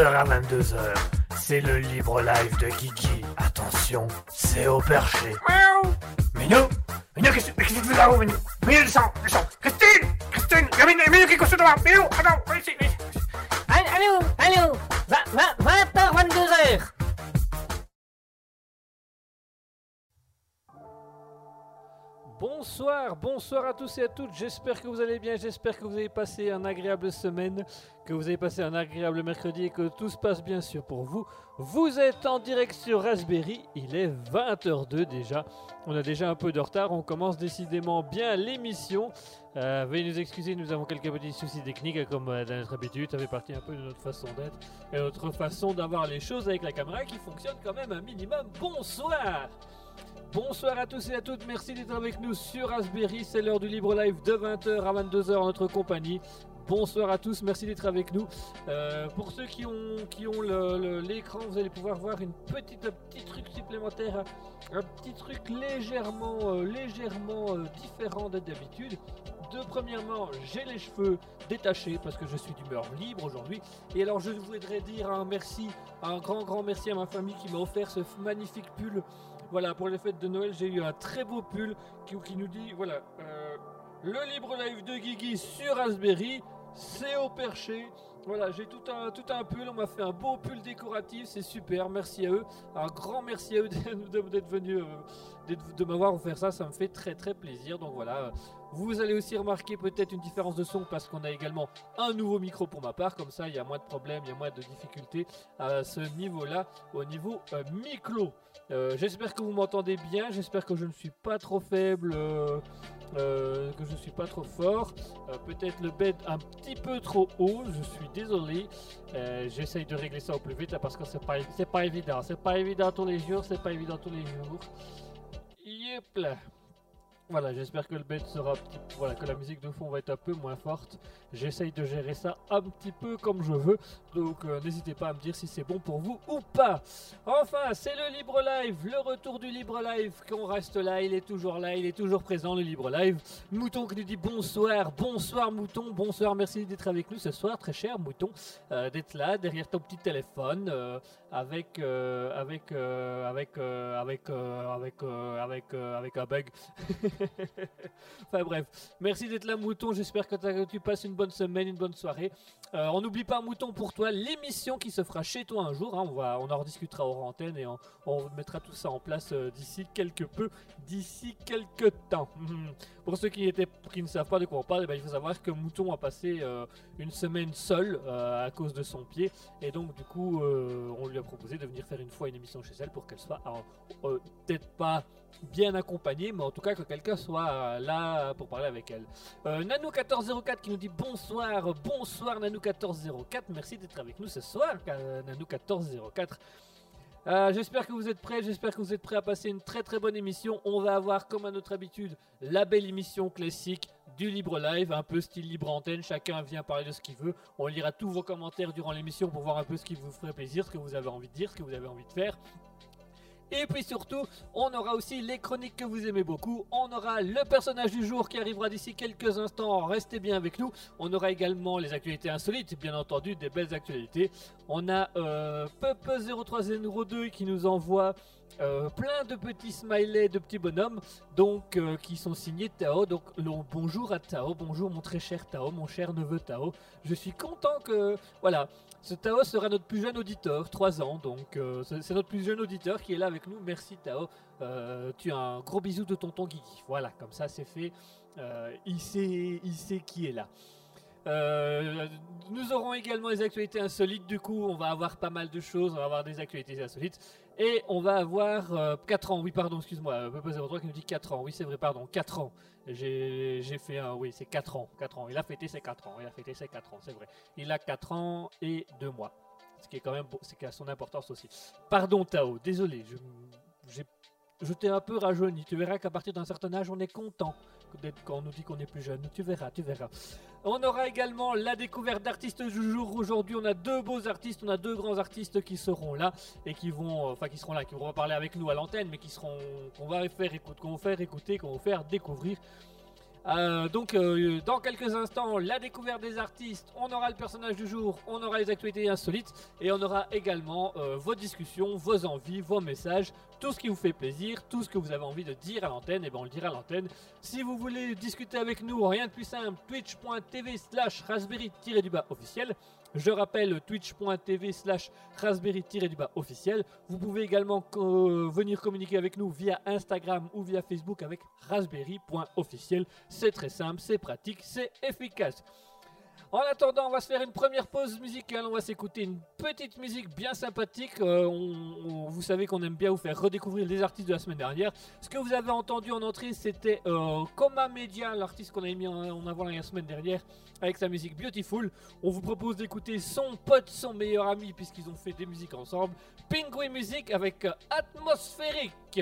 20h à 22h, c'est le libre live tous à toutes. J'espère que vous allez bien. J'espère que vous avez passé un agréable semaine, que vous avez passé un agréable mercredi et que tout se passe bien sûr pour vous. Vous êtes en direct sur Raspberry. Il est 20h02 déjà. On a déjà un peu de retard. On commence décidément bien l'émission. Euh, veuillez nous excuser, nous avons quelques petits soucis techniques comme euh, dans notre habitude. Ça fait partie un peu de notre façon d'être et notre façon d'avoir les choses avec la caméra qui fonctionne quand même un minimum. Bonsoir Bonsoir à tous et à toutes, merci d'être avec nous sur Raspberry, c'est l'heure du libre live de 20h à 22h en notre compagnie. Bonsoir à tous, merci d'être avec nous. Euh, pour ceux qui ont, l'écran, vous allez pouvoir voir une petite, un petit truc supplémentaire, un petit truc légèrement, euh, légèrement euh, différent de d'habitude. De premièrement, j'ai les cheveux détachés parce que je suis d'humeur libre aujourd'hui. Et alors je voudrais dire un merci, un grand grand merci à ma famille qui m'a offert ce magnifique pull voilà, pour les fêtes de Noël, j'ai eu un très beau pull qui, nous dit voilà, le libre live de Guigui sur Raspberry, c'est au perché. Voilà, j'ai tout un, tout un pull, on m'a fait un beau pull décoratif, c'est super, merci à eux. Un grand merci à eux d'être venus, euh, de m'avoir offert ça, ça me fait très très plaisir. Donc voilà, vous allez aussi remarquer peut-être une différence de son parce qu'on a également un nouveau micro pour ma part, comme ça il y a moins de problèmes, il y a moins de difficultés à ce niveau-là, au niveau euh, micro. Euh, j'espère que vous m'entendez bien, j'espère que je ne suis pas trop faible, euh, que je ne suis pas trop fort. Peut-être le bed un petit peu trop haut, je suis désolé. J'essaye de régler ça au plus vite là, parce que c'est pas, pas évident. C'est pas évident tous les jours, c'est pas évident tous les jours. Yep là. Voilà, j'espère que le bed sera voilà, que la musique de fond va être un peu moins forte. J'essaye de gérer ça un petit peu comme je veux. Donc euh, n'hésitez pas à me dire si c'est bon pour vous ou pas. Enfin, c'est le Libre Live, le retour du Libre Live. Qu'on reste là, il est toujours là, il est toujours présent, le Libre Live. Mouton qui nous dit bonsoir, bonsoir Mouton, bonsoir, merci d'être avec nous ce soir, très cher Mouton, euh, d'être là derrière ton petit téléphone euh, avec, avec, avec, avec, avec, avec, avec un bug. enfin bref, merci d'être là Mouton, j'espère que, tu passes une bonne semaine, une bonne soirée. Euh, on n'oublie pas Mouton pour toi l'émission qui se fera chez toi un jour. hein. on, en rediscutera hors antenne et on, mettra tout ça en place euh, d'ici quelque peu, d'ici quelques temps. Pour ceux qui, ne savent pas de quoi on parle, eh ben, il faut savoir que Mouton a passé euh, une semaine seul à cause de son pied et donc du coup on lui a proposé de venir faire une fois une émission chez elle pour qu'elle soit peut-être pas bien accompagnée mais en tout cas que quelqu'un soit euh, là pour parler avec elle. Euh, Nanou1404 qui nous dit bonsoir, bonsoir Nanou1404, merci d'être avec nous ce soir euh, Nanou1404. Euh, j'espère que vous êtes prêts, j'espère que vous êtes prêts à passer une très très bonne émission. On va avoir comme à notre habitude la belle émission classique du libre live, un peu style libre antenne, chacun vient parler de ce qu'il veut. On lira tous vos commentaires durant l'émission pour voir un peu ce qui vous ferait plaisir, ce que vous avez envie de dire, ce que vous avez envie de faire. Et puis surtout, on aura aussi les chroniques que vous aimez beaucoup. On aura le personnage du jour qui arrivera d'ici quelques instants. Restez bien avec nous. On aura également les actualités insolites, bien entendu, des belles actualités. On a euh, Pepe0302 qui nous envoie euh, plein de petits smileys, de petits bonhommes, donc euh, qui sont signés Tao. Donc bonjour à Tao, bonjour mon très cher Tao, mon cher neveu Tao. Je suis content que voilà, ce Tao sera notre plus jeune auditeur, 3 ans, donc euh, c'est notre plus jeune auditeur qui est là avec nous. Merci Tao. Euh, tu as un gros bisou de tonton Guigui. Voilà, comme ça c'est fait. Euh, il, sait, qui est là. Euh, nous aurons également les actualités insolites. Du coup, on va avoir pas mal de choses. On va avoir des actualités insolites. Et on va avoir 4 ans. Oui, pardon, excuse-moi. euh, Pepe03 qui nous dit 4 ans. Oui, c'est vrai, pardon. 4 ans. J'ai fait un. Oui, c'est 4 ans. 4 ans. Il a fêté ses 4 ans. Il a fêté ses 4 ans, c'est vrai. Il a 4 ans et 2 mois. Ce qui est quand même. C'est qui a son importance aussi. Pardon, Tao. Désolé. J'ai- je t'ai un peu rajeuni. Tu verras qu'à partir d'un certain âge, on est content d'être quand on nous dit qu'on est plus jeune. Tu verras, tu verras. On aura également la découverte d'artistes du jour. Aujourd'hui, on a deux beaux artistes, on a deux grands artistes qui seront là et qui vont, enfin qui seront là, qui vont parler avec nous à l'antenne, mais qui seront, qu'on va faire écouter, qu'on va faire découvrir. Euh, donc, euh, dans quelques instants, la découverte des artistes, on aura le personnage du jour, on aura les actualités insolites et on aura également euh, vos discussions, vos envies, vos messages, tout ce qui vous fait plaisir, tout ce que vous avez envie de dire à l'antenne, et ben on le dira à l'antenne. Si vous voulez discuter avec nous, rien de plus simple, twitch.tv slash raspberry-du-bas officiel. Je rappelle twitch.tv slash raspberry-du-bas officiel. Vous pouvez également co- venir communiquer avec nous via Instagram ou via Facebook avec raspberry.officiel. C'est très simple, c'est pratique, c'est efficace. En attendant, on va se faire une première pause musicale. On va s'écouter une petite musique bien sympathique. Euh, vous savez qu'on aime bien vous faire redécouvrir les artistes de la semaine dernière. Ce que vous avez entendu en entrée, c'était euh, Coma Media, l'artiste qu'on a mis en, en avant la semaine dernière, avec sa musique Beautiful. On vous propose d'écouter son pote, son meilleur ami, puisqu'ils ont fait des musiques ensemble. Penguin Music avec euh, Atmosphérique.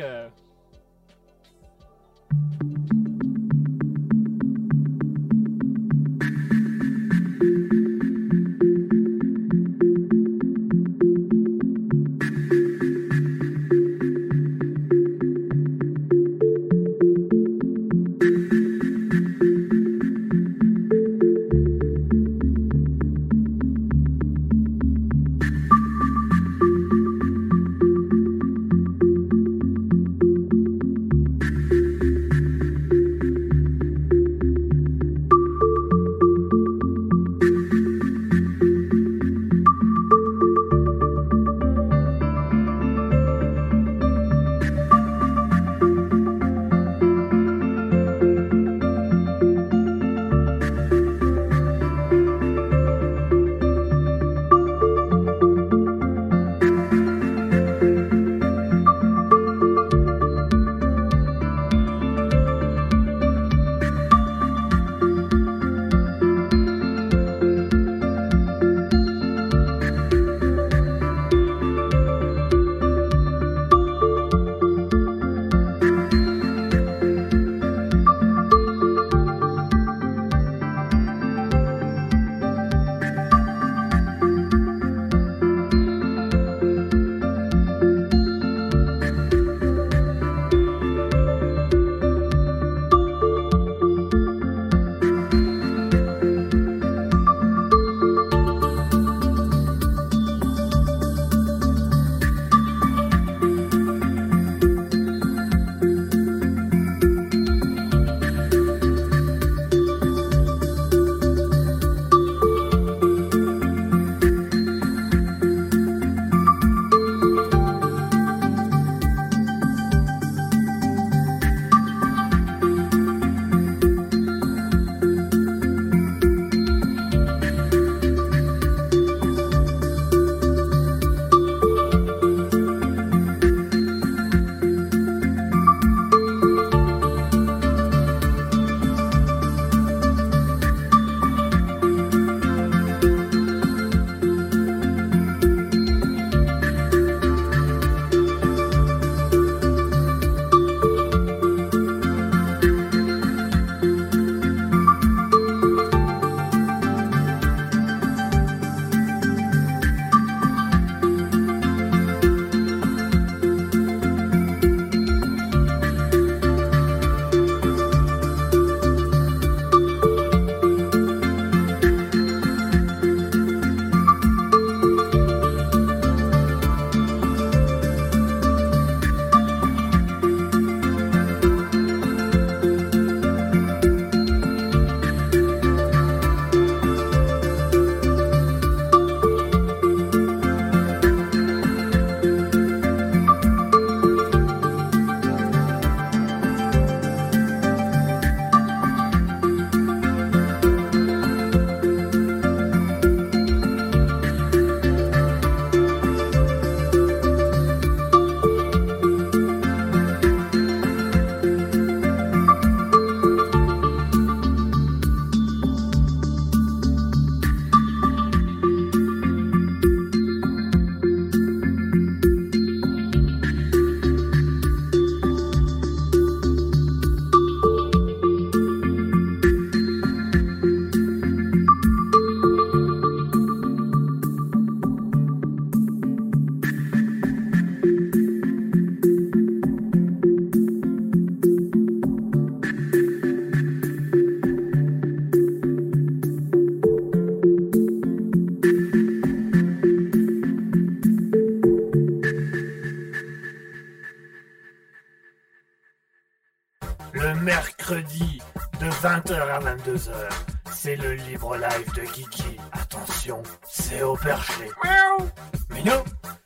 22h. C'est le libre live de Kiki. Attention, c'est au perché. Miaou. Minou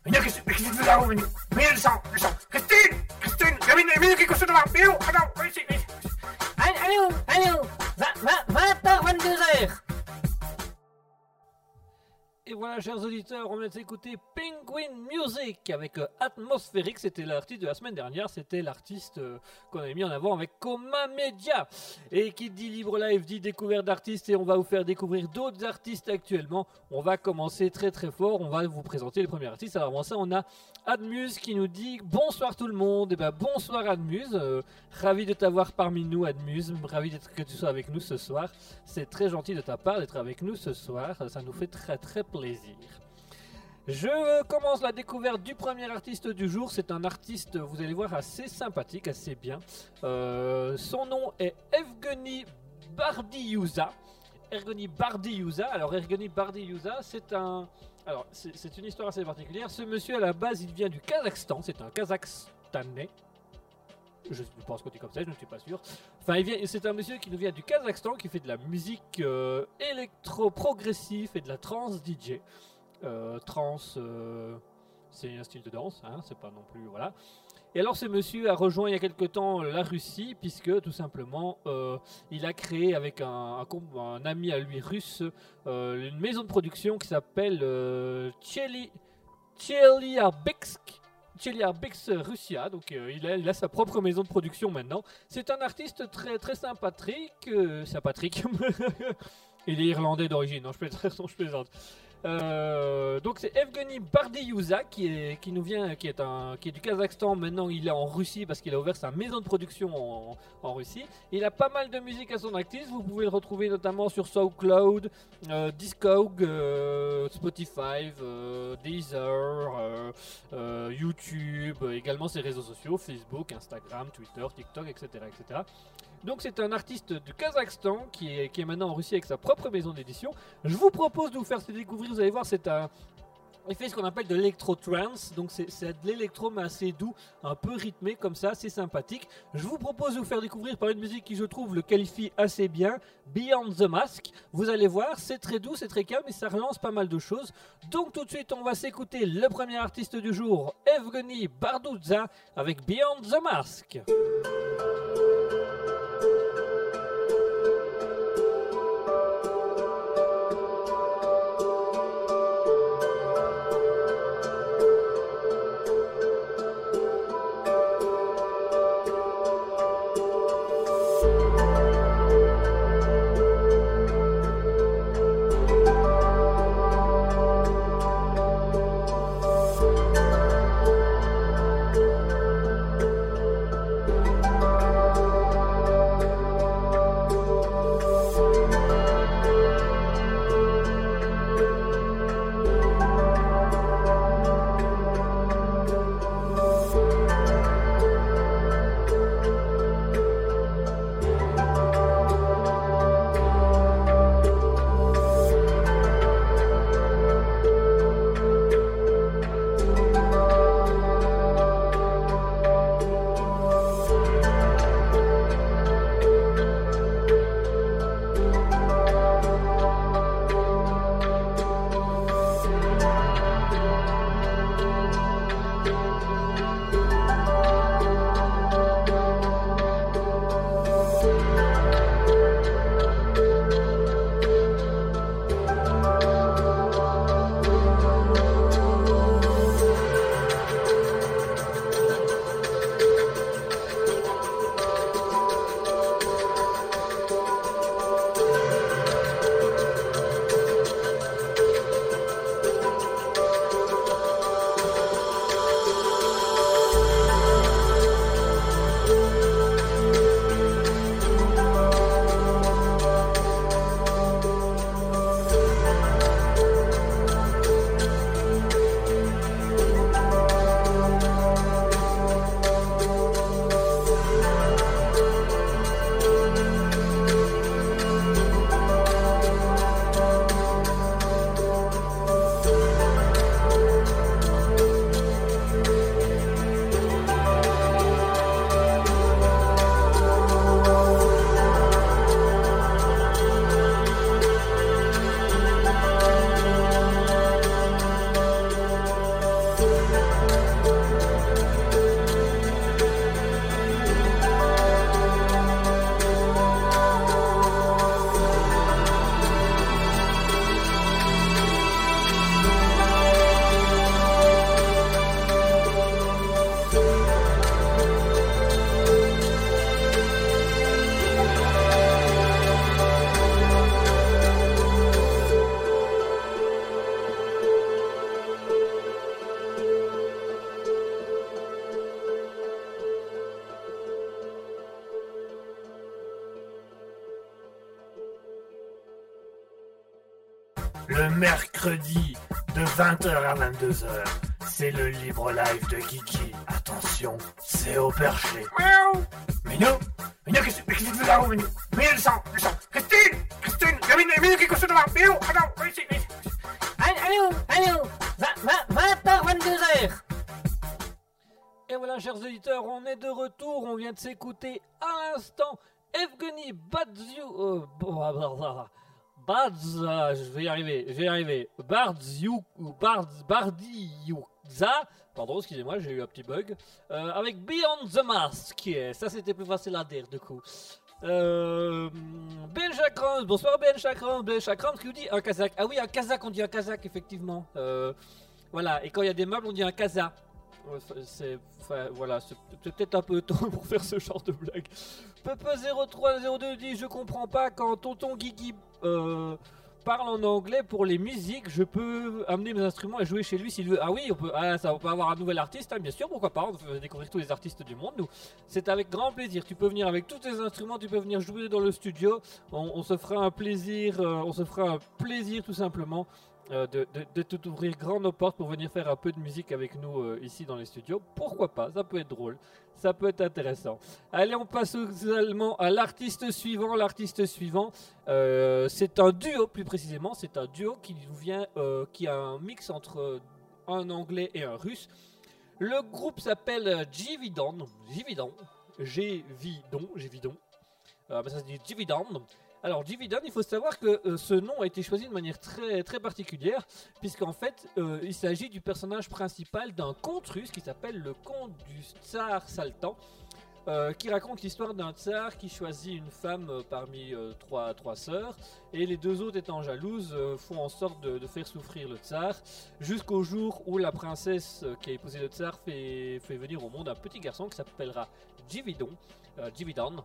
Minou, qu'est-ce qu'est-ce que tu fais là-haut, Minou Minou, le sang, le sang Christine! Christine! Minou, Minou, attends, viens ici, viens ici. Allez, allez où? Allez où? 20h, 22h Et voilà, chers auditeurs, on vient d'écouter Penguin Avec euh, Atmosphérique. C'était l'artiste de la semaine dernière. C'était l'artiste euh, qu'on avait mis en avant avec Coma Media. Et qui dit libre live dit découverte d'artistes. Et on va vous faire découvrir d'autres artistes actuellement. On va commencer très très fort. On va vous présenter les premiers artistes. Alors avant ça, on a Admuse qui nous dit bonsoir tout le monde. Et ben bonsoir Admuse. Euh, ravi de t'avoir parmi nous, Admuse. Ravi d'être que tu sois avec nous ce soir. C'est très gentil de ta part d'être avec nous ce soir. Ça nous fait très très plaisir. Je commence la découverte du premier artiste du jour. C'est un artiste, vous allez voir, assez sympathique, assez bien. Euh, son nom est Evgeny Bardiyouza. Ergony Bardiyouza. Alors Ergony Bardiyouza, c'est un... Alors c'est une histoire assez particulière. Ce monsieur à la base, il vient du Kazakhstan. C'est un Kazakhstanais. Je pense qu'on dit comme ça, je ne suis pas sûr. Enfin, c'est un monsieur qui nous vient du Kazakhstan, qui fait de la musique euh, électro-progressive et de la trance DJ. Euh, trance, euh, c'est un style de danse, hein, c'est pas non plus. Voilà. Et alors, ce monsieur a rejoint il y a quelque temps la Russie, puisque tout simplement, euh, il a créé avec un, ami à lui russe une maison de production qui s'appelle euh, Russia, donc il, a, sa propre maison de production maintenant. C'est un artiste très très sympathique, sympathique. il est irlandais d'origine. Je plaisante. Euh, donc c'est Evgeny Bardiyouza qui est nous vient qui est du Kazakhstan. Maintenant il est en Russie parce qu'il a ouvert sa maison de production en, Russie. Il a pas mal de musique à son actif. Vous pouvez le retrouver notamment sur SoundCloud euh, Discog euh, Spotify euh, Deezer YouTube également ses réseaux sociaux Facebook Instagram Twitter TikTok etc etc donc c'est un artiste du Kazakhstan qui est, qui est maintenant en Russie avec sa propre maison d'édition je vous propose de vous faire découvrir, vous allez voir, c'est un. Il fait ce qu'on appelle de l'électro-trance, donc c'est de l'électro mais assez doux, un peu rythmé comme ça, c'est sympathique. Je vous propose de vous faire découvrir par une musique qui je trouve le qualifie assez bien, Beyond the Mask. Vous allez voir, c'est très doux, c'est très calme et ça relance pas mal de choses. Donc tout de suite on va s'écouter le premier artiste du jour, Evgeny Bardouza avec Beyond the Mask. 20h à 22h. C'est le libre live de Kiki. Attention, c'est au perché. Miaou Minou Minou, qu'est-ce que tu fais là-haut, Minou? Minou, descends, descends Christine Christine Il y a Minou, qui est couché devant Minou, attends, viens ici, viens ici. Allô, allô, 20h, 22h. Et voilà, chers auditeurs, on est de retour. On vient de s'écouter à l'instant Evgeny Badziou. Euh, euh, je vais y arriver, je vais y arriver. Bardziou, ou Bards, Bardiouza. Pardon, excusez-moi, j'ai eu un petit bug. Euh, avec Beyond the Mask. Ça, c'était plus facile à dire, du coup. Euh, ben bonsoir Ben Ben Chakran qui nous dit un kazakh. Ah oui, un kazakh, on dit un kazakh, effectivement. Euh, voilà, et quand il y a des meubles, on dit un kazakh. C'est, voilà, peut-être un peu tôt pour faire ce genre de blague. Pepe0302 dit Je comprends pas quand tonton Guigui euh, parle en anglais pour les musiques, je peux amener mes instruments et jouer chez lui s'il veut. Ah oui, on peut, ah, ça, on peut avoir un nouvel artiste, hein, bien sûr, pourquoi pas, on peut découvrir tous les artistes du monde. C'est avec grand plaisir, tu peux venir avec tous tes instruments, tu peux venir jouer dans le studio, on, on se fera un plaisir, euh, on se fera un plaisir tout simplement. Euh, de, de, de tout ouvrir grand nos portes pour venir faire un peu de musique avec nous euh, ici dans les studios. Pourquoi pas Ça peut être drôle, ça peut être intéressant. Allez, on passe également à l'artiste suivant. L'artiste suivant, euh, c'est un duo, plus précisément, c'est un duo qui nous vient, qui a un mix entre un anglais et un russe. Le groupe s'appelle Jividon, Jividon, Jividon. Bah, ça se dit Jividon. Alors Jividon, il faut savoir que euh, ce nom a été choisi de manière très très particulière, puisqu'en fait, euh, il s'agit du personnage principal d'un conte russe qui s'appelle le conte du tsar Saltan. euh, qui raconte l'histoire d'un tsar qui choisit une femme parmi trois, trois sœurs et les deux autres étant jalouses font en sorte de, faire souffrir le tsar jusqu'au jour où la princesse qui a épousé le tsar fait, venir au monde un petit garçon qui s'appellera Jividon, Jividon.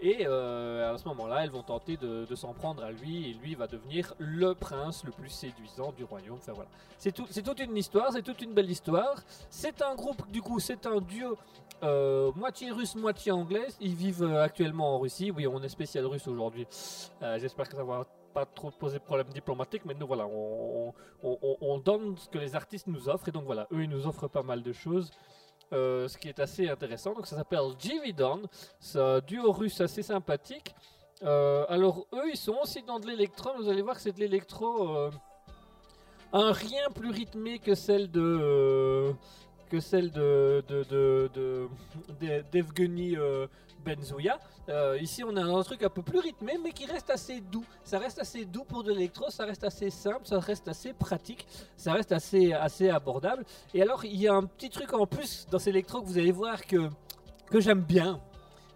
Et euh, à ce moment-là, elles vont tenter de, s'en prendre à lui, et lui va devenir le prince le plus séduisant du royaume. Enfin voilà, c'est tout, c'est toute une histoire, c'est toute une belle histoire. C'est un groupe, du coup, c'est un duo euh, moitié russe, moitié anglais. Ils vivent euh, actuellement en Russie. Oui, on est spécial russe aujourd'hui. J'espère que ça va pas trop poser de problème diplomatique, mais nous voilà, on- on donne ce que les artistes nous offrent, et donc voilà, eux ils nous offrent pas mal de choses. Euh, ce qui est assez intéressant. Donc ça s'appelle Jividon. C'est un duo russe assez sympathique. Euh, alors eux, ils sont aussi dans de l'électro. Vous allez voir que c'est de l'électro. euh, un rien plus rythmé que celle de euh, que celle de de de, de- d'E- d'Evgeny euh. Euh, ici, on a un truc un peu plus rythmé, mais qui reste assez doux. Ça reste assez doux pour de l'électro. Ça reste assez simple. Ça reste assez pratique. Ça reste assez assez abordable. Et alors, il y a un petit truc en plus dans ces électro que vous allez voir que que j'aime bien.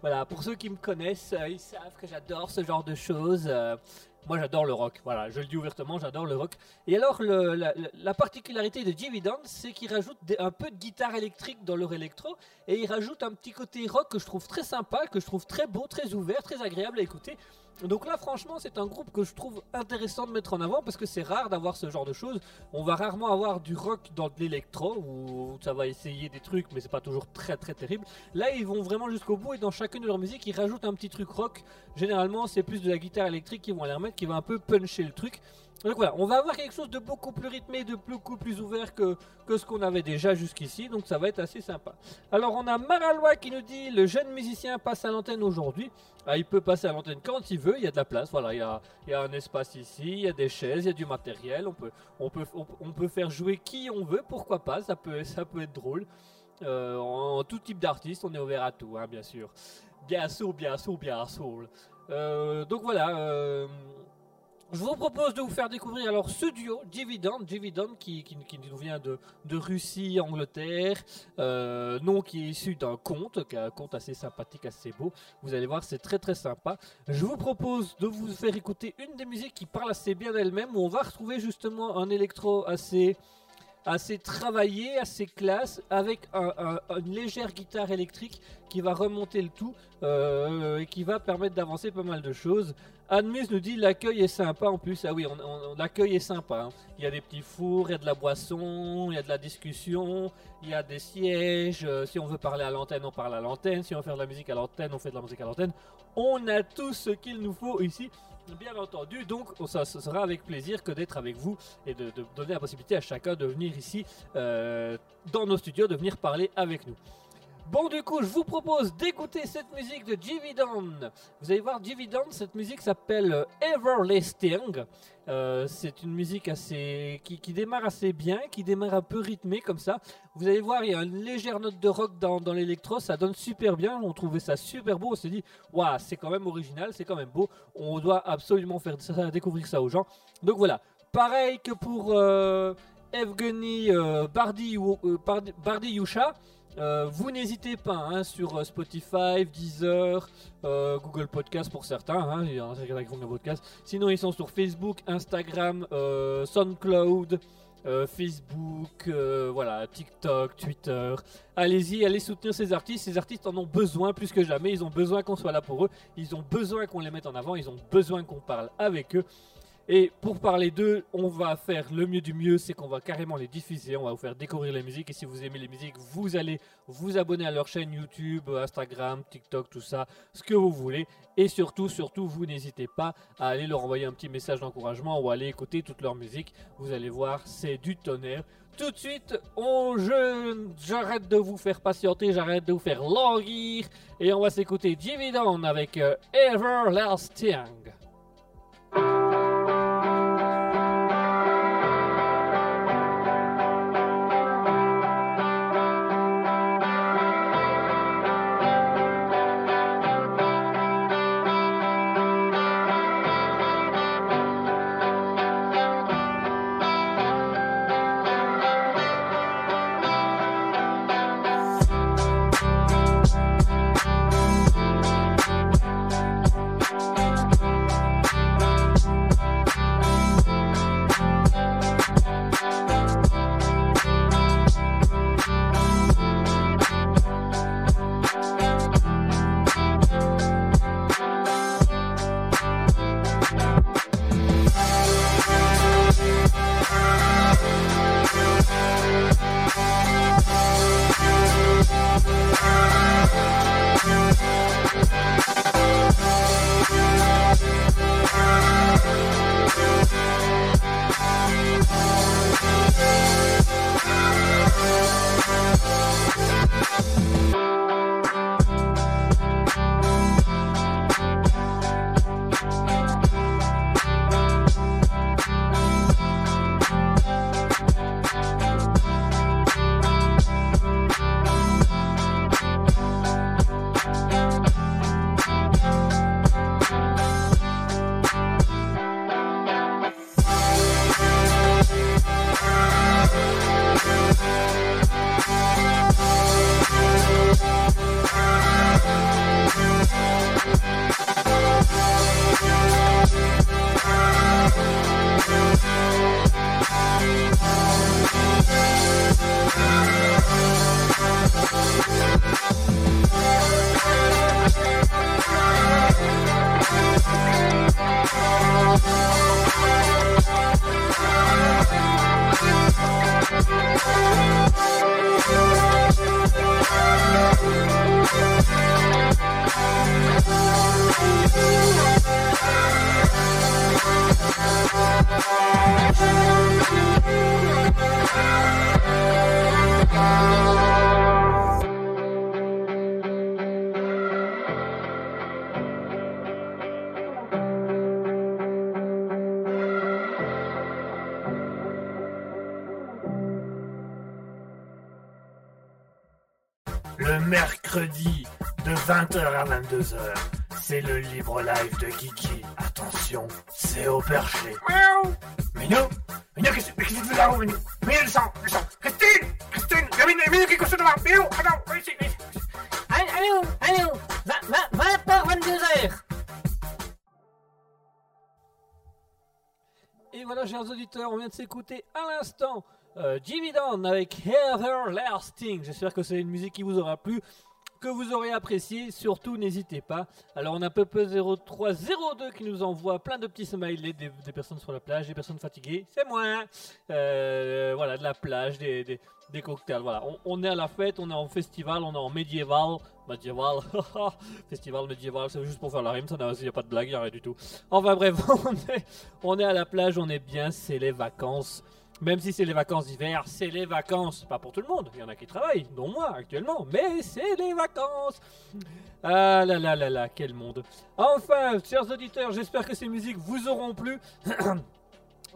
Voilà, pour ceux qui me connaissent, euh, ils savent que j'adore ce genre de choses. Moi, j'adore le rock. Voilà, je le dis ouvertement, j'adore le rock. Et alors, la, la- la particularité de Dividend, c'est qu'ils rajoutent un peu de guitare électrique dans leur électro, et ils rajoutent un petit côté rock que je trouve très sympa, que je trouve très beau, très ouvert, très agréable à écouter. Donc là, franchement, c'est un groupe que je trouve intéressant de mettre en avant parce que c'est rare d'avoir ce genre de choses. On va rarement avoir du rock dans de l'électro où ça va essayer des trucs, mais c'est pas toujours très très terrible. Là, ils vont vraiment jusqu'au bout et dans chacune de leurs musiques, ils rajoutent un petit truc rock. Généralement, c'est plus de la guitare électrique qu'ils vont aller remettre, qui va un peu puncher le truc. Donc voilà, on va avoir quelque chose de beaucoup plus rythmé, de beaucoup plus ouvert que, ce qu'on avait déjà jusqu'ici, donc ça va être assez sympa. Alors on a Maralois qui nous dit le jeune musicien passe à l'antenne aujourd'hui. Ah, il peut passer à l'antenne quand il veut, il y a de la place, voilà, il y a, un espace ici, il y a des chaises, il y a du matériel, on peut, on peut, on peut faire jouer qui on veut, pourquoi pas, ça peut, ça peut être drôle. Euh, en tout type d'artiste, on est ouvert à tout, hein, bien sûr. Bien sûr, bien sûr, bien sûr. Euh, donc voilà. euh, je vous propose de vous faire découvrir alors ce duo, Dividend, Dividend qui, qui, nous vient de, de Russie, Angleterre, euh, nom qui est issu d'un conte, qui est un conte assez sympathique, assez beau. Vous allez voir, c'est très très sympa. Je vous propose de vous faire écouter une des musiques qui parle assez bien d'elle-même, où on va retrouver justement un électro assez assez travaillé, assez classe, avec un- un- une légère guitare électrique qui va remonter le tout euh, et qui va permettre d'avancer pas mal de choses. Admus nous dit l'accueil est sympa en plus. Ah oui, l'accueil est sympa. hein. Il y a des petits fours, il y a de la boisson, il y a de la discussion, il y a des sièges. euh, si on veut parler à l'antenne, on parle à l'antenne. Si on veut faire de la musique à l'antenne, on fait de la musique à l'antenne. On a tout ce qu'il nous faut ici. Bien entendu, donc on- ça, ce sera avec plaisir que d'être avec vous et de, donner la possibilité à chacun de venir ici euh, dans nos studios, de venir parler avec nous. Bon, du coup, je vous propose d'écouter cette musique de Jividan. Vous allez voir, Jividan, cette musique s'appelle Everlasting. Euh, c'est une musique assez qui, démarre assez bien, qui démarre un peu rythmée comme ça. Vous allez voir, il y a une légère note de rock dans, dans l'électro, ça donne super bien. On trouvait ça super beau. On s'est dit, waouh, c'est quand même original, c'est quand même beau. On doit absolument faire ça, découvrir ça aux gens. Donc voilà, pareil que pour euh, Evgeny euh, Bardi, Bardi- Bardiyusha. Euh, vous n'hésitez pas hein, sur euh, Spotify, Deezer, euh, Google Podcast pour certains. hein, il y en a qui podcasts. Sinon, ils sont sur Facebook, Instagram, SoundCloud, Facebook, voilà, TikTok, Twitter. Allez-y, allez soutenir ces artistes. Ces artistes en ont besoin plus que jamais. Ils ont besoin qu'on soit là pour eux. Ils ont besoin qu'on les mette en avant. Ils ont besoin qu'on parle avec eux. Et pour parler d'eux, on va faire le mieux du mieux, c'est qu'on va carrément les diffuser, on va vous faire découvrir les musiques. Et si vous aimez les musiques, vous allez vous abonner à leur chaîne YouTube, Instagram, TikTok, tout ça, ce que vous voulez. Et surtout, surtout, vous n'hésitez pas à aller leur envoyer un petit message d'encouragement ou à aller écouter toute leur musique. Vous allez voir, c'est du tonnerre. Tout de suite, je, j'arrête de vous faire patienter, j'arrête de vous faire languir. Et on va s'écouter Dividend avec euh, Everlasting. À 22h, c'est le libre live de Kiki. Attention, c'est au perché. Miaou Minou Minou, qu'est-ce qu'est-ce que tu fais là-haut, Minou? Minou, descends, descends Christine Christine Il y a Minou, qui est couché devant Minou, attends, viens ici, viens ici. Allô, allô, 20h, 22h. Et voilà, chers auditeurs, on vient de s'écouter à l'instant euh, Jimmy Down avec Everlasting. J'espère que c'est une musique qui vous aura plu. Que vous aurez apprécié. Surtout, n'hésitez pas. Alors, on a Pepe 0302 qui nous envoie plein de petits smileys des, personnes sur la plage, des personnes fatiguées. C'est moi. Euh, voilà, de la plage, des, cocktails. Voilà, on, est à la fête, on est en festival, on est en médiéval. Médiéval, festival médiéval, c'est juste pour faire la rime, ça n'a y a pas de blague, y a rien du tout. Enfin bref, on est à la plage, on est bien, c'est les vacances. Même si c'est les vacances d'hiver, c'est les vacances. Pas pour tout le monde, il y en a qui travaillent, dont moi actuellement, mais c'est les vacances. Ah là là là là, quel monde. Enfin, chers auditeurs, j'espère que ces musiques vous auront plu.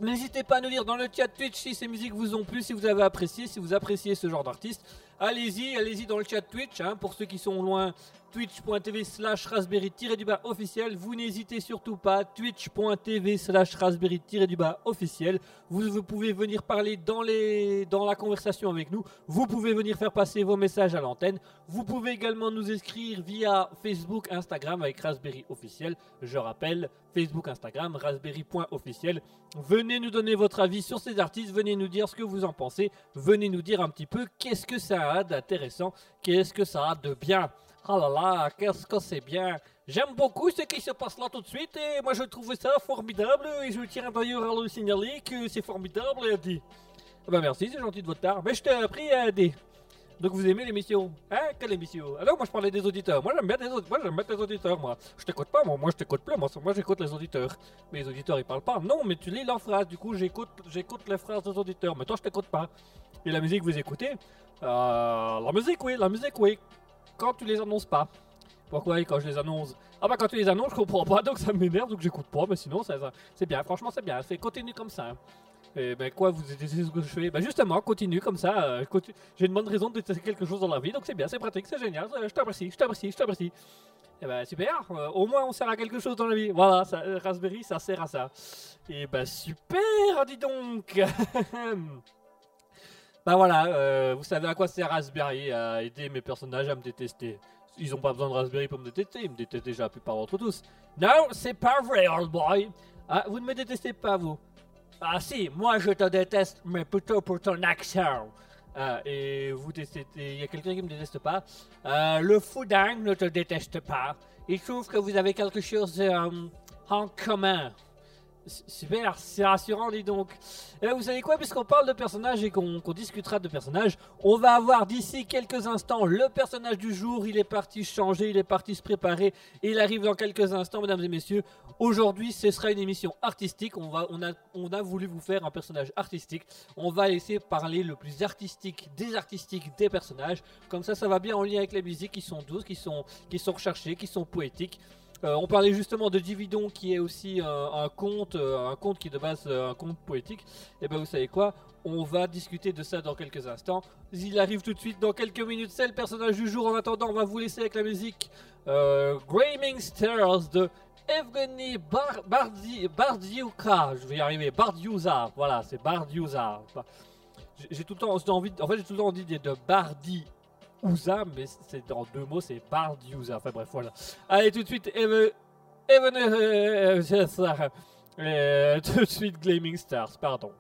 N'hésitez pas à nous dire dans le chat Twitch si ces musiques vous ont plu, si vous avez apprécié, si vous appréciez ce genre d'artiste. Allez-y, allez-y dans le chat Twitch, hein, pour ceux qui sont loin, twitch.tv slash raspberry-du-bas officiel. Vous n'hésitez surtout pas, twitch.tv slash raspberry-du-bas officiel. Vous, pouvez venir parler dans, les, dans la conversation avec nous. Vous pouvez venir faire passer vos messages à l'antenne. Vous pouvez également nous écrire via Facebook, Instagram avec Raspberry officiel. Je rappelle, Facebook, Instagram, raspberry.officiel. Venez nous donner votre avis sur ces artistes, venez nous dire ce que vous en pensez, venez nous dire un petit peu qu'est-ce que ça a d'intéressant, qu'est-ce que ça a de bien? Oh là là, qu'est-ce que c'est bien. J'aime beaucoup ce qui se passe là tout de suite et moi je trouve ça formidable et je tiens d'ailleurs à le signaler que c'est formidable dit. Ah bah merci, c'est gentil de votre part. Mais je t'ai appris à aider. Donc vous aimez l'émission Hein? Quelle émission? Alors moi je parlais des auditeurs. Moi j'aime bien des auditeurs. Moi j'aime bien les auditeurs moi. Je t'écoute pas moi, moi je t'écoute plus. Moi, moi j'écoute les auditeurs. Mais les auditeurs ils parlent pas. Non mais tu lis leurs phrases. Du coup j'écoute j'écoute les phrases des auditeurs. Mais toi je t'écoute pas. Et la musique vous écoutez? Euh, La musique oui, la musique oui. Quand tu les annonces pas. Pourquoi quand je les annonce? Ah bah quand tu les annonces je comprends pas donc ça m'énerve donc j'écoute pas. Mais sinon ça, c'est bien. Franchement c'est bien. C'est continue comme ça. Et ben quoi, vous détestez ce que je fais? Bah justement, continue comme ça. euh, J'ai une bonne raison de détester quelque chose dans la vie, donc c'est bien, c'est pratique, c'est génial. Je t'apprécie, je t'apprécie, je t'apprécie. Et ben super, euh, au moins on sert à quelque chose dans la vie. Voilà, ça, Raspberry, ça sert à ça. Et ben super, dis donc Bah voilà, euh, vous savez à quoi sert Raspberry À aider mes personnages à me détester. Ils ont pas besoin de Raspberry pour me détester, ils me détestent déjà la plupart d'entre tous. Non, c'est pas vrai, old boy Ah, vous ne me détestez pas, vous ah si, moi je te déteste, mais plutôt pour ton accent. Ah, et vous détestez, il y a quelqu'un qui me déteste pas. Euh, le fouding ne te déteste pas. Il trouve que vous avez quelque chose euh, en commun. Super, c'est rassurant, dis donc. Eh ben, vous savez quoi, puisqu'on parle de personnages et qu'on discutera de personnages, on va avoir d'ici quelques instants le personnage du jour. Il est parti changer, il est parti se préparer. Et il arrive dans quelques instants, mesdames et messieurs. Aujourd'hui, ce sera une émission artistique. On, va, on, a, voulu vous faire un personnage artistique. On va laisser parler le plus artistique des artistiques des personnages. Comme ça, ça va bien en lien avec les musiques qui sont douces, qui sont, qui sont recherchées, qui sont poétiques. Euh, on parlait justement de Dividon qui est aussi euh, un conte, euh, un conte qui de base euh, un conte poétique. Et ben vous savez quoi? On va discuter de ça dans quelques instants. Il arrive tout de suite dans quelques minutes. C'est le personnage du jour. En attendant, on va vous laisser avec la musique euh, Graming Stairs de Evgeny Bar. Je vais y arriver. Bardiuza. Voilà, c'est Bardiuza. J'ai- tout le temps envie. En fait, j'ai tout le temps envie de Bardi. Ouza, mais c'est dans deux mots, c'est Bardiuza. Enfin bref, voilà. Allez, tout de suite, Eve, Even, euh, ça. Euh, tout de suite, Glaming Stars, pardon.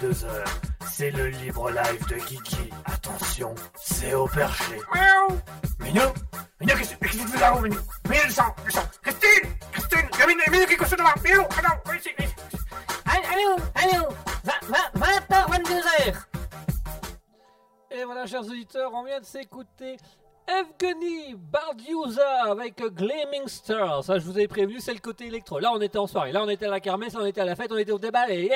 22h, c'est le libre live de Kiki. Attention, c'est au perché. Miaou. Minou Minou, qu'est-ce que tu fais là-haut, Minou Minou, le sang, le sang. Christine Christine Il y a Minou, Minou qui est couché devant Minou, viens ici, viens ici. Allô, allô 20h, 22h Et voilà, chers auditeurs, on vient de s'écouter Evgeny Avec Gleaming Star. Ça, je vous avais prévenu, c'est le côté électro. Là, on était en soirée. Là, on était à la kermesse, on était à la fête, on était au débat et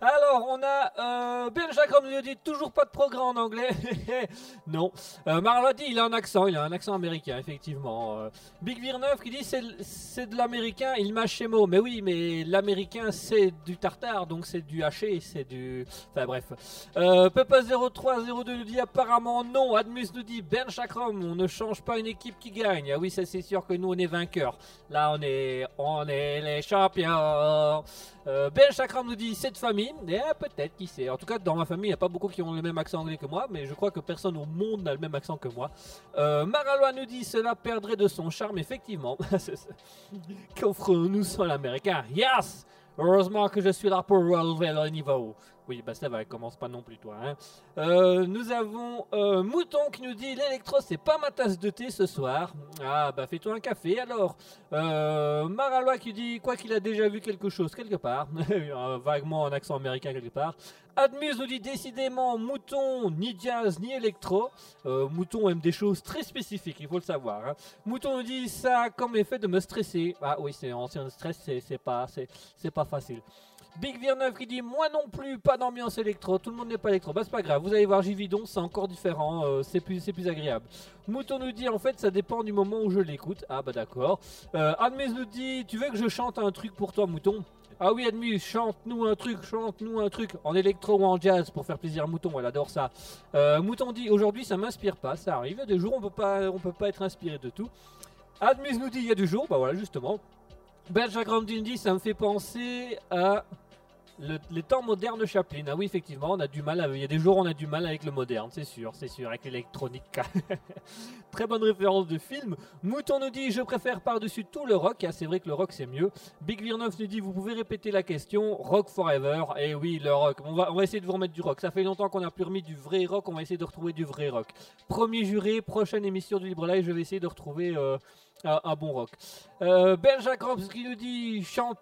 Alors, on a euh, Ben Jacques nous dit toujours pas de progrès en anglais. non. Euh, Marla dit, il a un accent, il a un accent américain, effectivement. Euh, Big 9 qui dit, c'est de l'américain, il mâche ses mots. Mais oui, mais l'américain, c'est du tartare, donc c'est du haché, c'est du. Enfin, bref. Euh, Peppa0302 nous dit, apparemment non. Admus nous dit, Ben Chakram, on ne change pas une équipe qui gagne. Ah oui, ça c'est sûr que nous on est vainqueurs. Là on est, on est les champions. Euh, ben Chakram nous dit cette famille. Eh, peut-être, qui sait. En tout cas, dans ma famille, il n'y a pas beaucoup qui ont le même accent anglais que moi, mais je crois que personne au monde n'a le même accent que moi. Euh, Maralois nous dit cela perdrait de son charme, effectivement. Qu'offre-nous sans l'américain? Yes Heureusement que je suis là pour relever le niveau. Oui, bah ça va, commence pas non plus toi. Hein. Euh, nous avons euh, Mouton qui nous dit l'électro c'est pas ma tasse de thé ce soir. Ah bah fais-toi un café alors. Euh, Maralois qui dit quoi qu'il a déjà vu quelque chose quelque part. Euh, Vaguement en accent américain quelque part. Admuse nous dit décidément Mouton ni jazz ni électro. Mouton aime des choses très spécifiques, il faut le savoir. hein. Mouton nous dit ça a comme effet de me stresser. Ah oui, c'est ancien stress, c'est pas, c'est pas facile. Big Virneuf qui dit moi non plus pas d'ambiance électro, tout le monde n'est pas électro, bah c'est pas grave, vous allez voir Gividon c'est encore différent, euh, c'est plus, plus agréable. Mouton nous dit en fait ça dépend du moment où je l'écoute, ah bah d'accord. Euh, Admise nous dit tu veux que je chante un truc pour toi Mouton? Ah oui, Admis, chante-nous un truc, chante-nous un truc en électro ou en jazz pour faire plaisir à Mouton, elle adore ça. Euh, Mouton dit aujourd'hui ça m'inspire pas, ça arrive, il y a des jours on peut pas, on peut pas être inspiré de tout. Admis nous dit il y a du jour, bah voilà justement. Belge Grandin dit ça me fait penser à le- les temps modernes de Chaplin. Ah oui, effectivement, on a du mal. à- Il y a des jours on a du mal avec le moderne, c'est sûr, c'est sûr, avec l'électronique. Très bonne référence de film. Mouton nous dit je préfère par-dessus tout le rock. Ah, c'est vrai que le rock c'est mieux. Big Virneuf nous dit vous pouvez répéter la question. Rock forever. Et oui, le rock. On va, on va essayer de vous remettre du rock. Ça fait longtemps qu'on n'a plus remis du vrai rock. On va essayer de retrouver du vrai rock. Premier juré, prochaine émission du Libre Live, je vais essayer de retrouver euh, un, bon rock. Euh, Ben Jacobs qui nous dit chante.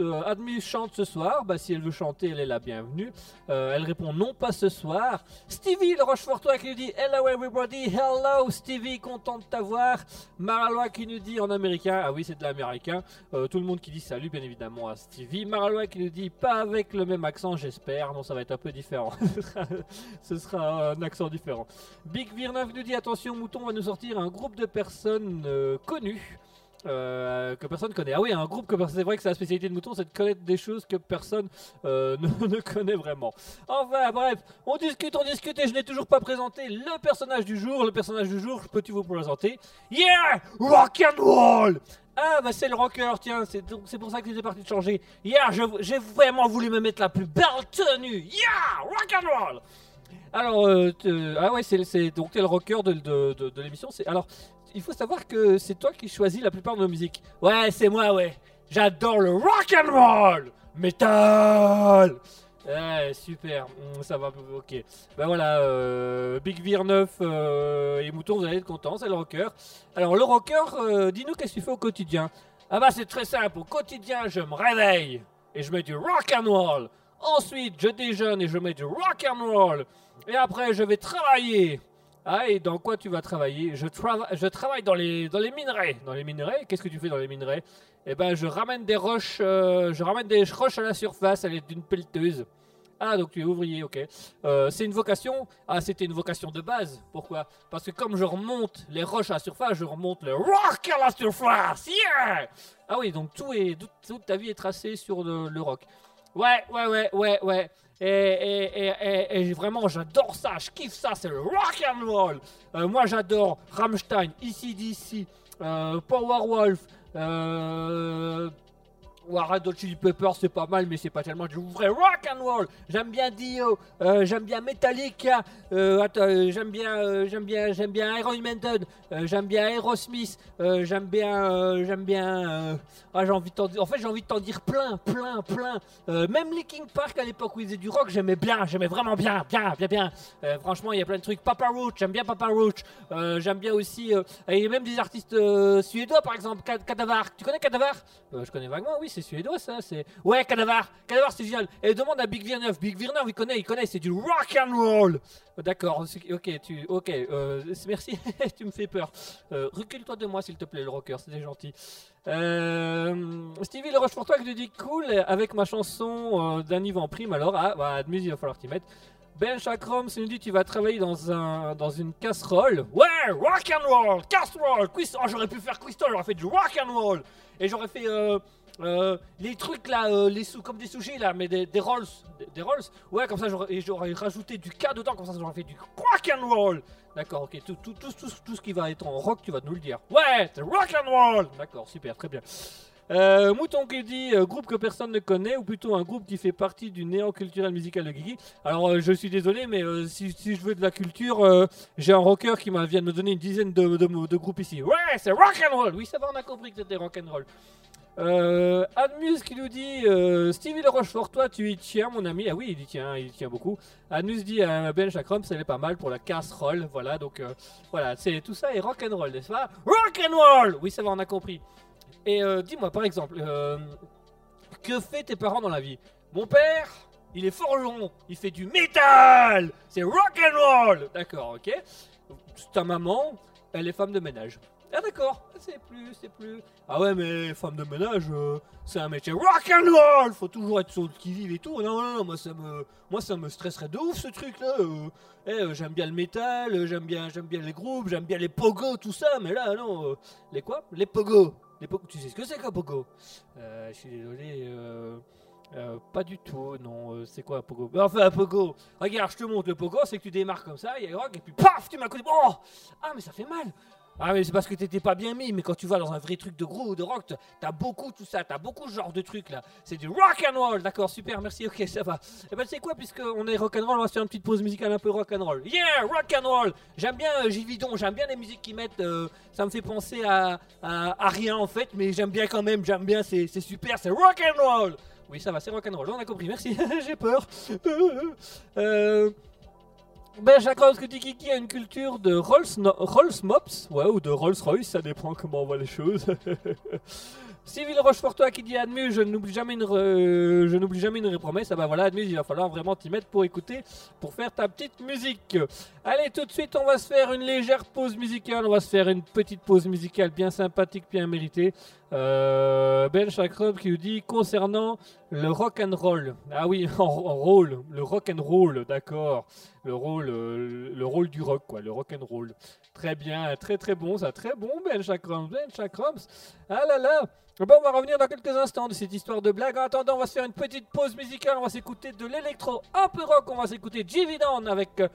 Euh, Admis chante ce soir, bah si elle veut chanter, elle est la bienvenue. Euh, elle répond non, pas ce soir. Stevie le Rochefortois qui nous dit Hello everybody, hello Stevie, content de t'avoir. Maralois qui nous dit en américain, ah oui c'est de l'américain. Euh, tout le monde qui dit salut bien évidemment à Stevie. Maralois qui nous dit pas avec le même accent, j'espère. Non, ça va être un peu différent. Ce sera- un accent différent. Big Virneuf nous dit attention, Mouton va nous sortir un groupe de personnes euh, connues. Euh, que personne connaît. Ah oui, un groupe que personne. C'est vrai que c'est la spécialité de Mouton, c'est de connaître des choses que personne euh, ne, connaît vraiment. Enfin, bref, on discute, on discute et je n'ai toujours pas présenté le personnage du jour. Le personnage du jour, peux-tu vous présenter? Yeah Rock and roll ah bah c'est le rocker, tiens, c'est pour ça que j'étais parti de changer. Yeah, j'ai vraiment voulu me mettre la plus belle tenue. Yeah, rock and roll. Alors, euh, ah ouais, c'est donc t'es le rocker de, de, de, l'émission. Alors, il faut savoir que c'est toi qui choisis la plupart de nos musiques. Ouais, c'est moi, ouais. J'adore le rock and roll, metal. Ouais, super, Mm, ça va, ok. Ben voilà, euh, Big Vir 9 euh, et Mouton, vous allez être contents, c'est le rocker. Alors le rocker, euh, dis-nous qu'est-ce que tu fais au quotidien Ah bah c'est très simple, au quotidien je me réveille et je mets du rock and roll. Ensuite je déjeune et je mets du rock and roll. Et après je vais travailler. Ah et dans quoi tu vas travailler? Je, trava- je travaille dans les, dans les minerais. Dans les minerais? Qu'est-ce que tu fais dans les minerais? Eh ben je ramène des roches, euh, je ramène des roches à la surface à l'aide d'une pelleteuse. Ah, donc tu es ouvrier, ok. Euh, c'est une vocation? Ah, c'était une vocation de base. Pourquoi? Parce que comme je remonte les roches à la surface, je remonte le rock à la surface. Yeah Ah oui, donc tout est, toute, toute ta vie est tracée sur le, le rock. Ouais, ouais, ouais, ouais, ouais. Et, et, vraiment, j'adore ça, je kiffe ça, c'est le rock and roll. Euh, moi, j'adore Rammstein, ici d'ici, Powerwolf, euh, Ouais, Red Chili Peppers c'est pas mal mais c'est pas tellement du vrai rock and roll. J'aime bien Dio, euh, j'aime bien Metallica, euh, euh, j'aime bien j'aime bien j'aime bien Iron Maiden, j'aime bien Aerosmith, j'aime bien j'aime bien ah j'ai envie de en fait j'ai envie de t'en dire plein plein plein. Même Linkin Park à l'époque où ils faisaient du rock, j'aimais bien, j'aimais vraiment bien bien bien bien. Franchement, il y a plein de trucs Papa Roach, j'aime bien Papa Roach. J'aime bien aussi euh, et même des artistes suédois par exemple Kadavar. Tu connais Kadavar Euh, Je connais vaguement, oui, c'est suédois ça, c'est Ouais, Kadavar. Kadavar c'est génial. Et demande à Big Villeneuve. Big Villeneuve, il connaît, il connaît, c'est du rock and roll. Euh, D'accord, ok, tu, ok, euh, merci, tu me fais peur. Euh, recule-toi de moi s'il te plaît, le rocker, c'était gentil. Euh, Stevie Le Rochefortois qui te dit cool avec ma chanson d'un en prime. Alors, ah, bah, admise, il va falloir t'y mettre. Ben Chakram, nous dit tu vas travailler dans un dans une casserole. Ouais, rock and roll, casserole, quiz. Oh, j'aurais pu faire Crystal, j'aurais fait du rock and roll. Et j'aurais fait euh, euh, les trucs là, euh, les sous comme des sushis là, mais des, rolls, des, rolls. Ouais, comme ça j'aurais rajouté du K dedans, comme ça j'aurais fait du rock and roll. D'accord, ok, tout, tout, tout, tout, ce qui va être en rock, tu vas nous le dire. Ouais, c'est rock and roll. D'accord, super, très bien. Euh, Mouton qui dit groupe que personne ne connaît ou plutôt un groupe qui fait partie du néant culturel musical de Guigui. Alors je suis désolé mais si, je veux de la culture, j'ai un rocker qui vient de me donner une dizaine de groupes ici. Ouais, c'est rock and roll. Oui, ça va, on a compris que c'était rock and roll. Euh, Admus qui nous dit euh, Stevie Le Rochefort, toi tu y tiens mon ami. Ah oui, il y tient, il y tient beaucoup. Admus dit à Ben Chakram, ça est pas mal pour la casserole. Voilà, donc euh, voilà, c'est tout ça est rock and roll, n'est-ce pas? Rock and roll. Oui, ça va, on a compris. Et euh, dis-moi par exemple, euh, que fait tes parents dans la vie? Mon père, il est forgeron, il fait du métal, c'est rock and roll. D'accord, ok. Ta maman, elle est femme de ménage. Ah d'accord, c'est plus, c'est plus. Ah ouais, mais femme de ménage, euh, c'est un métier rock and roll. Faut toujours être sur le qui vive et tout. Non, non, non, moi ça me, moi ça me stresserait de ouf ce truc-là. euh. Eh, euh, j'aime bien le métal, j'aime bien, j'aime bien les groupes, j'aime bien les pogos, tout ça. Mais là, non, euh, les quoi? Les pogos. Les po- tu sais ce que c'est qu'un pogo? Je suis désolé. Euh... pas du tout, non, c'est quoi un pogo? Enfin, un pogo, regarde, je te montre le pogo, c'est que tu démarres comme ça, il y a rock, et puis paf, tu m'as connu. Oh Ah, mais ça fait mal Ah, mais c'est parce que t'étais pas bien mis, mais quand tu vas dans un vrai truc de gros ou de rock, t'as beaucoup tout ça, t'as beaucoup ce genre de trucs là. C'est du rock and roll, d'accord, super, merci, ok, ça va. Et ben, c'est quoi, puisque on est rock and roll, on va se faire une petite pause musicale un peu rock and roll. Yeah, rock and roll J'aime bien euh, Gividon, j'aime bien les musiques qu'ils mettent, euh, ça me fait penser à, à, rien en fait, mais j'aime bien quand même, j'aime bien, c'est super, c'est rock and roll oui, ça va, c'est rock'n'roll, on a compris, merci, j'ai peur. euh, ben, dit Kiki a une culture de Rolls, Rolls Mops, ouais, ou de Rolls Royce, ça dépend comment on voit les choses. Civil Rochefortois qui dit Admus, je n'oublie jamais une, re- je n'oublie jamais une promesse. Ah bah voilà, Admus, il va falloir vraiment t'y mettre pour écouter, pour faire ta petite musique. Allez, tout de suite, on va se faire une légère pause musicale. On va se faire une petite pause musicale bien sympathique, bien méritée. Euh, ben Chakrob qui nous dit concernant le rock and roll. Ah oui, en, en rôle, le rock and roll, d'accord. Le rôle, euh, le rôle du rock, quoi, le rock and roll. Très bien, très très bon, ça, très bon, Ben Chakrob, Ben Chakrob. Ah là là. Bon, on va revenir dans quelques instants de cette histoire de blague. En attendant, on va se faire une petite pause musicale. On va s'écouter de l'électro un peu rock. On va s'écouter Down avec euh,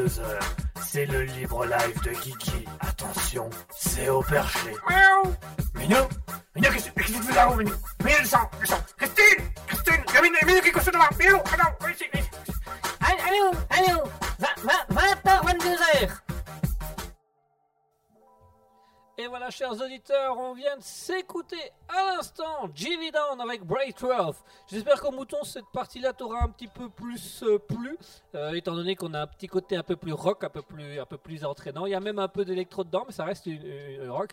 à 22h, avec Break 12. J'espère qu'au mouton, cette partie-là t'aura un petit peu plus euh, plu, euh, étant donné qu'on a un petit côté un peu plus rock, un peu plus, un peu plus entraînant. Il y a même un peu d'électro dedans, mais ça reste une- une rock.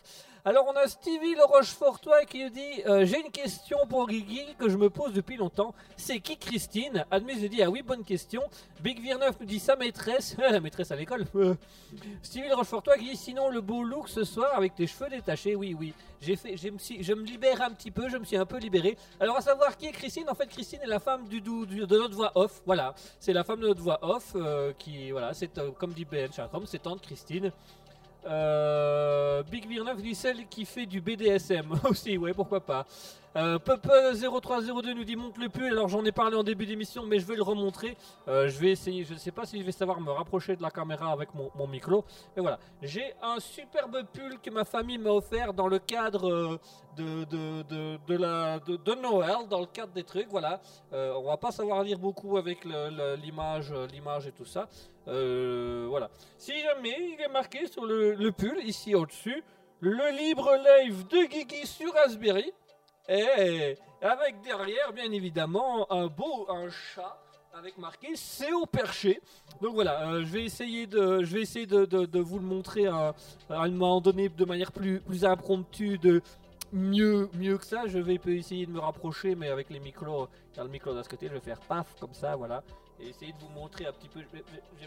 Alors, on a Stevie Le Rochefortois qui nous dit euh, J'ai une question pour Guigui que je me pose depuis longtemps. C'est qui Christine? Admise dit Ah oui, bonne question. Big Virneuf nous dit Sa maîtresse, la maîtresse à l'école. Stevie Le Rochefortois qui dit Sinon, le beau look ce soir avec tes cheveux détachés. Oui, oui. J'ai fait, je me libère un petit peu, je me suis un peu libéré. Alors, à savoir qui est Christine? En fait, Christine est la femme du, du- de notre voix off. Voilà, c'est la femme de notre voix off euh, qui, voilà, c'est euh, comme dit Ben Chakram, c'est tante Christine. Euh, Big 9 dit celle qui fait du BDSM aussi, ouais, pourquoi pas. Euh, Pup0302 nous dit monte le pull. Alors j'en ai parlé en début d'émission, mais je vais le remontrer. Euh, je vais essayer, je ne sais pas si je vais savoir me rapprocher de la caméra avec mon, micro. Mais voilà, j'ai un superbe pull que ma famille m'a offert dans le cadre euh, de, de, Noël, dans le cadre des trucs. Voilà, Euh, on va pas savoir lire beaucoup avec l'image, euh, l'image et tout ça. Euh, voilà. Si jamais il est marqué sur le, le pull, ici au-dessus, le libre live de Guigui sur Raspberry. Et avec derrière, bien évidemment, un beau un chat avec marqué c'est au perché. Donc voilà, euh, je vais essayer de, je vais essayer de, de- de vous le montrer à, à un moment donné de manière plus, plus impromptue, de mieux, mieux que ça. Je vais essayer de me rapprocher, mais avec les micros, car le micro ce côté, je vais faire paf comme ça, voilà. Et essayer de vous montrer un petit peu. Je vais,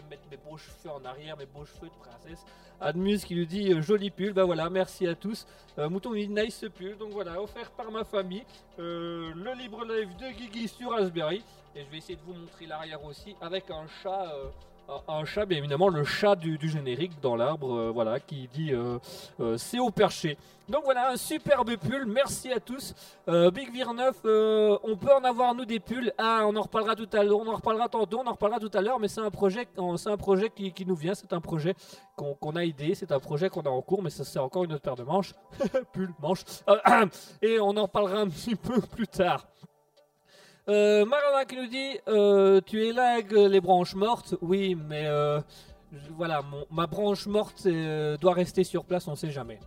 mettre mes beaux cheveux en arrière, mes beaux cheveux de princesse. Admuse qui lui dit euh, joli pull. Bah voilà, merci à tous. Euh, Mouton dit nice ce pull. Donc voilà, offert par ma famille. Euh, le libre live de Guigui sur Raspberry. Et je vais essayer de vous montrer l'arrière aussi avec un chat. Un- chat, bien évidemment, le chat du, générique dans l'arbre, euh, voilà, qui dit euh, euh, c'est au perché. Donc voilà, un superbe pull, merci à tous. Big Vir 9, euh, on peut en avoir nous des pulls. Ah, on en reparlera tout à l'heure, on en reparlera tantôt, on en reparlera tout à l'heure, mais c'est un projet, c'est un projet qui, nous vient, c'est un projet qu'on a aidé, c'est un projet qu'on a en cours, mais ça c'est encore une autre paire de manches. pull, manche. Et on en parlera un petit peu plus tard. Euh, Marana qui nous dit euh, Tu élagues les branches mortes. Oui, mais euh, voilà, ma branche morte euh, doit rester sur place, on sait jamais.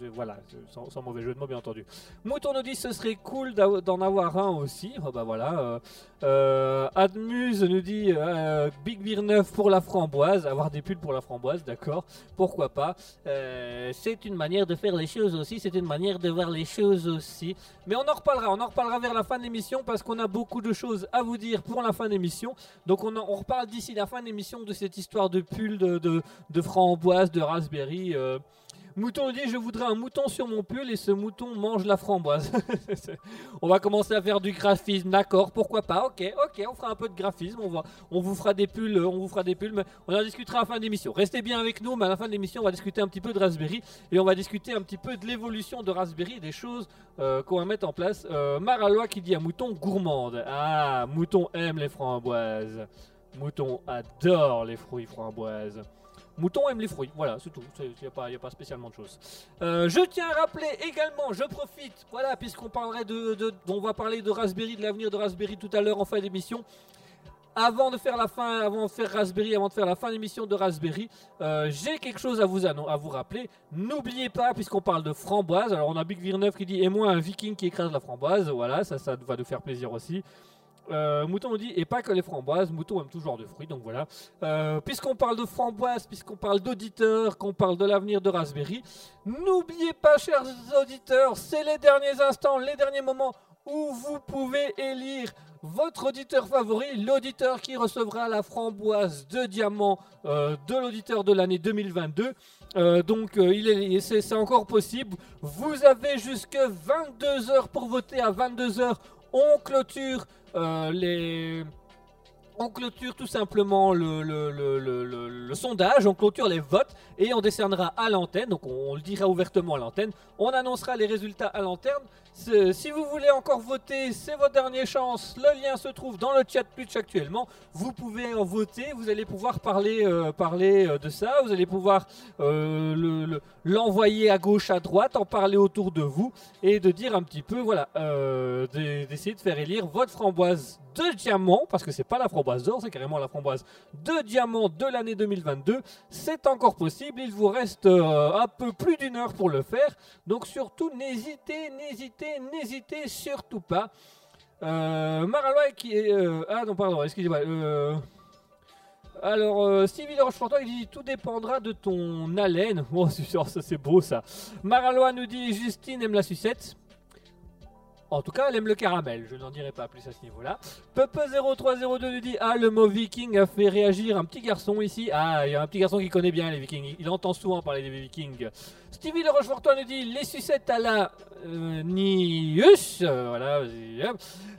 Je- voilà, sans, mauvais jeu de mots, bien entendu. Mouton nous dit Ce serait cool d'en avoir un aussi. Oh, bah voilà. euh, euh, Admuse nous dit euh, Big Beer 9 pour la framboise. Avoir des pulls pour la framboise, d'accord. Pourquoi pas Euh, C'est une manière de faire les choses aussi. C'est une manière de voir les choses aussi. Mais on en reparlera, on en reparlera vers la fin de l'émission parce qu'on a beaucoup de choses à vous dire pour la fin de l'émission. Donc on, en- reparle d'ici la fin de l'émission de cette histoire de de, de, de framboise, de raspberry. euh. Mouton dit je voudrais un mouton sur mon pull et ce mouton mange la framboise. on va commencer à faire du graphisme, d'accord, pourquoi pas, ok, ok, on fera un peu de graphisme, on, va, on vous fera des pulls, on vous fera des pulls, mais on en discutera à la fin de l'émission. Restez bien avec nous, mais à la fin de l'émission on va discuter un petit peu de Raspberry et on va discuter un petit peu de l'évolution de Raspberry des choses euh, qu'on va mettre en place. Euh, Maralois qui dit à Mouton gourmande. Ah, Mouton aime les framboises. Mouton adore les fruits framboises. Mouton aime les fruits, voilà, c'est tout. Il n'y a, pas- spécialement de choses. Euh, je tiens à rappeler également, je profite, voilà, puisqu'on parlerait de, On va parler de Raspberry, de l'avenir de Raspberry tout à l'heure en fin d'émission. Avant de faire la fin, avant de faire Raspberry, avant de faire la fin d'émission de Raspberry, euh, j'ai quelque chose à vous, à vous rappeler. N'oubliez pas, puisqu'on parle de framboise, alors on a Big Virneuf qui dit Et moi, un viking qui écrase la framboise. Voilà, ça, ça va nous faire plaisir aussi. Euh, Mouton nous dit Et pas que les framboises, Mouton aime tout genre de fruits, donc voilà. Euh, puisqu'on parle de framboise, puisqu'on parle d'auditeurs, qu'on parle de l'avenir de Raspberry, n'oubliez pas, chers auditeurs, c'est les derniers instants, les derniers moments où vous pouvez élire votre auditeur favori, l'auditeur qui recevra la framboise de diamant euh, de l'auditeur de l'année 2022. Euh, donc il est, c'est, c'est encore possible. Vous avez jusque 22 heures pour voter. À 22 heures, on clôture euh, on clôture tout simplement le, sondage, on clôture les votes et on décernera à l'antenne, donc on, on le dira ouvertement à l'antenne, on annoncera les résultats à l'antenne. Si vous voulez encore voter, c'est votre dernière chance, le lien se trouve dans le chat Twitch actuellement, vous pouvez en voter, vous allez pouvoir parler, euh, parler euh, de ça, vous allez pouvoir euh, le- le- l'envoyer à gauche, à droite, en parler autour de vous et de dire un petit peu, voilà, d'e- d'essayer de faire élire votre framboise de diamant, parce que c'est pas la framboise d'or, c'est carrément la framboise de diamant de l'année 2022. C'est encore possible, il vous reste un peu plus d'une heure pour le faire, donc surtout n'hésitez, n'hésitez, n'hésitez surtout pas. Euh, Maraloy qui est... euh, ah non, pardon, excusez-moi. euh, alors, euh, Stevie Le Rochefortois, il dit tout dépendra de ton haleine. Oh, c'est beau ça. Maralois nous dit Justine aime la sucette. En tout cas, elle aime le caramel. Je n'en dirai pas plus à ce niveau-là. Pepe0302 nous dit Ah, le mot viking a fait réagir un petit garçon ici. Ah, il y a un petit garçon qui connaît bien les vikings. Il entend souvent parler des vikings. Stevie Le Rochefortois nous dit Les sucettes à la euh, Nius. Euh, voilà.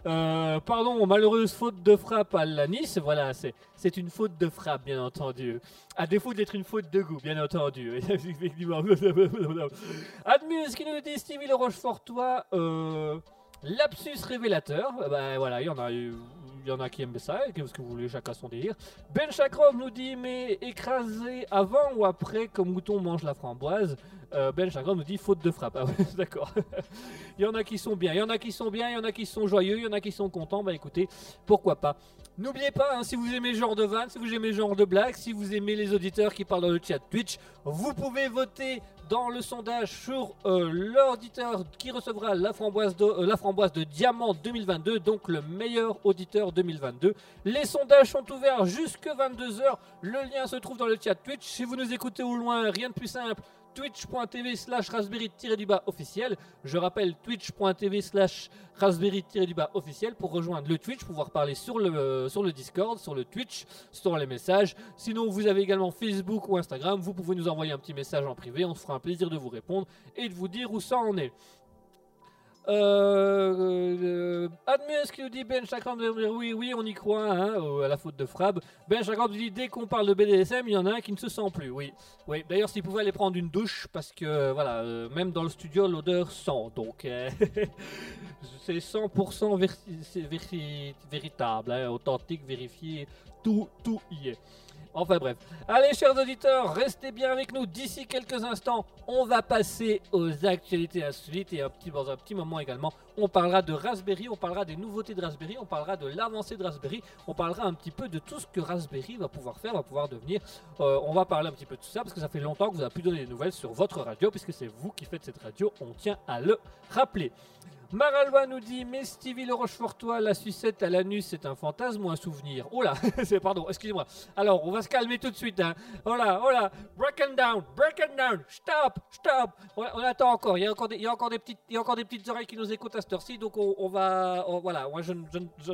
Euh, pardon, malheureuse faute de frappe à la Nice. Voilà, c'est une faute de frappe, bien entendu. À défaut d'être une faute de goût, bien entendu. Effectivement. Admus qui nous dit Stevie Le Rochefortois, lapsus révélateur. Bah voilà, il y en a y en a qui aiment ça, qu'est-ce que vous voulez, chacun son délire. Ben Chakrov nous dit Mais écrasé avant ou après comme mouton mange la framboise? Euh, Ben nous dit Faute de frappe. Ah ouais, d'accord. il y en a qui sont bien, il y en a qui sont bien, il y en a qui sont joyeux, il y en a qui sont contents. Bah écoutez, pourquoi pas. N'oubliez pas, hein, si vous aimez genre de vannes, si vous aimez genre de blagues, si vous aimez les auditeurs qui parlent dans le chat Twitch, vous pouvez voter dans le sondage sur euh, l'auditeur qui recevra la framboise, de, euh, la framboise de Diamant 2022, donc le meilleur auditeur 2022. Les sondages sont ouverts jusque 22h. Le lien se trouve dans le chat Twitch. Si vous nous écoutez au loin, rien de plus simple. Twitch.tv slash raspberry-du-bas officiel. Je rappelle twitch.tv slash raspberry-du-bas officiel pour rejoindre le Twitch, pouvoir parler sur le, euh, sur le Discord, sur le Twitch, sur les messages. Sinon, vous avez également Facebook ou Instagram. Vous pouvez nous envoyer un petit message en privé. On se fera un plaisir de vous répondre et de vous dire où ça en est. Euh, euh, Admus qui nous dit Ben Chakram oui, oui, on y croit hein, à la faute de Frab. Ben Chakram nous dit dès qu'on parle de BDSM, il y en a un qui ne se sent plus. Oui, oui. D'ailleurs, s'il pouvait aller prendre une douche, parce que voilà, euh, même dans le studio, l'odeur sent. Donc, euh, c'est 100% verti- c'est verti- véritable, hein, authentique, vérifié. Tout, tout y est. Enfin bref. Allez, chers auditeurs, restez bien avec nous. D'ici quelques instants, on va passer aux actualités insolites et dans un petit moment également, on parlera de Raspberry, on parlera des nouveautés de Raspberry, on parlera de l'avancée de Raspberry, on parlera un petit peu de tout ce que Raspberry va pouvoir faire, va pouvoir devenir. Euh, on va parler un petit peu de tout ça parce que ça fait longtemps que vous n'avez plus donné des nouvelles sur votre radio puisque c'est vous qui faites cette radio, on tient à le rappeler. Maralba nous dit Mais Stevie Le Rochefortois, la sucette à l'anus, c'est un fantasme ou un souvenir? Oh là Pardon, excusez-moi. Alors, on va se calmer tout de suite. Hein. Oh là, oh là Break and down Break and down Stop Stop on, attend encore. Il y, a encore des, il, y a encore des petites, il y a encore des petites oreilles qui nous écoutent à cette heure-ci, donc on, va. Voilà, moi je je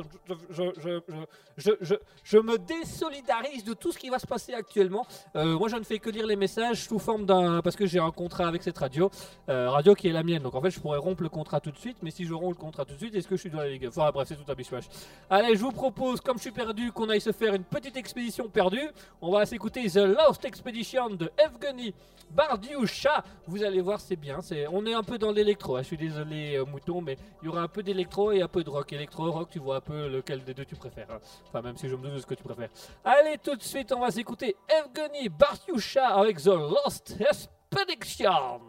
je, je, je, me désolidarise de tout ce qui va se passer actuellement. Euh, moi, je ne fais que lire les messages sous forme d'un. Parce que j'ai un contrat avec cette radio, euh, radio qui est la mienne. Donc en fait, je pourrais rompre le contrat tout de suite, mais si je romps le contrat tout de suite, est-ce que je suis dans la ligue Enfin bref, c'est tout un bishwash. Allez, je vous propose, comme je suis perdu, qu'on aille se faire une petite expédition perdue. On va s'écouter The Lost Expedition de Evgeny Bardioucha. Vous allez voir, c'est bien. On est un peu dans l'électro. hein. Je suis désolé, euh, mouton, mais il y aura un peu d'électro et un peu de rock. Électro, rock, tu vois un peu lequel des deux tu préfères. hein. Enfin, même si je me doute de ce que tu préfères. Allez, tout de suite, on va s'écouter Evgeny Bardioucha avec The Lost Expedition.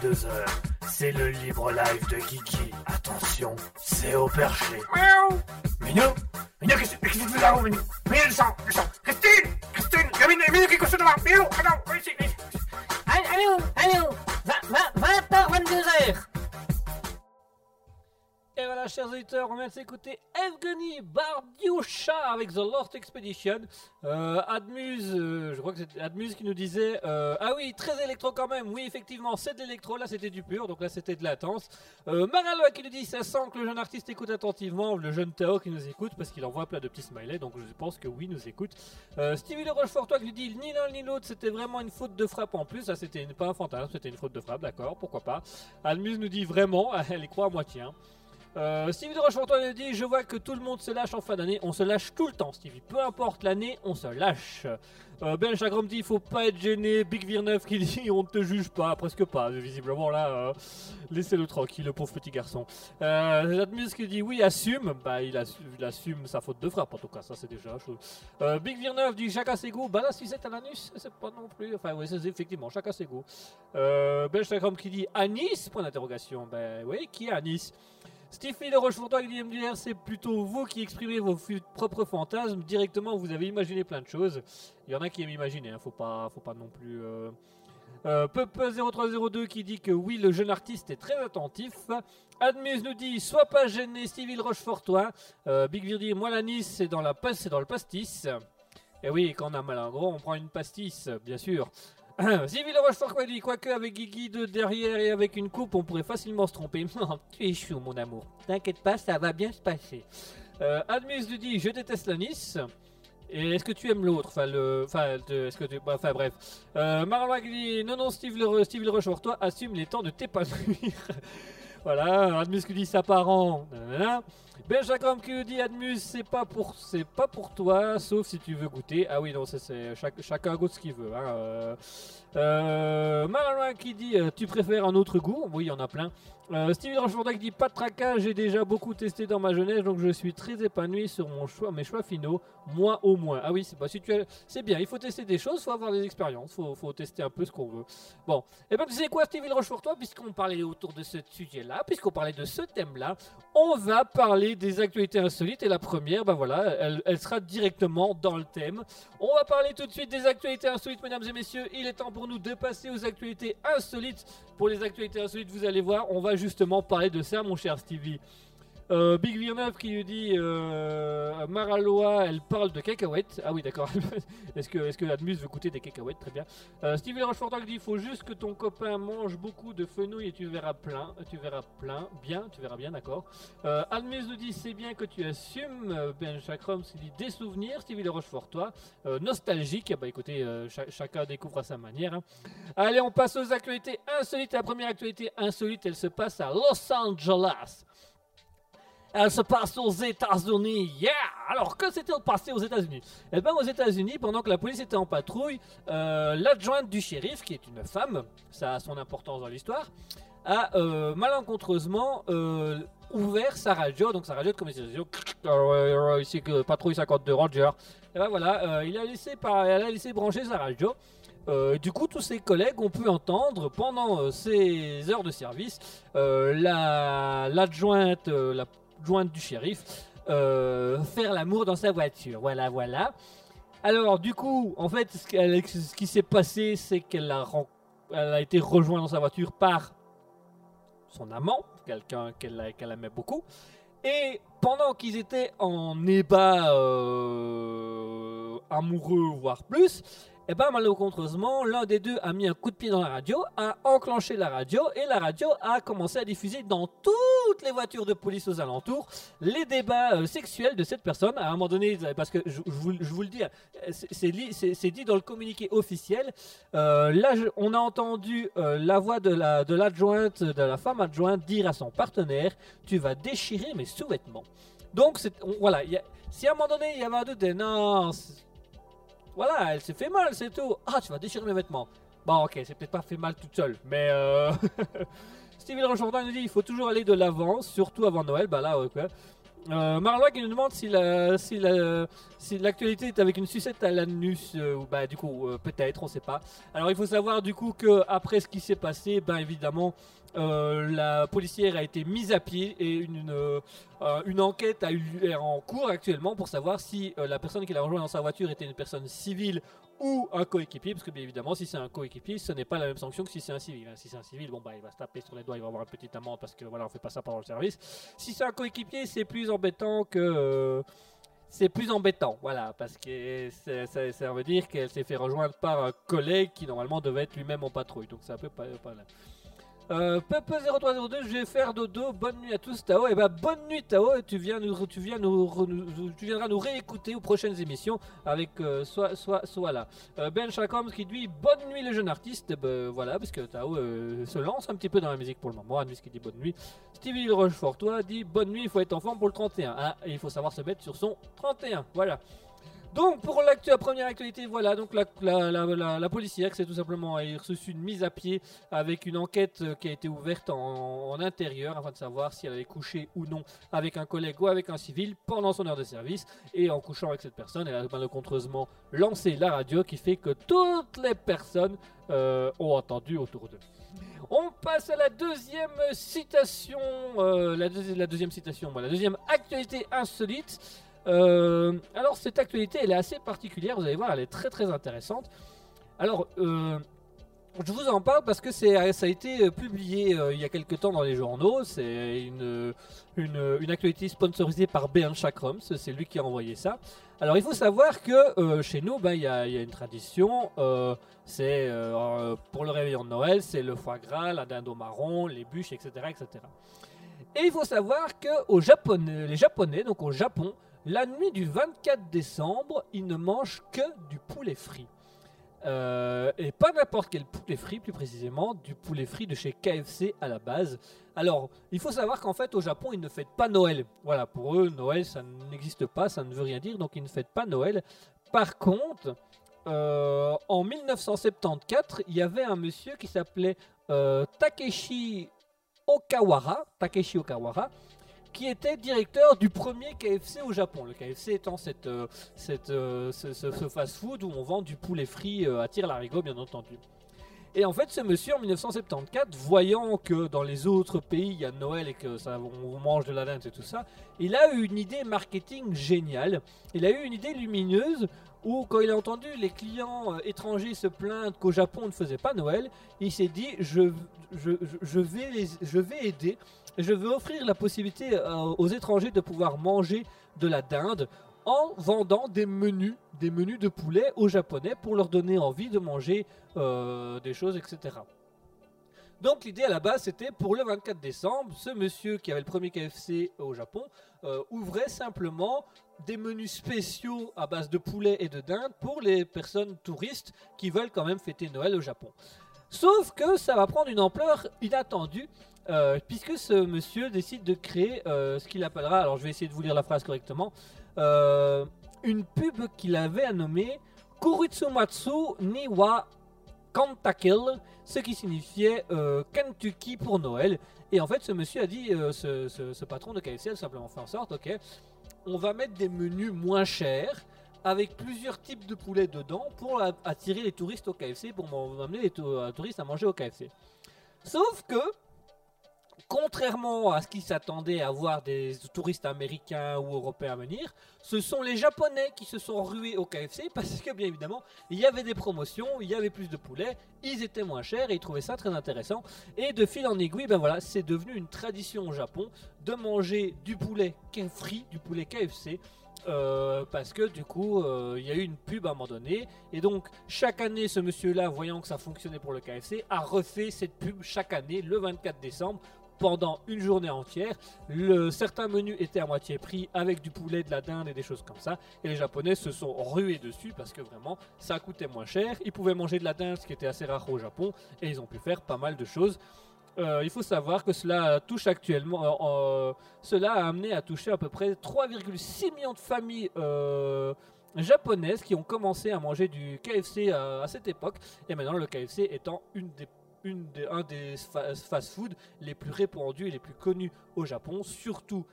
22h. C'est le libre live de Kiki. Attention, c'est au perché. Miaou Minou Minou, qu'est-ce que tu fais là-haut, Minou Minou, le sang, le sang Christine Christine Il y a Minou, Minou qui est couché devant Minou, attends, viens ici, viens ici. Allô, allô 20h, 22h Et voilà, chers auditeurs, on vient de s'écouter Evgeny Bardioucha avec The Lost Expedition. Euh, Admuse, euh, je crois que c'est Admuse qui nous disait euh, Ah oui, très électro quand même. Oui, effectivement, c'est de l'électro. Là, c'était du pur, donc là, c'était de latence. Euh, Maraloa qui nous dit Ça sent que le jeune artiste écoute attentivement. Le jeune Théo qui nous écoute parce qu'il envoie plein de petits smileys, donc je pense que oui, nous écoute. Euh, Stevie Le Rochefortois qui nous dit Ni l'un ni l'autre, c'était vraiment une faute de frappe en plus. Ça, c'était pas un fantasme, c'était une faute de frappe, d'accord, pourquoi pas. Admuse nous dit Vraiment, elle y croit à moitié. hein. Euh, Stevie de Rochefortois nous dit Je vois que tout le monde se lâche en fin d'année. On se lâche tout le temps, Stevie. Peu importe l'année, on se lâche. Euh, ben Chagrom dit Il faut pas être gêné. Big Virneuf qui dit On ne te juge pas, presque pas. Visiblement là, euh, laissez-le tranquille, le pauvre petit garçon. Euh, Jadmus qui dit Oui, assume. Bah, il, assu- il assume sa faute de frappe, en tout cas, ça c'est déjà chose. Euh, Big Virneuf dit Chacun ses goûts. Bah, la sucette à l'anus, c'est pas non plus. Enfin, oui, c'est effectivement, chacun ses goûts. Ben Chagrom qui dit À Nice? Point d'interrogation. Ben oui, qui est à Nice? Stevie de Rochefortois qui dit MDR, c'est plutôt vous qui exprimez vos propres fantasmes. Directement, vous avez imaginé plein de choses. Il y en a qui aiment imaginer, hein, faut, pas, faut pas non plus. Euh... Euh, Peuple0302 qui dit que oui, le jeune artiste est très attentif. Admuse nous dit Sois pas gêné, de Rochefortois. Euh, Big Vir dit Moi, la Nice, c'est dans, la pas- c'est dans le pastis. Et oui, quand on a mal un gros, on prend une pastis, bien sûr. Stevie de Rochefortois dit Quoique avec Guigui de derrière et avec une coupe, on pourrait facilement se tromper. Tu es chou, mon amour. T'inquiète pas, ça va bien se passer. Euh, Admus nous dit Je déteste la Nice. Et est-ce que tu aimes l'autre? Enfin. Enfin, est-ce que tu. bah, Enfin, bref. Euh, Marlois qui dit Non, non, Steve le, Steve le Rochefortois, assume les temps de t'épanouir. voilà, Admus qui dit Sa parent. Ben Jacom qui dit Admus, c'est pas pour c'est pas pour toi, sauf si tu veux goûter. Ah oui, non, c'est chacun goûte ce qu'il veut. Hein. Euh, euh, qui dit euh, Tu préfères un autre goût? Oui, il y en a plein. Euh, Stevie qui dit Pas de tracas, j'ai déjà beaucoup testé dans ma jeunesse, donc je suis très épanoui sur mon choix, mes choix finaux. Moi au moins. Ah oui, c'est bah, si c'est bien, il faut tester des choses, faut avoir des expériences, faut, faut tester un peu ce qu'on veut. Bon, et ben tu sais quoi, Stevie Rochefortois, puisqu'on parlait autour de ce sujet-là, puisqu'on parlait de ce thème-là, on va parler des actualités insolites. Et la première, ben voilà, elle, elle sera directement dans le thème. On va parler tout de suite des actualités insolites, mesdames et messieurs. Il est temps pour nous de passer aux actualités insolites. Pour les actualités insolites, vous allez voir, on va justement parler de ça, mon cher Stevie. Euh, Big Villeneuve qui lui dit euh, Maraloa, elle parle de cacahuètes. Ah oui, d'accord. est-ce que, est que Admus veut goûter des cacahuètes? Très bien. Euh, Stevie Rochefortois qui dit il faut juste que ton copain mange beaucoup de fenouil et tu verras plein. Tu verras plein. Bien, tu verras bien, d'accord. Euh, Admus nous dit c'est bien que tu assumes. Euh, Ben Chakram qui dit des souvenirs. Stevie Le Rochefortois. Euh, nostalgique. Ah bah écoutez, euh, cha- chacun découvre à sa manière. hein. Allez, on passe aux actualités insolites. La première actualité insolite, elle se passe à Los Angeles. Elle se passe aux États-Unis. Yeah! Alors, que s'est-il passé aux États-Unis? Eh bien, aux États-Unis, pendant que la police était en patrouille, euh, l'adjointe du shérif, qui est une femme, ça a son importance dans l'histoire, a euh, malencontreusement euh, ouvert sa radio, donc sa radio de communication. Euh, ici patrouille 52 Roger. Et ben voilà, il a laissé elle a laissé brancher sa radio. Du coup, tous ses collègues ont pu entendre pendant euh, ces heures de service euh, la l'adjointe, l'adjointe du shérif euh, faire l'amour dans sa voiture. Voilà, voilà. Alors, du coup, en fait, ce, qui s'est passé, c'est qu'elle a, été rejointe dans sa voiture par son amant, quelqu'un qu'elle aimait beaucoup. Et pendant qu'ils étaient en ébat euh, amoureux, voire plus, et ben malencontreusement, l'un des deux a mis un coup de pied dans la radio, a enclenché la radio, et la radio a commencé à diffuser dans toutes les voitures de police aux alentours les débats euh, sexuels de cette personne. À un moment donné, parce que je, vous, le dis, euh, c'est- dit dans le communiqué officiel. Euh, là, on a entendu euh, la voix de la l'adjointe, de la femme adjointe, dire à son partenaire "Tu vas déchirer mes sous-vêtements." Donc, voilà. si à un moment donné, il y avait un doute, non, voilà, elle s'est fait mal, c'est tout. Ah, tu vas déchirer mes vêtements. Bon, ok, c'est peut-être pas fait mal toute seule, mais euh... Steven Rochefort nous dit il faut toujours aller de l'avant, surtout avant Noël. Bah là, ouais, quoi. Euh, qui nous demande si la- si la- si l'actualité est avec une sucette à l'anus, euh, ou bah du coup euh, peut-être, on sait pas. Alors il faut savoir du coup que après ce qui s'est passé, ben évidemment euh, la policière a été mise à pied et une, euh, enquête a eu est en cours actuellement pour savoir si la personne qui l'a rejoint dans sa voiture était une personne civile ou un coéquipier, parce que bien évidemment si c'est un coéquipier, ce n'est pas la même sanction que si c'est un civil. hein. Si c'est un civil, bon bah il va se taper sur les doigts, il va avoir une petite amende parce que voilà on fait pas ça pendant le service. Si c'est un coéquipier, c'est plus embêtant que. euh, c'est plus embêtant, voilà, parce que ça, veut dire qu'elle s'est fait rejoindre par un collègue qui normalement devait être lui-même en patrouille, donc c'est un peu pas, pas là. Euh, Pepe0302, je vais faire dodo. Bonne nuit à tous, Tao. Et bah bonne nuit, Tao. Et tu viens tu viens nous, tu viendras nous réécouter aux prochaines émissions avec euh, soit, soit, soit là. Euh, ben Chacoms qui dit bonne nuit le jeune artiste. Ben, voilà, parce que Tao euh, se lance un petit peu dans la musique pour le moment. Anus qui dit bonne nuit. Stevie Rochefort, toi, dit bonne nuit. Il faut être en forme pour le 31. Ah, et il faut savoir se mettre sur son 31. Voilà. Donc pour la première actualité, voilà, donc la, la, la, la- policière s'est tout simplement a reçu une mise à pied avec une enquête euh, qui a été ouverte en, intérieur afin de savoir si elle avait couché ou non avec un collègue ou avec un civil pendant son heure de service. Et en couchant avec cette personne, elle a malencontreusement lancé la radio qui fait que toutes les personnes euh, ont entendu autour d'eux. On passe à la deuxième citation, euh, la, deuxi- la deuxième citation, la deuxième actualité insolite. Euh, alors cette actualité, elle est assez particulière, vous allez voir, elle est très très intéressante. Alors, euh, je vous en parle parce que ça a été publié euh, il y a quelques temps dans les journaux. C'est une, une, actualité sponsorisée par Ben Chakrams, c'est lui qui a envoyé ça. Alors il faut savoir que chez nous, ben, il y, a, il y a une tradition, c'est pour le réveillon de Noël, c'est le foie gras, la dinde au marron, les bûches, etc. etc. Et il faut savoir que les Japonais, donc au Japon, la nuit du 24 décembre, ils ne mangent que du poulet frit. Euh, et pas n'importe quel poulet frit, plus précisément, du poulet frit de chez KFC à la base. Alors, il faut savoir qu'en fait, au Japon, ils ne fêtent pas Noël. Voilà, pour eux, Noël, ça n'existe pas, ça ne veut rien dire, donc ils ne fêtent pas Noël. Par contre, euh, en 1974, il y avait un monsieur qui s'appelait euh, Takeshi Okawara, Takeshi Okawara, qui était directeur du premier KFC au Japon. Le KFC étant cette, euh, cette, euh, ce, fast-food où on vend du poulet frit euh, à tire-larigot, bien entendu. Et en fait, ce monsieur en 1974, voyant que dans les autres pays il y a Noël et que ça, on mange de la dinde et tout ça, il a eu une idée marketing géniale. Il a eu une idée lumineuse où, quand il a entendu les clients étrangers se plaindre qu'au Japon on ne faisait pas Noël, il s'est dit je, je, je- vais je vais aider, je veux offrir la possibilité euh, aux étrangers de pouvoir manger de la dinde en vendant des menus, des menus de poulet aux Japonais pour leur donner envie de manger euh, des choses, etc. Donc l'idée à la base c'était pour le 24 décembre, ce monsieur qui avait le premier KFC au Japon euh, ouvrait simplement des menus spéciaux à base de poulet et de dinde pour les personnes touristes qui veulent quand même fêter Noël au Japon. Sauf que ça va prendre une ampleur inattendue euh, puisque ce monsieur décide de créer euh, ce qu'il appellera, alors je vais essayer de vous lire la phrase correctement, euh, une pub qu'il avait nommée Kuritsumatsu ni wa Kantakil, ce qui signifiait Kentucky pour Noël. Et en fait, ce monsieur a dit, ce, ce- patron de KFC a simplement fait en sorte, ok, on va mettre des menus moins chers avec plusieurs types de poulets dedans pour attirer les touristes au KFC, pour m'en- amener les tou- touristes à manger au KFC. Sauf que, contrairement à ce qui s'attendait à voir des touristes américains ou européens venir, ce sont les Japonais qui se sont rués au KFC parce que bien évidemment il y avait des promotions, il y avait plus de poulets, ils étaient moins chers et ils trouvaient ça très intéressant. Et de fil en aiguille, ben voilà, c'est devenu une tradition au Japon de manger du poulet frit, du poulet KFC. euh, parce que du coup, euh, il y a eu une pub à un moment donné, et donc chaque année, ce monsieur-là, voyant que ça fonctionnait pour le KFC, a refait cette pub chaque année, le 24 décembre, pendant une journée entière. Le, certains menus étaient à moitié prix avec du poulet, de la dinde et des choses comme ça. Et les Japonais se sont rués dessus parce que vraiment ça coûtait moins cher. Ils pouvaient manger de la dinde, ce qui était assez rare au Japon, et ils ont pu faire pas mal de choses. Euh, il faut savoir que cela touche actuellement, euh, euh, cela a amené à toucher à peu près 3,6 millions de familles japonaises qui ont commencé à manger du KFC à cette époque. Et maintenant, le KFC étant une des un des fa- fast-food les plus répandus et les plus connus au Japon, surtout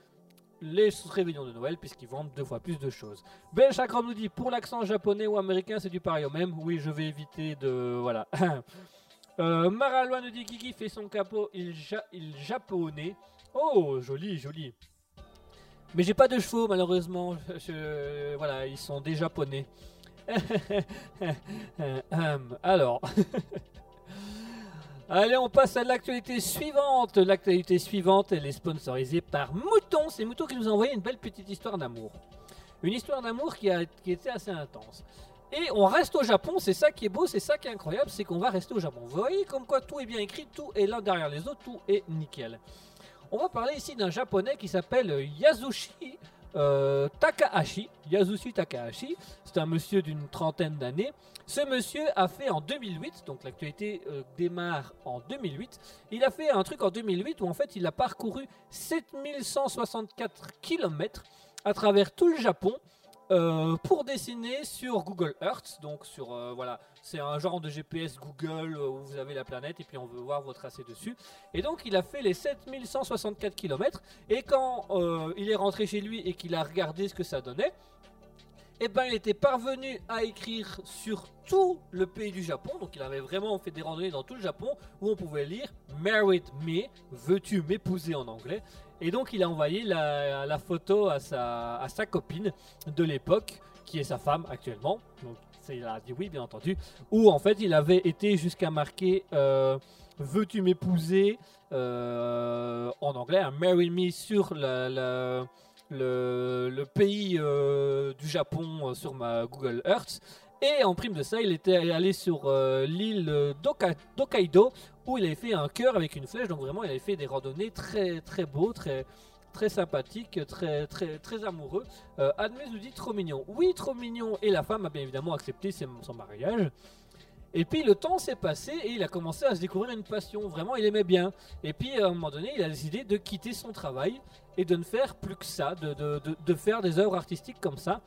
les réveillons de Noël puisqu'ils vendent deux fois plus de choses. Ben Chakram nous dit pour l'accent japonais ou américain c'est du pareil au même. Oui je vais éviter de voilà. euh, Maralois nous dit Kiki fait son capot il, ja japonais. Oh joli joli. Mais j'ai pas de chevaux malheureusement. Voilà ils sont des japonais. Hum, Alors. Allez, on passe à l'actualité suivante. L'actualité suivante, elle est sponsorisée par Mouton. C'est Mouton qui nous a envoyé une belle petite histoire d'amour. Une histoire d'amour qui, a, qui était assez intense. Et on reste au Japon, c'est ça qui est beau, c'est ça qui est incroyable, c'est qu'on va rester au Japon. Vous voyez comme quoi tout est bien écrit, tout est l'un derrière les autres, tout est nickel. On va parler ici d'un japonais qui s'appelle Yasushi euh, Takahashi. Yasushi Takahashi, c'est un monsieur d'une trentaine d'années. Ce monsieur a fait en 2008, donc l'actualité euh, démarre en 2008, il a fait un truc en 2008 où en fait il a parcouru 7164 km à travers tout le Japon euh, pour dessiner sur Google Earth. Donc sur voilà, c'est un genre de GPS Google euh, où vous avez la planète et puis on veut voir votre tracé dessus. Et donc il a fait les 7164 km et quand euh, il est rentré chez lui et qu'il a regardé ce que ça donnait, eh ben, il était parvenu à écrire sur tout le pays du Japon. Donc, il avait vraiment fait des randonnées dans tout le Japon où on pouvait lire Married Me, veux-tu m'épouser en anglais. Et donc, il a envoyé la, photo à sa, à sa copine de l'époque, qui est sa femme actuellement. Donc, il a dit oui, bien entendu. Où en fait, il avait été jusqu'à marquer euh, Veux-tu m'épouser euh, en anglais, un Marry Me sur la- la, le, le pays euh, du Japon sur ma Google Earth. Et en prime de ça, il était allé sur l'île d'Hokkaido où il avait fait un cœur avec une flèche. Donc vraiment, il avait fait des randonnées très très beaux, très très sympathiques, très très très amoureux. Euh, Admes nous dit trop mignon. Oui, trop mignon. Et la femme a bien évidemment accepté son mariage. Et puis le temps s'est passé et il a commencé à se découvrir une passion. Vraiment, il aimait bien. Et puis à un moment donné, il a décidé de quitter son travail et de ne faire plus que ça, de, de- de- faire des œuvres artistiques comme ça.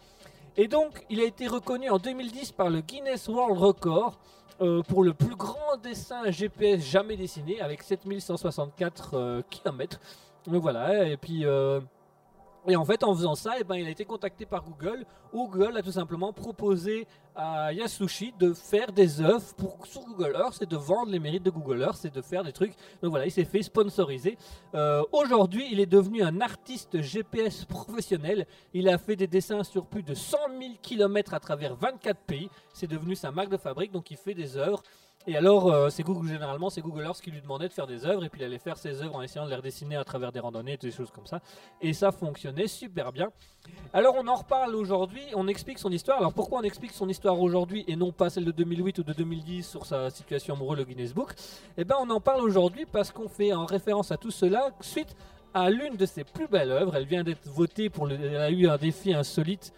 Et donc, il a été reconnu en 2010 par le Guinness World Record euh, pour le plus grand dessin GPS jamais dessiné avec 7164 km. Donc voilà, et puis... euh, et en fait, en faisant ça, eh ben, il a été contacté par Google, Google a tout simplement proposé à Yasushi de faire des œuvres pour, sur Google Earth et de vendre les mérites de Google Earth et de faire des trucs. Donc voilà, il s'est fait sponsoriser. Euh, Aujourd'hui, il est devenu un artiste GPS professionnel. Il a fait des dessins sur plus de 100 000 km à travers 24 pays. C'est devenu sa marque de fabrique, donc il fait des œuvres. Et alors, euh, c'est Google généralement, c'est Google Earth qui lui demandait de faire des œuvres, et puis il allait faire ses œuvres en essayant de les redessiner à travers des randonnées, des choses comme ça. Et ça fonctionnait super bien. Alors, on en reparle aujourd'hui, on explique son histoire. Alors, pourquoi on explique son histoire aujourd'hui et non pas celle de 2008 ou de 2010 sur sa situation amoureuse, le Guinness Book? Eh ben, on en parle aujourd'hui parce qu'on fait en référence à tout cela suite à l'une de ses plus belles œuvres. Elle vient d'être votée pour le. Elle a eu un défi insolite.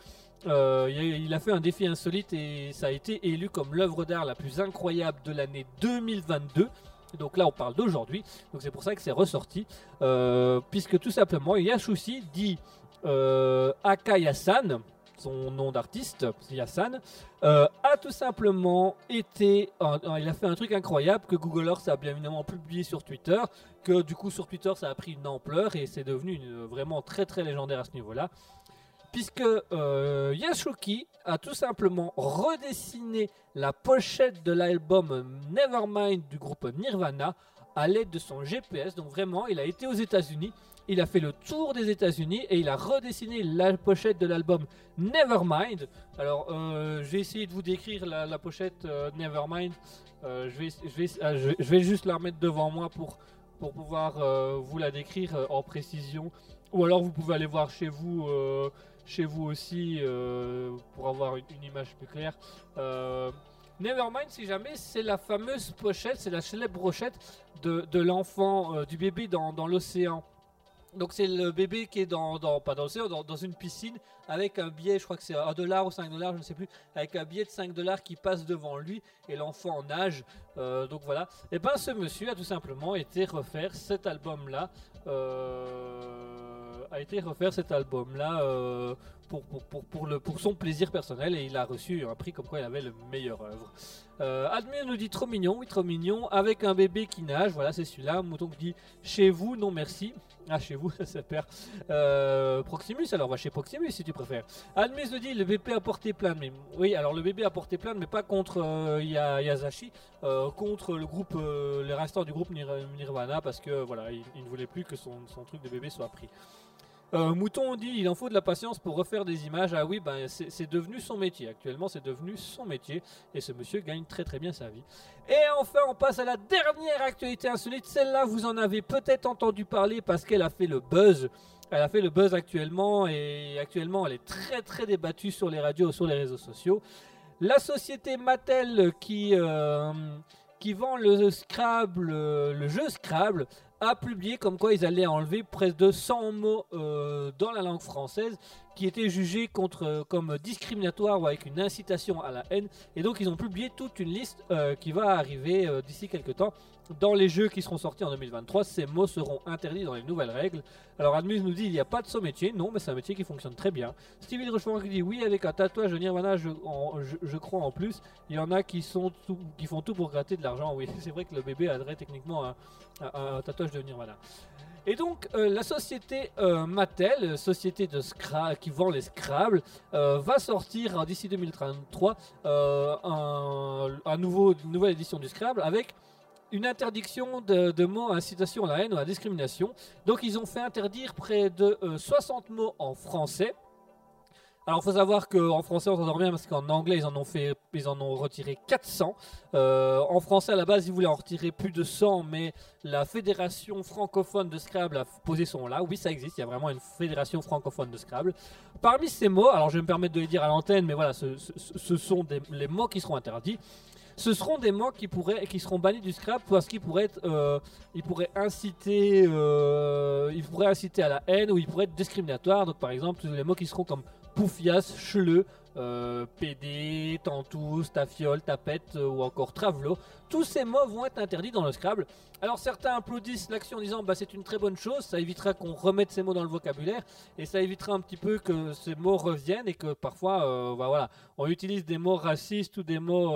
Euh, il, a, fait un défi insolite et ça a été élu comme l'œuvre d'art la plus incroyable de l'année 2022. Donc là, on parle d'aujourd'hui. Donc c'est pour ça que c'est ressorti. Euh, puisque tout simplement, Yashushi dit euh, Akayasan, son nom d'artiste, Yasan, euh, a tout simplement été. il a fait un truc incroyable que Google Earth a bien évidemment publié sur Twitter. Que du coup, sur Twitter, ça a pris une ampleur et c'est devenu vraiment très très légendaire à ce niveau-là puisque euh, a tout simplement redessiné la pochette de l'album Nevermind du groupe Nirvana à l'aide de son GPS. Donc vraiment, il a été aux États-Unis, il a fait le tour des États-Unis et il a redessiné la pochette de l'album Nevermind. Alors, euh, je vais essayer de vous décrire la, pochette euh, Nevermind. Euh, je, vais, ah, je vais- juste la remettre devant moi pour, pour pouvoir vous la décrire en précision. Ou alors vous pouvez aller voir chez vous, chez vous aussi euh, pour avoir une, image plus claire. Euh, Nevermind, si jamais, c'est la fameuse pochette, c'est la célèbre pochette de, l'enfant, euh, du bébé dans, l'océan. Donc c'est le bébé qui est dans, pas dans l'océan, dans, une piscine avec un billet, je crois que c'est 1 dollar ou 5 dollars, je ne sais plus, avec un billet de 5 dollars qui passe devant lui et l'enfant nage. Donc voilà. Et ben ce monsieur a tout simplement été refaire cet album là. A été refaire cet album là pour, pour, pour, le, pour son plaisir personnel et il a reçu un prix comme quoi il avait le meilleur œuvre. Euh, Admir nous dit trop mignon, oui trop mignon, avec un bébé qui nage, voilà c'est celui-là. Mouton qui dit chez vous, non merci. Ah chez vous, ça perd. Euh, Proximus, alors va chez Proximus si tu préfères. Admis nous dit le bébé a porté plainte, mais oui alors le bébé a porté plainte, mais pas contre euh, Ya- Yasashi, euh, contre le groupe, euh, les restants du groupe Nir- Nirvana parce que voilà il, ne voulait plus que son truc de bébé soit pris. Euh, Mouton dit il en faut de la patience pour refaire des images. Ah oui, ben, c'est devenu son métier. Actuellement, c'est devenu son métier. Et ce monsieur gagne très très bien sa vie. Et enfin, on passe à la dernière actualité insolite. Celle-là, vous en avez peut-être entendu parler parce qu'elle a fait le buzz. Elle a fait le buzz actuellement et actuellement, elle est très très débattue sur les radios, sur les réseaux sociaux. La société Mattel qui, euh, qui vend le Scrabble, euh, le jeu Scrabble, a publié comme quoi ils allaient enlever près de 100 mots euh, dans la langue française qui étaient jugés contre, euh, comme discriminatoires ou avec une incitation à la haine. Et donc ils ont publié toute une liste euh, qui va arriver d'ici quelques temps. Dans les jeux qui seront sortis en 2023, ces mots seront interdits dans les nouvelles règles. Alors Admus nous dit il n'y a pas de saut métier. Non, mais c'est un métier qui fonctionne très bien. Stevie Rochefort qui dit oui avec un tatouage de Nirvana, je, crois en plus. Il y en a qui, font tout pour gratter de l'argent. Oui, c'est vrai que le bébé adresse techniquement un, tatouage de Nirvana. Et donc euh, la société euh, Mattel, société qui vend les Scrabble, euh, va sortir euh, d'ici 2033 euh, un, un nouveau, une nouvelle édition du Scrabble avec une interdiction de, de mots incitation à la haine ou à la discrimination. Donc ils ont fait interdire près de euh, 60 mots en français. Alors il faut savoir qu'en français on s'entend bien parce qu'en anglais ils en ont fait, ils en ont retiré 400. Euh, en français à la base ils voulaient en retirer plus de 100, mais la fédération francophone de Scrabble a posé son là. Oui ça existe, il y a vraiment une fédération francophone de Scrabble. Parmi ces mots, alors je vais me permettre de les dire à l'antenne, mais voilà, ce, ce- sont les mots qui seront interdits. Ce seront des mots qui pourraient, qui seront bannis du Scrabble parce qu'ils pourraient être, euh, ils pourraient inciter, euh, ils pourraient inciter à la haine ou ils pourraient être discriminatoires. Donc par exemple, les mots qui seront comme poufias, cheleux, euh, PD, tantous, tafiole, tapette euh, ou encore travelo. Tous ces mots vont être interdits dans le Scrabble. Alors certains applaudissent l'action en disant bah c'est une très bonne chose, ça évitera qu'on remette ces mots dans le vocabulaire et ça évitera un petit peu que ces mots reviennent et que parfois bah, on utilise des mots racistes ou des mots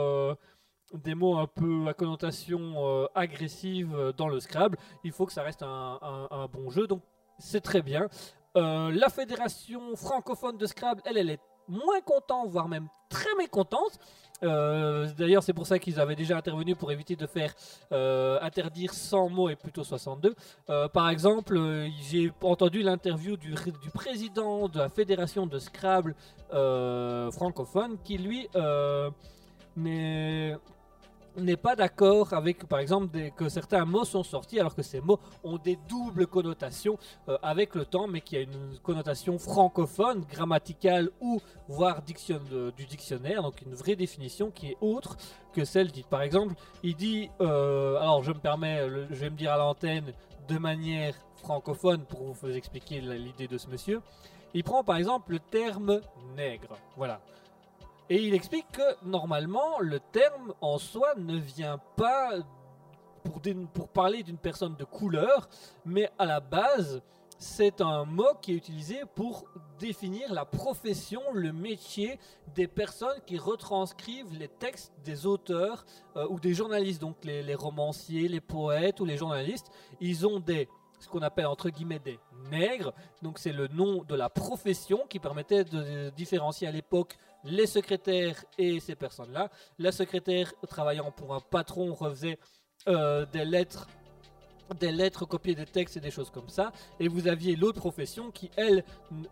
des mots un peu à connotation euh, agressive euh, dans le Scrabble. Il faut que ça reste un, bon jeu, donc c'est très bien. Euh, la fédération francophone de Scrabble, elle, elle est moins contente, voire même très mécontente. D'ailleurs, c'est pour ça qu'ils avaient déjà intervenu pour éviter de faire interdire 100 mots et plutôt 62. Euh, par exemple, j'ai entendu l'interview du, du président de la fédération de Scrabble francophone qui, lui, n'est n'est pas d'accord avec, par exemple, que certains mots sont sortis alors que ces mots ont des doubles connotations euh, avec le temps, mais qui a une connotation francophone, grammaticale ou voire diction- du dictionnaire, donc une vraie définition qui est autre que celle dite. Par exemple, il dit, euh, alors je me permets, je vais me dire à l'antenne de manière francophone pour vous expliquer l'idée de ce monsieur. Il prend par exemple le terme nègre, voilà. Et il explique que normalement le terme en soi ne vient pas pour, parler d'une personne de couleur, mais à la base c'est un mot qui est utilisé pour définir la profession, le métier des personnes qui retranscrivent les textes des auteurs euh, ou des journalistes, donc les, les romanciers, les poètes ou les journalistes. Ils ont des ce qu'on appelle entre guillemets des nègres, donc c'est le nom de la profession qui permettait de différencier à l'époque les secrétaires et ces personnes-là. La secrétaire travaillant pour un patron refaisait euh, des lettres des lettres copiées des textes et des choses comme ça et vous aviez l'autre profession qui elle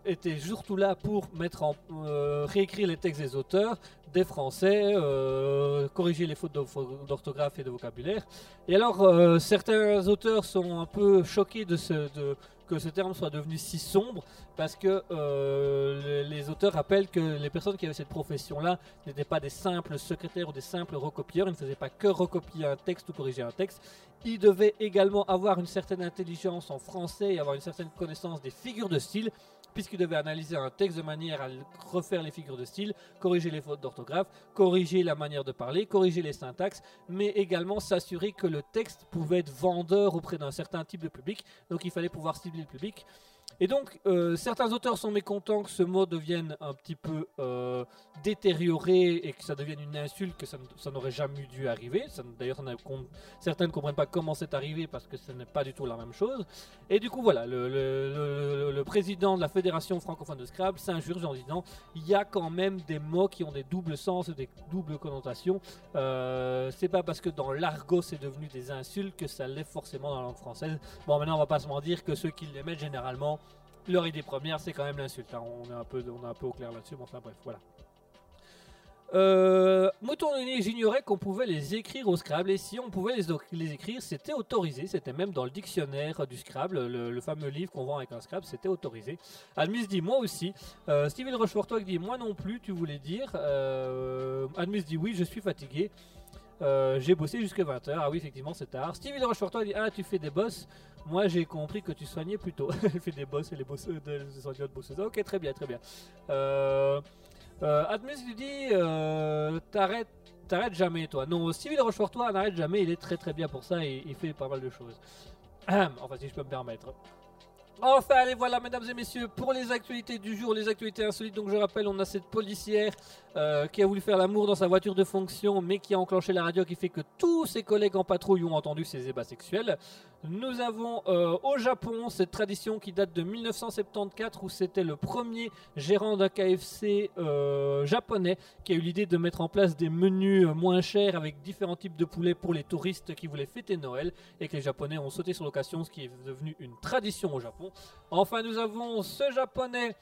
était surtout là pour mettre en euh, réécrire les textes des auteurs des français euh, corriger les fautes d'ortho- d'orthographe et de vocabulaire et alors certains auteurs sont un peu choqués de ce que ce terme soit devenu si sombre parce que euh, les, les auteurs rappellent que les personnes qui avaient cette profession-là n'étaient pas des simples secrétaires ou des simples recopieurs, ils ne faisaient pas que recopier un texte ou corriger un texte, ils devaient également avoir une certaine intelligence en français et avoir une certaine connaissance des figures de style, puisqu'ils devaient analyser un texte de manière à refaire les figures de style, corriger les fautes d'orthographe, corriger la manière de parler, corriger les syntaxes, mais également s'assurer que le texte pouvait être vendeur auprès d'un certain type de public, donc il fallait pouvoir cibler le public. Et donc, euh, certains auteurs sont mécontents que ce mot devienne un petit peu euh, détérioré et que ça devienne une insulte, que ça, n'aurait jamais dû arriver. D'ailleurs, certains ne comprennent pas comment c'est arrivé parce que ce n'est pas du tout la même chose. Et du coup, voilà, le, président de la Fédération francophone de Scrabble s'injure en disant il y a quand même des mots qui ont des doubles sens des doubles connotations. Euh, c'est pas parce que dans l'argot c'est devenu des insultes que ça l'est forcément dans la langue française. Bon, maintenant, on va pas se mentir que ceux qui les mettent généralement, leur idée première, c'est quand même l'insulte. hein. On, est un peu, on est un peu au clair là-dessus, mais enfin bref, voilà. Euh, j'ignorais qu'on pouvait les écrire au Scrabble et si on pouvait les, écrire, c'était autorisé. C'était même dans le dictionnaire du Scrabble, le, fameux livre qu'on vend avec un Scrabble, c'était autorisé. Admis dit moi aussi. Euh, Steven Rochefortois dit moi non plus, tu voulais dire. Euh, Admis dit oui, je suis fatigué. Euh, j'ai bossé jusqu'à 20h. Ah oui, effectivement, c'est tard. Steven Rochefortois dit Ah, tu fais des boss. Moi, j'ai compris que tu soignais plutôt. Elle fait des boss et les bosseuses, des soigneurs de bosseuses. Ok, très bien, très bien. Euh, euh, Admis lui dit euh, T'arrêtes. Jamais toi. Non, Steven Rochefortois n'arrête jamais, il est très très bien pour ça et il fait pas mal de choses. Enfin si je peux me permettre. Enfin, allez, voilà, mesdames et messieurs, pour les actualités du jour, les actualités insolites. Donc, je rappelle, on a cette policière euh, qui a voulu faire l'amour dans sa voiture de fonction, mais qui a enclenché la radio, qui fait que tous ses collègues en patrouille ont entendu ses ébats sexuels. Nous avons euh, au Japon cette tradition qui date de 1974, où c'était le premier gérant d'un KFC euh, japonais qui a eu l'idée de mettre en place des menus moins chers avec différents types de poulets pour les touristes qui voulaient fêter Noël et que les Japonais ont sauté sur l'occasion, ce qui est devenu une tradition au Japon. Enfin, nous avons ce japonais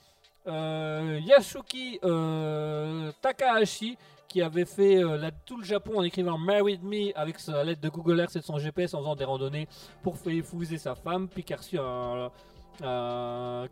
euh, Yasuki euh, Takahashi qui avait fait euh, tout le Japon en écrivant Married Me avec sa lettre de Google Earth et de son GPS en faisant des randonnées pour faire épouser sa femme, puis qui a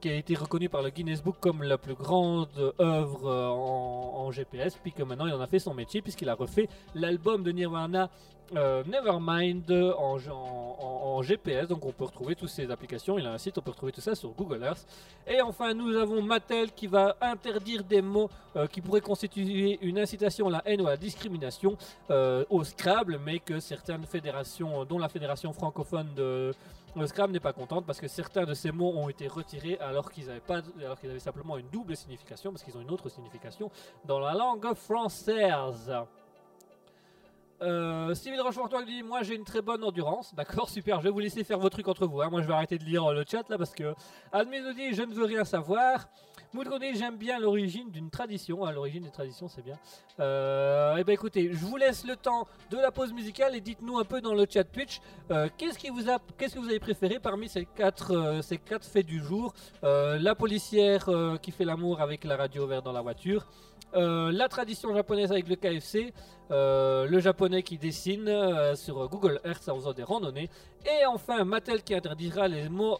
été reconnu par le Guinness Book comme la plus grande œuvre en, en GPS, puis que maintenant il en a fait son métier puisqu'il a refait l'album de Nirvana euh, Nevermind en, GPS, donc on peut retrouver toutes ces applications. Il a un site, on peut retrouver tout ça sur Google Earth. Et enfin, nous avons Mattel qui va interdire des mots euh, qui pourraient constituer une incitation à la haine ou à la discrimination euh, au Scrabble, mais que certaines fédérations, dont la fédération francophone de le Scrabble n'est pas contente parce que certains de ces mots ont été retirés alors qu'ils avaient pas, alors qu'ils avaient simplement une double signification parce qu'ils ont une autre signification dans la langue française. Euh, Steven Rochefortois dit Moi j'ai une très bonne endurance. D'accord, super. Je vais vous laisser faire vos trucs entre vous. hein. Moi je vais arrêter de lire euh, le chat là parce que Admin nous dit Je ne veux rien savoir. Moudron dit J'aime bien l'origine d'une tradition. Ah, l'origine des traditions, c'est bien. Euh, eh ben écoutez, je vous laisse le temps de la pause musicale et dites-nous un peu dans le chat Twitch euh, qu'est-ce qui vous a, qu'est-ce que vous avez préféré parmi ces quatre, euh, ces quatre faits du jour? Euh, La policière qui fait l'amour avec la radio verte dans la voiture. La tradition japonaise avec le KFC, le japonais qui dessine sur Google Earth en faisant des randonnées, et enfin Mattel qui interdira les mots,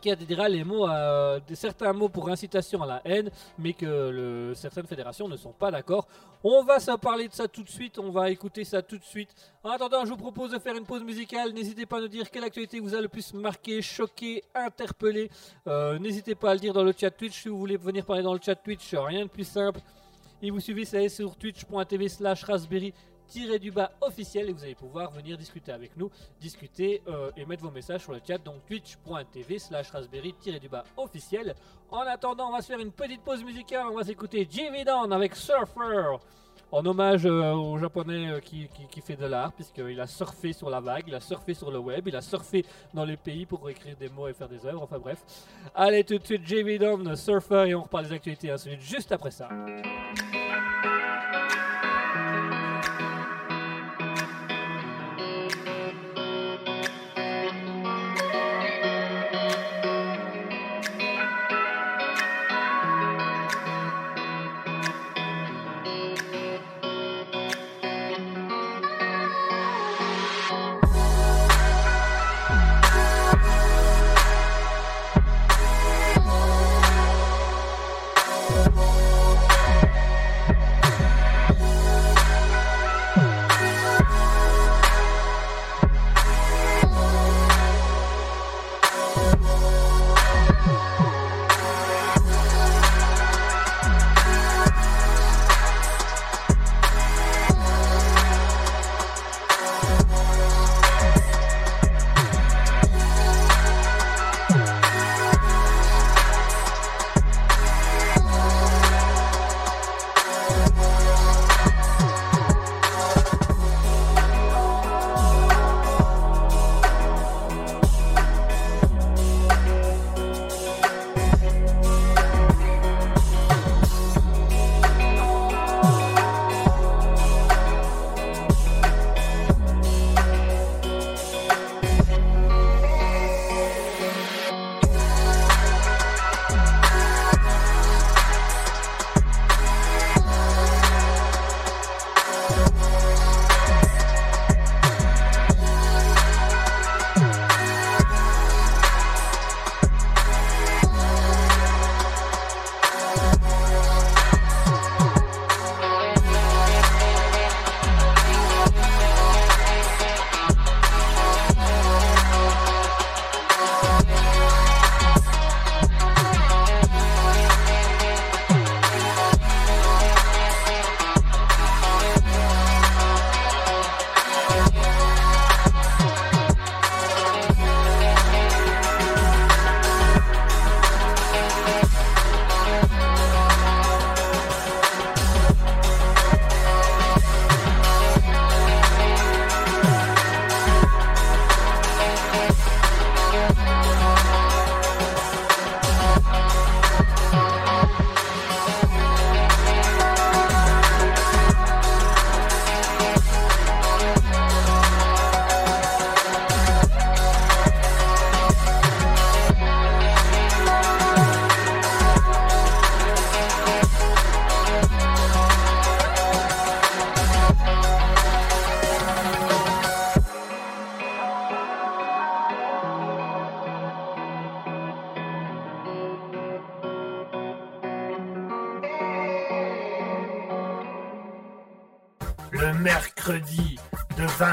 qui interdira les mots, euh, des- certains mots pour incitation à la haine, mais que certaines fédérations ne sont pas d'accord. On va se parler de ça tout de suite, on va écouter ça tout de suite. En attendant, je vous propose de faire une pause musicale. N'hésitez pas à nous dire quelle actualité vous a le plus marqué, choqué, interpellé. Euh, N'hésitez pas à le dire dans le chat Twitch si vous voulez venir parler dans le chat Twitch. Rien de plus simple. Et vous suivez ça sur twitch.tv slash raspberry du bas officiel et vous allez pouvoir venir discuter avec nous, discuter euh, et mettre vos messages sur le chat donc twitch.tv slash raspberry du bas officiel. En attendant, on va se faire une petite pause musicale, on va s'écouter Jimmy Down avec Surfer en hommage euh, au japonais euh, qui, qui- fait de l'art, puisqu'il a surfé sur la vague, il a surfé sur le web, il a surfé dans les pays pour écrire des mots et faire des œuvres, enfin bref. Allez, tout de suite, JV Dom, Surfer, et on reparle des actualités insolites juste après ça.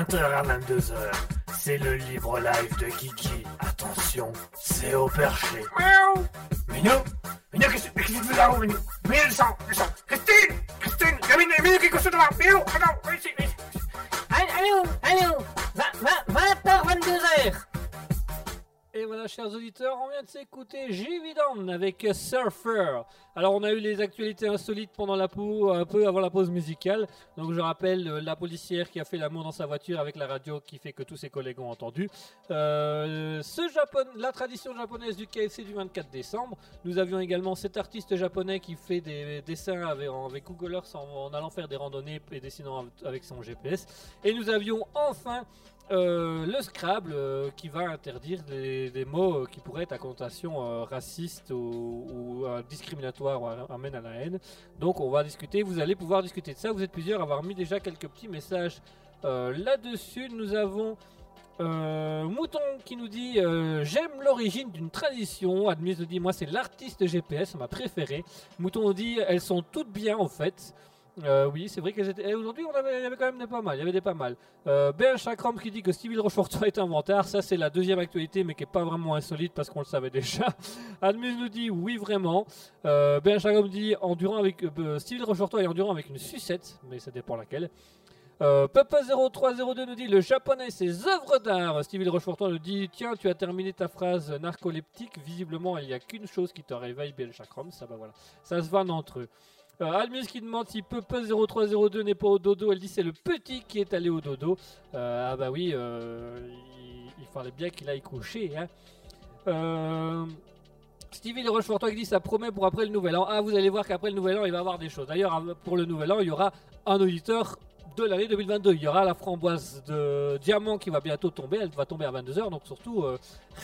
20h à 22h. C'est le libre live de Kiki. Attention, c'est au perché. Miaou. Minou Minou, qu'est-ce que tu fais là-haut, Minou Minou, le sang Christine Christine Il y a Minou, Minou qui est couché devant Minou, attends, viens ici, viens ici Allô, allô 20h, 22h Et voilà, chers auditeurs, on vient de s'écouter Avec Surfer. Alors, on a eu les actualités insolites pendant la pause, un peu avant la pause musicale. Donc, je rappelle euh, la policière qui a fait l'amour dans sa voiture avec la radio qui fait que tous ses collègues ont entendu. Euh, ce Japon, la tradition japonaise du KFC du 24 décembre. Nous avions également cet artiste japonais qui fait des dessins avec, Google Earth en allant faire des randonnées et dessinant avec son GPS. Et nous avions enfin euh, le Scrabble euh, qui va interdire des, mots euh, qui pourraient être à connotation raciste ou, discriminatoire ou amène à la haine. Donc on va discuter, vous allez pouvoir discuter de ça. Vous êtes plusieurs à avoir mis déjà quelques petits messages là-dessus. Nous avons Mouton qui nous dit J'aime l'origine d'une tradition. Admise nous dit Moi c'est l'artiste GPS, ma préférée. Mouton dit Elles sont toutes bien en fait. Euh, oui, c'est vrai qu'elles étaient. et Aujourd'hui, il y avait quand même des pas mal. Il y avait des pas mal. Euh, ben Chakram qui dit que Stevie Rochefortois est un vantard. Ça, c'est la deuxième actualité, mais qui est pas vraiment insolite parce qu'on le savait déjà. Admise nous dit oui, vraiment. Euh, ben Chakram dit endurant avec euh, Rochefortois et endurant avec une sucette, mais ça dépend laquelle. Euh, Papa0302 nous dit le japonais ses œuvres d'art. Stevie Rochefortois nous dit tiens tu as terminé ta phrase narcoleptique. Visiblement il n'y a qu'une chose qui te réveille bien Chakram. Ça bah voilà, ça se vanne entre eux. Euh, Almus qui demande si Papa0302 n'est pas au dodo. Elle dit c'est le petit qui est allé au dodo. Euh, ah bah oui, euh, il, fallait bien qu'il aille coucher. Hein. Stevie de Rochefortois qui dit ça promet pour après le nouvel an. Ah, vous allez voir qu'après le nouvel an, il va y avoir des choses. D'ailleurs, pour le nouvel an, il y aura un auditeur de l'année 2022. Il y aura la framboise de diamant qui va bientôt tomber. Elle va tomber à 22h. Donc, surtout,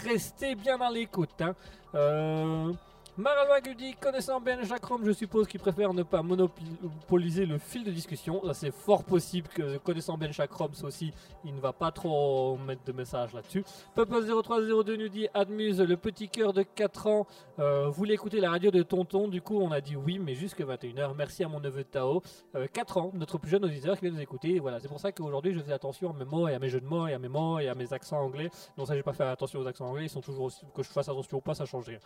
restez bien dans l'écoute. Hein. Maralois qui dit connaissant bien Jacques Rome, je suppose qu'il préfère ne pas monopoliser le fil de discussion. C'est fort possible que connaissant Rome, ça aussi, il ne va pas trop mettre de messages là-dessus. Papa0302 nous dit Admuse, le petit cœur de 4 ans, euh, voulait écouter la radio de Tonton. Du coup, on a dit oui, mais jusque 21h. Merci à mon neveu Tao. Euh, 4 ans, notre plus jeune auditeur qui vient nous écouter. Voilà, c'est pour ça qu'aujourd'hui, je fais attention à mes mots et à mes jeux de mots et à mes mots et à mes accents anglais. Non, ça, j'ai pas fait attention aux accents anglais. Ils sont toujours aussi, que je fasse attention ou pas, ça change rien.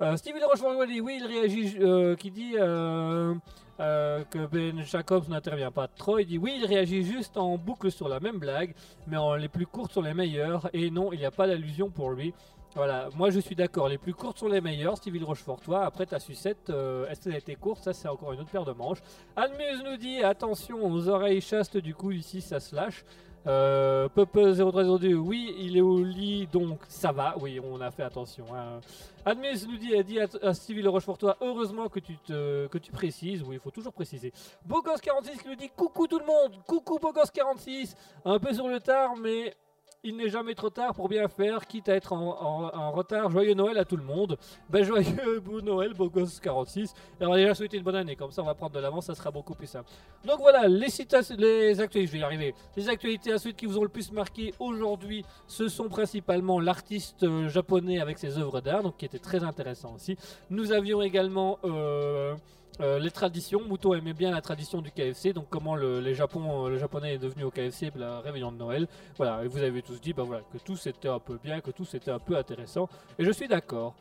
Euh, Stevie Rochefort dit oui, il réagit, euh, qui dit euh, euh, que Ben Jacobs n'intervient pas trop. Il dit oui, il réagit juste en boucle sur la même blague, mais en les plus courtes sont les meilleures. Et non, il n'y a pas d'allusion pour lui. Voilà, moi je suis d'accord, les plus courtes sont les meilleures, Stevie Rochefortois. Après ta sucette, est-ce qu'elle a été courte Ça, c'est encore une autre paire de manches. Almuse nous dit attention aux oreilles chastes, du coup, ici ça se lâche. Euh, Puppe0302, oui, il est au lit, donc ça va. Oui, on a fait attention. Hein. Admise nous dit, a dit à, à Stevie Le heureusement que tu, que tu précises. Oui, il faut toujours préciser. Bogos46 qui nous dit coucou tout le monde, coucou Bogos46. Un peu sur le tard, mais il n'est jamais trop tard pour bien faire, quitte à être en, retard. Joyeux Noël à tout le monde. Ben joyeux bon Noël, Bogos46. Et on va déjà souhaiter une bonne année, comme ça on va prendre de l'avance, ça sera beaucoup plus simple. Donc voilà, les, les actualités, je vais y arriver. Les actualités insolites qui vous ont le plus marqué aujourd'hui, ce sont principalement l'artiste euh, japonais avec ses œuvres d'art, donc qui était très intéressant aussi. Nous avions également euh, euh, les traditions. Mouton aimait bien la tradition du KFC, donc comment le, les euh, japonais est devenu au KFC, pour la réveillon de Noël. Voilà, et vous avez tous dit bah voilà, que tout c'était un peu bien, que tout c'était un peu intéressant, et je suis d'accord.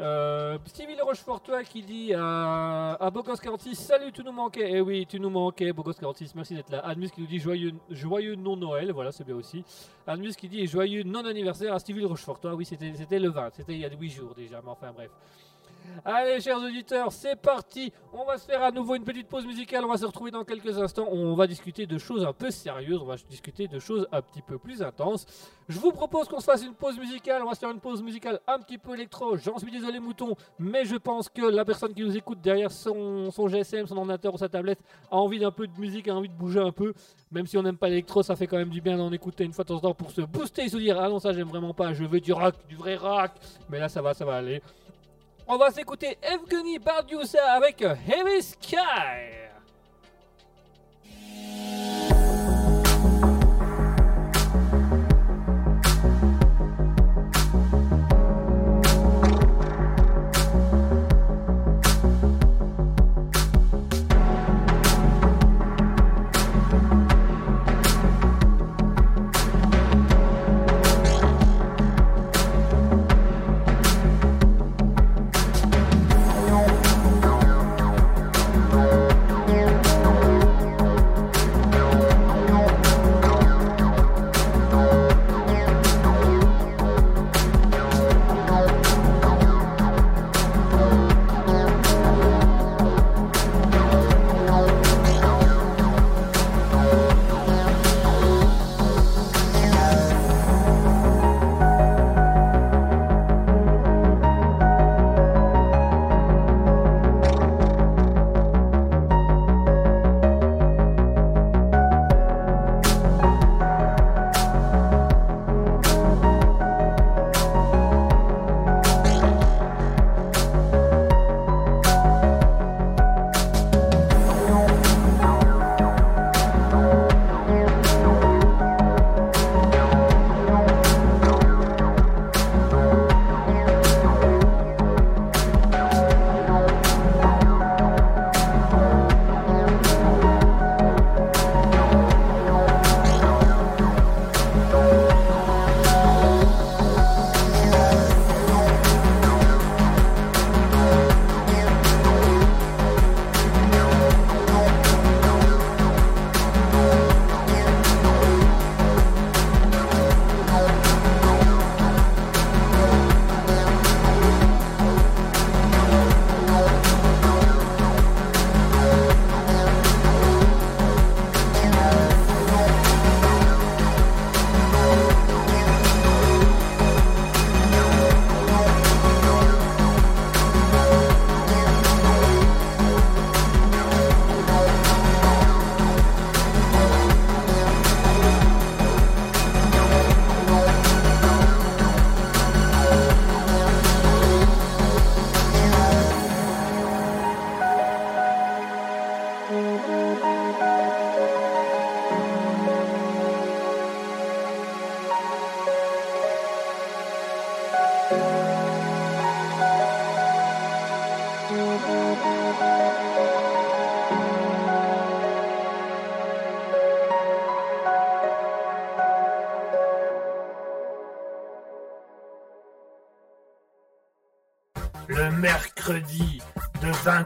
Euh, Stevie Le Rochefortois qui dit à, à Bogos46 Salut, tu nous manquais. Eh oui, tu nous manquais, Bogos46, merci d'être là. Admus qui nous dit Joyeux, joyeux non-Noël, voilà, c'est bien aussi. Admus qui dit Joyeux non-anniversaire à Stevie Le Rochefortois. Oui, c'était le 20, c'était il y a 8 jours déjà, mais enfin bref. Allez, chers auditeurs, c'est parti. On va se faire à nouveau une petite pause musicale. On va se retrouver dans quelques instants. On va discuter de choses un peu sérieuses. On va discuter de choses un petit peu plus intenses. Je vous propose qu'on se fasse une pause musicale. On va se faire une pause musicale un petit peu électro. J'en suis désolé, mouton, mais je pense que la personne qui nous écoute derrière son, GSM, son ordinateur ou sa tablette a envie d'un peu de musique, a envie de bouger un peu. Même si on n'aime pas l'électro, ça fait quand même du bien d'en écouter une fois de temps temps pour se booster et se dire Ah non, ça j'aime vraiment pas. Je veux du rock, du vrai rock. Mais là, ça va, ça va aller. On va s'écouter Evgeny Bardiousa avec Heavy Sky.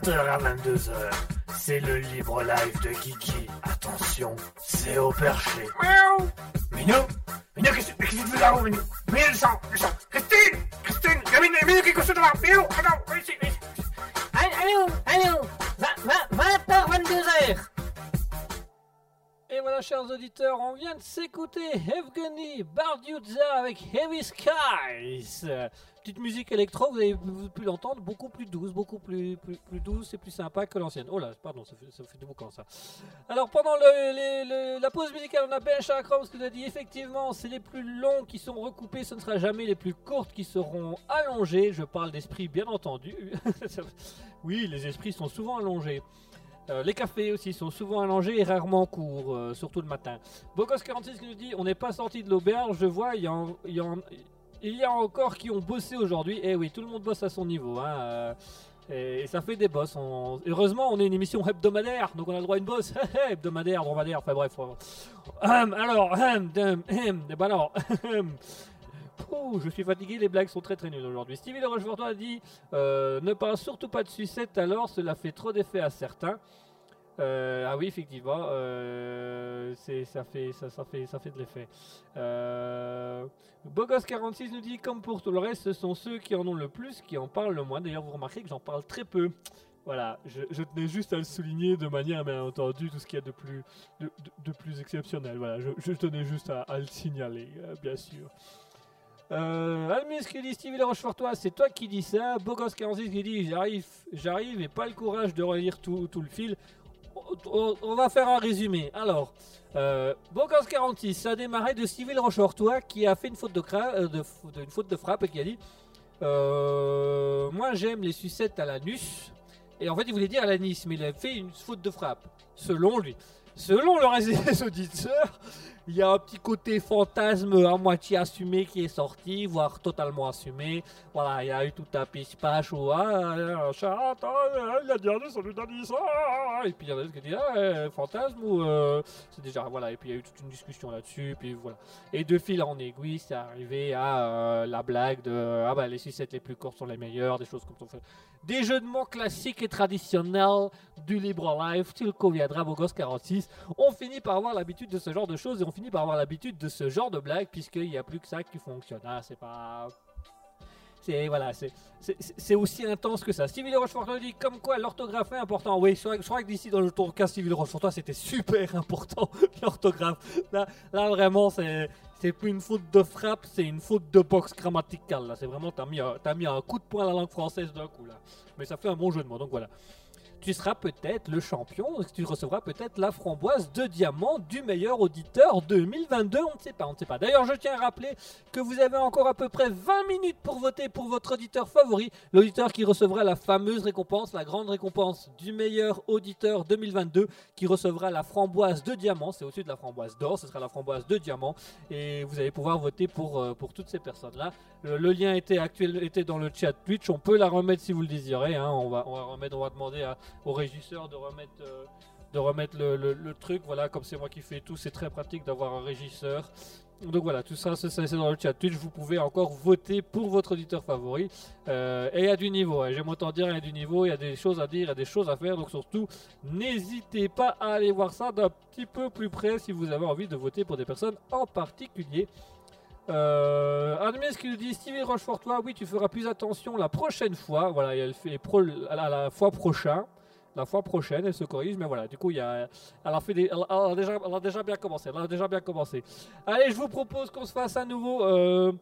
20h à 22h. C'est le libre live de Kiki. Attention, c'est au perché. Miaou Minou Minou, qu'est-ce que tu fais là-haut, Minou? Minou, le sang, le sang Christine Christine Minou, Minou qui est couché devant Minou, attends, viens ici, viens ici Allô, allô 20h, 22h Et voilà, chers auditeurs, on vient de s'écouter Evgeny Bardiouza avec Heavy Skies. Petite musique électro, vous avez pu l'entendre, beaucoup plus douce, beaucoup plus, plus, douce et plus sympa que l'ancienne. Oh là, pardon, ça fait, fait du boucan ça. Alors pendant la pause musicale, on a Ben Chakram qui nous a dit effectivement, c'est les plus longs qui sont recoupés, ce ne sera jamais les plus courtes qui seront allongées. Je parle d'esprit, bien entendu. oui, les esprits sont souvent allongés. Euh, les cafés aussi sont souvent allongés et rarement courts, euh, surtout le matin. Bogos46 qui nous dit On n'est pas sorti de l'auberge, je vois, il y, en- y il y a encore qui ont bossé aujourd'hui. Eh oui, tout le monde bosse à son niveau. hein, euh, et, ça fait des bosses. Heureusement, on est une émission hebdomadaire, donc on a le droit à une bosse. hebdomadaire, dromadaire, enfin bref. alors, eh alors. je suis fatigué, les blagues sont très très nulles aujourd'hui. Stevie Le Rochefortois a dit euh, Ne parle surtout pas de sucette alors, cela fait trop d'effet à certains. Euh, ah oui, effectivement, ça, fait, ça, fait, ça fait de l'effet. Euh, Bogos46 nous dit Comme pour tout le reste, ce sont ceux qui en ont le plus qui en parlent le moins. D'ailleurs, vous remarquez que j'en parle très peu. Voilà, je, tenais juste à le souligner de manière, bien entendu, tout ce qu'il y a de plus, de, plus exceptionnel. Voilà, je, tenais juste à, le signaler, euh, bien sûr. Euh, Almis qui dit Stevie Rochefortois, c'est toi qui dis ça. Bogos46 qui dit J'arrive, j'arrive et pas le courage de relire tout le fil. On, va faire un résumé. Alors, euh, Bogos46, ça a démarré de Stevie Le Rochefortois qui a fait une faute euh, de- une faute de frappe et qui a dit euh, Moi j'aime les sucettes à l'anus. Et en fait, il voulait dire à l'anis, mais il a fait une faute de frappe, selon lui. Selon le reste des auditeurs, il y a un petit côté fantasme à moitié assumé qui est sorti, voire totalement assumé. Voilà, il y a eu tout un pitch-pash où ah, un chat, ah, il a dit un sur le d'anis, ah, et puis il y en a d'autres qui disent ah, euh, fantasme ou euh, c'est déjà voilà, et puis il y a eu toute une discussion là-dessus, puis voilà. Et de fil en aiguille, c'est arrivé à euh, la blague de ah bah les sucettes les plus courtes sont les meilleures, des choses comme ça. Des jeux de mots classiques et traditionnels du libre life, conviendras, beau gosse 46. On finit par avoir l'habitude de ce genre de choses et on finit par avoir l'habitude de ce genre de blagues puisqu'il n'y a plus que ça qui fonctionne. Ah, c'est pas. C'est voilà, c'est- aussi intense que ça. Stevie Le Rochefortois dit comme quoi l'orthographe est important. Oui, je crois, que d'ici dans le tour 15 Stevie Le Rochefortois c'était super important l'orthographe. Là, là vraiment c'est plus une faute de frappe, c'est une faute de boxe grammaticale. Là, c'est vraiment t'as mis un- mis un coup de poing à la langue française d'un coup là. Mais ça fait un bon jeu de mots donc voilà tu seras peut-être le champion, tu recevras peut-être la framboise de diamant du meilleur auditeur 2022, on ne sait pas, on ne sait pas. D'ailleurs, je tiens à rappeler que vous avez encore à peu près 20 minutes pour voter pour votre auditeur favori, l'auditeur qui recevra la fameuse récompense, la grande récompense du meilleur auditeur 2022, qui recevra la framboise de diamant, c'est au-dessus de la framboise d'or, ce sera la framboise de diamant, et vous allez pouvoir voter pour, euh, pour toutes ces personnes-là. Le, lien était, actuel, était dans le chat Twitch, on peut la remettre si vous le désirez, hein. on, va, on va remettre, on va demander à, au régisseur de remettre, euh, de remettre le, truc. Voilà, comme c'est moi qui fais tout, c'est très pratique d'avoir un régisseur. Donc voilà, tout ça, c'est dans le chat Twitch. Vous pouvez encore voter pour votre auditeur favori. Euh, et il y a du niveau, hein. j'aime autant dire, il y a du niveau, il y a des choses à dire, il y a des choses à faire. Donc surtout, n'hésitez pas à aller voir ça d'un petit peu plus près si vous avez envie de voter pour des personnes en particulier. Euh, Admis qui nous dit Stevie Rochefortois, oui, tu feras plus attention la prochaine fois. Voilà, elle fait à la, à la fois prochain. La fois prochaine, elle se corrige, mais voilà, du coup, il y a, elle, a fait déjà, elle a déjà bien commencé. Elle a déjà bien commencé. Allez, je vous propose qu'on se fasse à nouveau. Euh,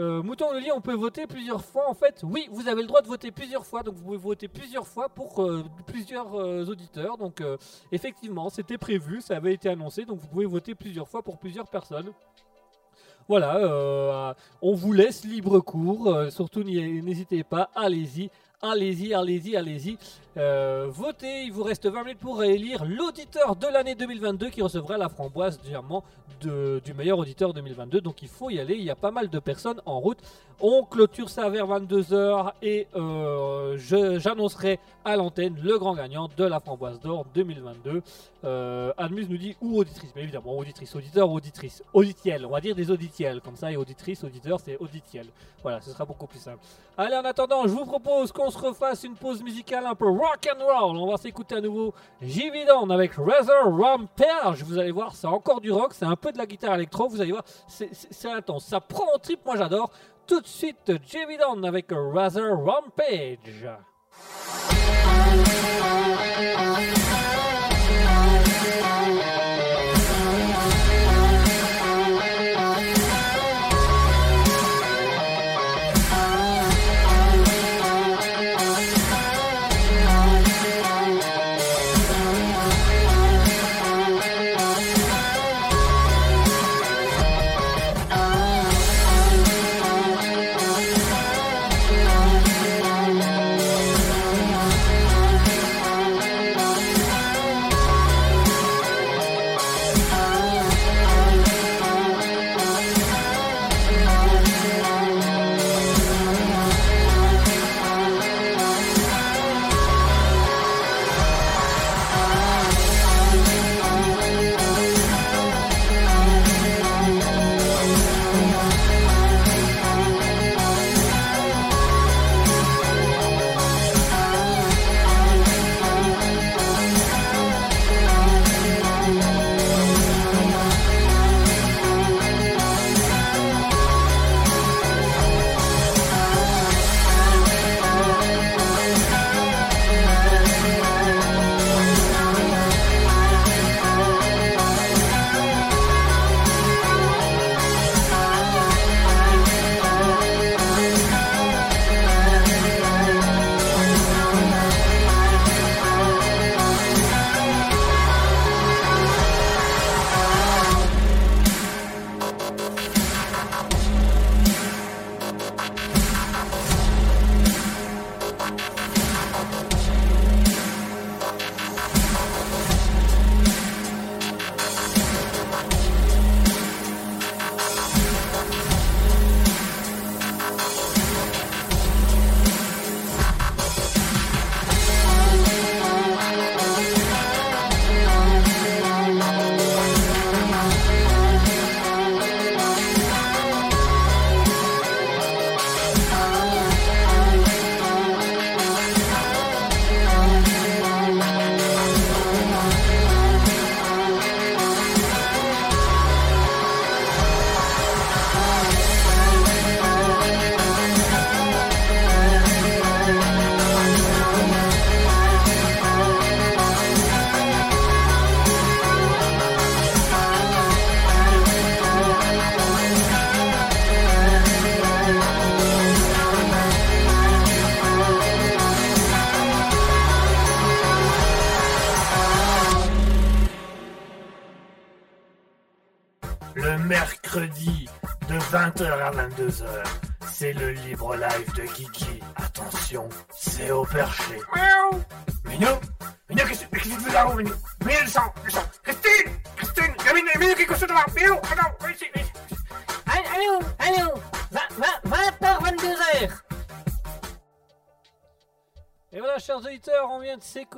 euh, Mouton le lit, on peut voter plusieurs fois. En fait, oui, vous avez le droit de voter plusieurs fois. Donc, vous pouvez voter plusieurs fois pour euh, plusieurs auditeurs. Donc, effectivement, c'était prévu, ça avait été annoncé. Donc, vous pouvez voter plusieurs fois pour plusieurs personnes. Voilà, on vous laisse libre cours. surtout, n'hésitez pas, allez-y, allez-y, allez-y, allez-y. Euh, votez, il vous reste 20 minutes pour élire l'auditeur de l'année 2022 qui recevra la framboise de- du meilleur auditeur 2022. Donc il faut y aller, il y a pas mal de personnes en route. On clôture ça vers 22h et euh, j'annoncerai à l'antenne le grand gagnant de la framboise d'or 2022. Euh, Admus nous dit ou auditrice, mais évidemment auditrice, auditeur auditrice. Auditiel, on va dire des auditiels, comme ça, et auditrice, auditeur, c'est auditiel. Voilà, ce sera beaucoup plus simple. Allez, en attendant, je vous propose qu'on se refasse une pause musicale un peu rock and roll. On va s'écouter à nouveau Jividon avec Razor Rampage. Vous allez voir, c'est encore du rock, c'est un peu de la guitare électro. Vous allez voir, c'est- intense. Ça prend en trip, moi j'adore. Tout de suite, Jividon avec Razor Rampage.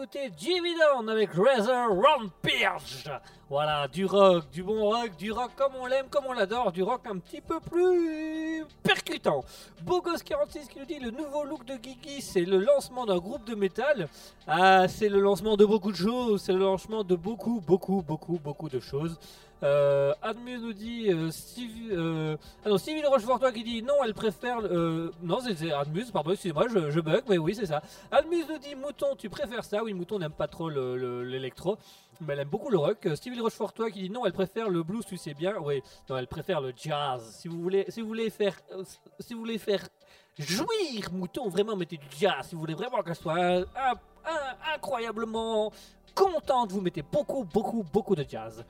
S'écouter Jimmy avec Razor Rampage. Voilà, du rock, du bon rock, du rock comme on l'aime, comme on l'adore, du rock un petit peu plus percutant. Bogos46 qui nous dit le nouveau look de Guigui, c'est le lancement d'un groupe de métal. Ah, c'est le lancement de beaucoup de choses, c'est le lancement de beaucoup, beaucoup, beaucoup, beaucoup de choses. Euh, nous dit euh, Steve, euh, ah non, Stevie Rochefortois qui dit non, elle préfère. euh, non, c'est- c'est Admus, pardon, excusez-moi, je, bug, mais oui, c'est ça. Admus nous dit Mouton, tu préfères ça? Oui, Mouton n'aime pas trop le- le- l'électro, mais elle aime beaucoup le rock. Stevie Rochefortois qui dit non, elle préfère le blues, tu sais bien. Oui, non, elle préfère le jazz. Si vous voulez, si vous voulez faire, euh, si vous voulez faire jouir Mouton, vraiment mettez du jazz. Si vous voulez vraiment qu'elle soit incroyablement contente, vous mettez beaucoup, beaucoup, beaucoup de jazz.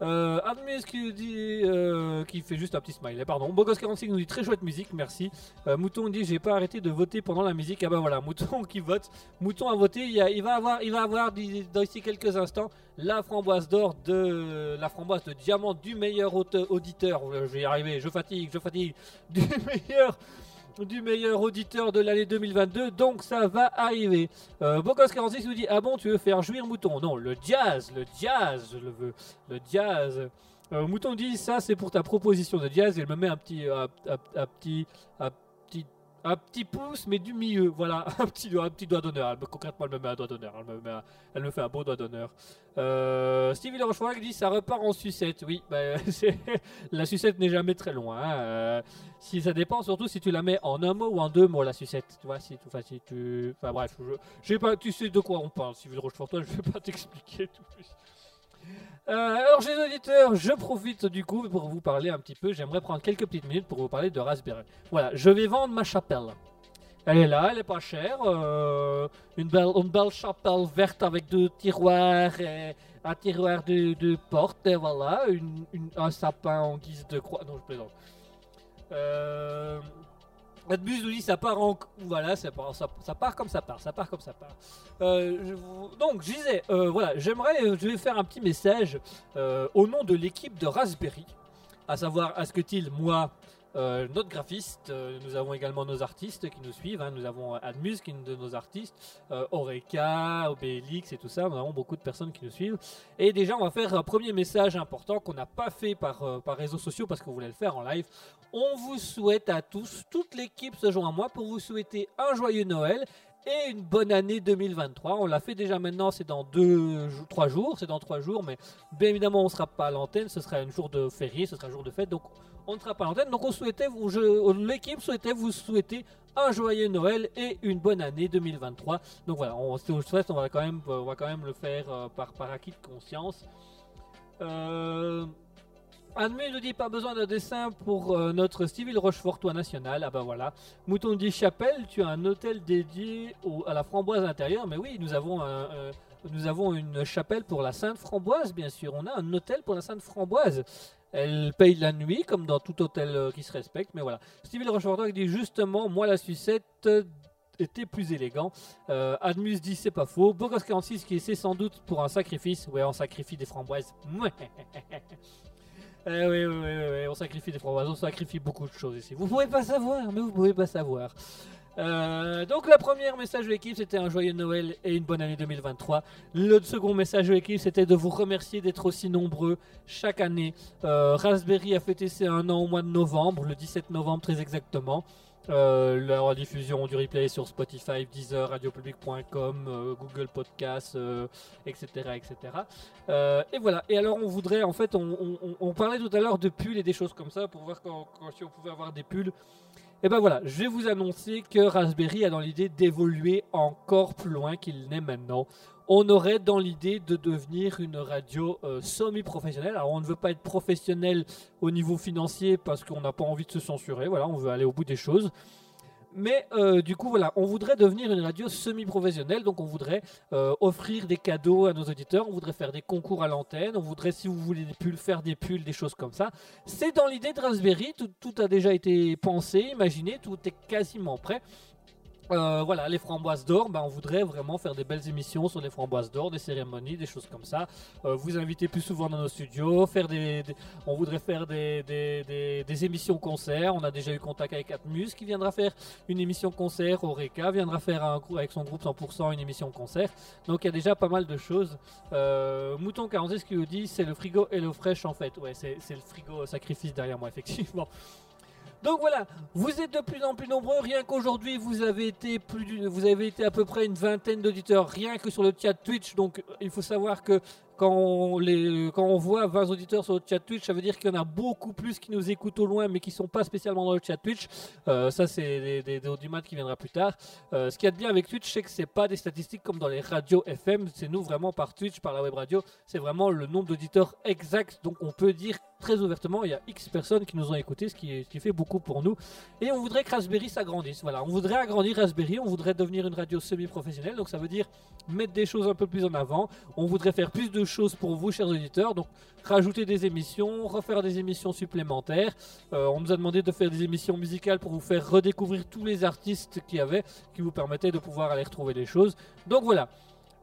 Euh, Admus qui dit, euh, qui fait juste un petit smiley, pardon. Bogos46 nous dit très chouette musique, merci. Euh, Mouton dit j'ai pas arrêté de voter pendant la musique. Ah bah voilà, Mouton qui vote. Mouton a voté. Il, va avoir, il va avoir d'ici quelques instants la framboise d'or de la framboise de diamant du meilleur auditeur. Je vais y arriver. Je fatigue, je fatigue. Du meilleur. Du meilleur auditeur de l'année 2022, donc ça va arriver. Euh, Bocos46 nous dit Ah bon, tu veux faire jouir Mouton? Non, le jazz, le jazz, je le veux. Le jazz. Euh, Mouton dit Ça, c'est pour ta proposition de jazz. Il me met un petit, un, un- un petit, un petit, un petit pouce, mais du milieu. Voilà, un petit, doigt- un petit doigt d'honneur. Concrètement, elle me met un doigt d'honneur. Elle me, elle me fait un beau doigt d'honneur. Euh, Stevie Rochefort dit Ça repart en sucette. Oui, bah, la sucette n'est jamais très loin. hein. Euh, si ça dépend surtout si tu la mets en un mot ou en deux mots la sucette tu vois si, enfin, si tu enfin bref je, pas tu sais de quoi on parle de Rochefort toi je vais pas t'expliquer tout plus Euh, alors chers auditeurs je profite du coup pour vous parler un petit peu j'aimerais prendre quelques petites minutes pour vous parler de Raspberry voilà je vais vendre ma chapelle elle est là, elle est pas chère. euh, une, belle, chapelle verte avec deux tiroirs, et un tiroir de, porte, et voilà. Un sapin en guise de croix. Non, je plaisante. Euh, Adbus nous dit ça part en voilà ça part, ça, part comme ça part ça part comme ça part. Euh, donc je disais euh, voilà j'aimerais euh, je vais faire un petit message au nom de l'équipe de Raspberry à savoir Asketil moi euh, notre graphiste euh, nous avons également nos artistes qui nous suivent hein. nous avons Admus qui est une de nos artistes euh, Oreka Obélix et tout ça. Nous avons beaucoup de personnes qui nous suivent. Et déjà on va faire un premier message important qu'on n'a pas fait par, euh, par réseaux sociaux parce qu'on voulait le faire en live. On vous souhaite à tous, toute l'équipe se joint à moi pour vous souhaiter un joyeux Noël et une bonne année 2023. On l'a fait déjà maintenant, c'est dans deux, trois jours, c'est dans trois jours, mais bien évidemment on ne sera pas à l'antenne, ce sera un jour de férié, ce sera un jour de fête, donc on ne sera pas à l'antenne. Donc on souhaitait, vous, je- l'équipe souhaitait vous souhaiter un joyeux Noël et une bonne année 2023. Donc voilà, on, on on va quand même, on va quand même le faire euh, par, par acquis de conscience. Euh, Anne nous dit pas besoin d'un dessin pour euh, notre civil Rochefortois national. Ah bah voilà. Mouton dit chapelle, tu as un hôtel dédié à la framboise intérieure. Mais oui, nous avons, une chapelle pour la Sainte Framboise, bien sûr. On a un hôtel pour la Sainte Framboise. Elle paye la nuit, comme dans tout hôtel euh, qui se respecte. Mais voilà. Stevie Rochefortois dit justement, moi la sucette était plus élégant. Euh, Admus dit c'est pas faux. Bogos46 qui essaie sans doute pour un sacrifice. Ouais, on sacrifie des framboises. Eh oui, oui, oui, on sacrifie des framboises, on sacrifie beaucoup de choses ici. Vous pouvez pas savoir, mais vous pouvez pas savoir. Euh, donc la première message de l'équipe c'était un joyeux Noël et une bonne année 2023. Le second message de l'équipe c'était de vous remercier d'être aussi nombreux chaque année. Euh, Raspberry a fêté ses un an au mois de novembre, le 17 novembre très exactement. Euh, la rediffusion du replay sur Spotify, Deezer, radiopublic.com, euh, Google Podcast, euh, etc. etc. Euh, et voilà. Et alors, on voudrait, en fait, on, parlait tout à l'heure de pulls et des choses comme ça pour voir quand, si on pouvait avoir des pulls. Et ben voilà, je vais vous annoncer que Raspberry a dans l'idée d'évoluer encore plus loin qu'il n'est maintenant. On aurait dans l'idée de devenir une radio euh, semi-professionnelle. Alors on ne veut pas être professionnel au niveau financier parce qu'on n'a pas envie de se censurer. Voilà, on veut aller au bout des choses. Mais euh, du coup, voilà, on voudrait devenir une radio semi-professionnelle. Donc on voudrait euh, offrir des cadeaux à nos auditeurs. On voudrait faire des concours à l'antenne. On voudrait, si vous voulez des pulls, faire des pulls, des choses comme ça. C'est dans l'idée de Raspberry. Tout, tout a déjà été pensé, imaginé. Tout est quasiment prêt. Euh, voilà, les framboises d'or, ben, on voudrait vraiment faire des belles émissions sur les framboises d'or, des cérémonies, des choses comme ça. Euh, vous inviter plus souvent dans nos studios, faire des, on voudrait faire des, des, des- émissions concerts. On a déjà eu contact avec Atmus qui viendra faire une émission concert. Oreka viendra faire un, avec son groupe 100% une émission concert. Donc il y a déjà pas mal de choses. Euh, Mouton 46 qui nous dit c'est le frigo et l'eau fraîche en fait. Ouais, c'est c'est le frigo sacrifice derrière moi effectivement. Donc voilà, vous êtes de plus en plus nombreux. Rien qu'aujourd'hui, vous avez été plus, vous avez été à peu près une vingtaine d'auditeurs, rien que sur le chat Twitch. Donc il faut savoir que quand on, voit 20 auditeurs sur le chat Twitch, ça veut dire qu'il y en a beaucoup plus qui nous écoutent au loin, mais qui sont pas spécialement dans le chat Twitch. Euh, ça, c'est des, des, qui viendra plus tard. Euh, ce qu'il y a de bien avec Twitch, c'est que c'est pas des statistiques comme dans les radios FM. C'est nous vraiment par Twitch, par la web radio. C'est vraiment le nombre d'auditeurs exact. Donc on peut dire très ouvertement, il y a X personnes qui nous ont écoutés, ce qui, fait beaucoup pour nous. Et on voudrait que Raspberry s'agrandisse. Voilà, on voudrait agrandir Raspberry, on voudrait devenir une radio semi-professionnelle. Donc ça veut dire mettre des choses un peu plus en avant. On voudrait faire plus de choses pour vous, chers auditeurs. Donc, rajouter des émissions, refaire des émissions supplémentaires. Euh, on nous a demandé de faire des émissions musicales pour vous faire redécouvrir tous les artistes qu'il y avait, qui vous permettaient de pouvoir aller retrouver des choses. Donc voilà.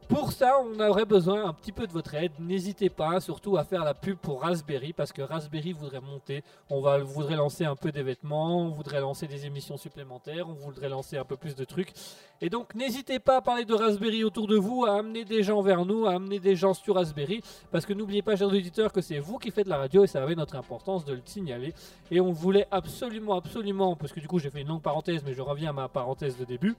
Pour ça, on aurait besoin un petit peu de votre aide. N'hésitez pas, surtout à faire la pub pour Raspberry, parce que Raspberry voudrait monter. On voudrait lancer un peu d'événements, on voudrait lancer des émissions supplémentaires, on voudrait lancer un peu plus de trucs. Et donc, n'hésitez pas à parler de Raspberry autour de vous, à amener des gens vers nous, à amener des gens sur Raspberry, parce que n'oubliez pas, chers auditeurs, que c'est vous qui faites la radio et ça avait notre importance de le signaler. Et on voulait absolument, absolument, parce que du coup, j'ai fait une longue parenthèse, mais je reviens à ma parenthèse de début.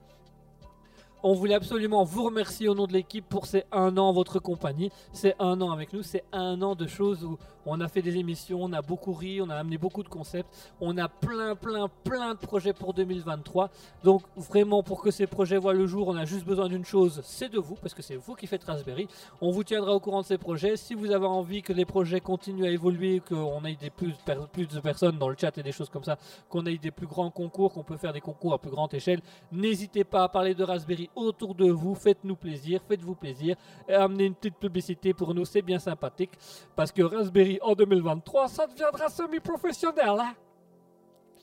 On voulait absolument vous remercier au nom de l'équipe pour ces un an votre compagnie. C'est un an avec nous, c'est un an de choses où on a fait des émissions, on a beaucoup ri, on a amené beaucoup de concepts, on a plein, plein, plein de projets pour 2023. Donc vraiment pour que ces projets voient le jour, on a juste besoin d'une chose, c'est de vous, parce que c'est vous qui faites Raspberry. On vous tiendra au courant de ces projets. Si vous avez envie que les projets continuent à évoluer, qu'on ait des plus, plus de personnes dans le chat et des choses comme ça, qu'on ait des plus grands concours, qu'on peut faire des concours à plus grande échelle, n'hésitez pas à parler de Raspberry autour de vous, faites-nous plaisir, faites-vous plaisir, et amenez une petite publicité pour nous, c'est bien sympathique, parce que Raspberry en 2023, ça deviendra semi-professionnel. Hein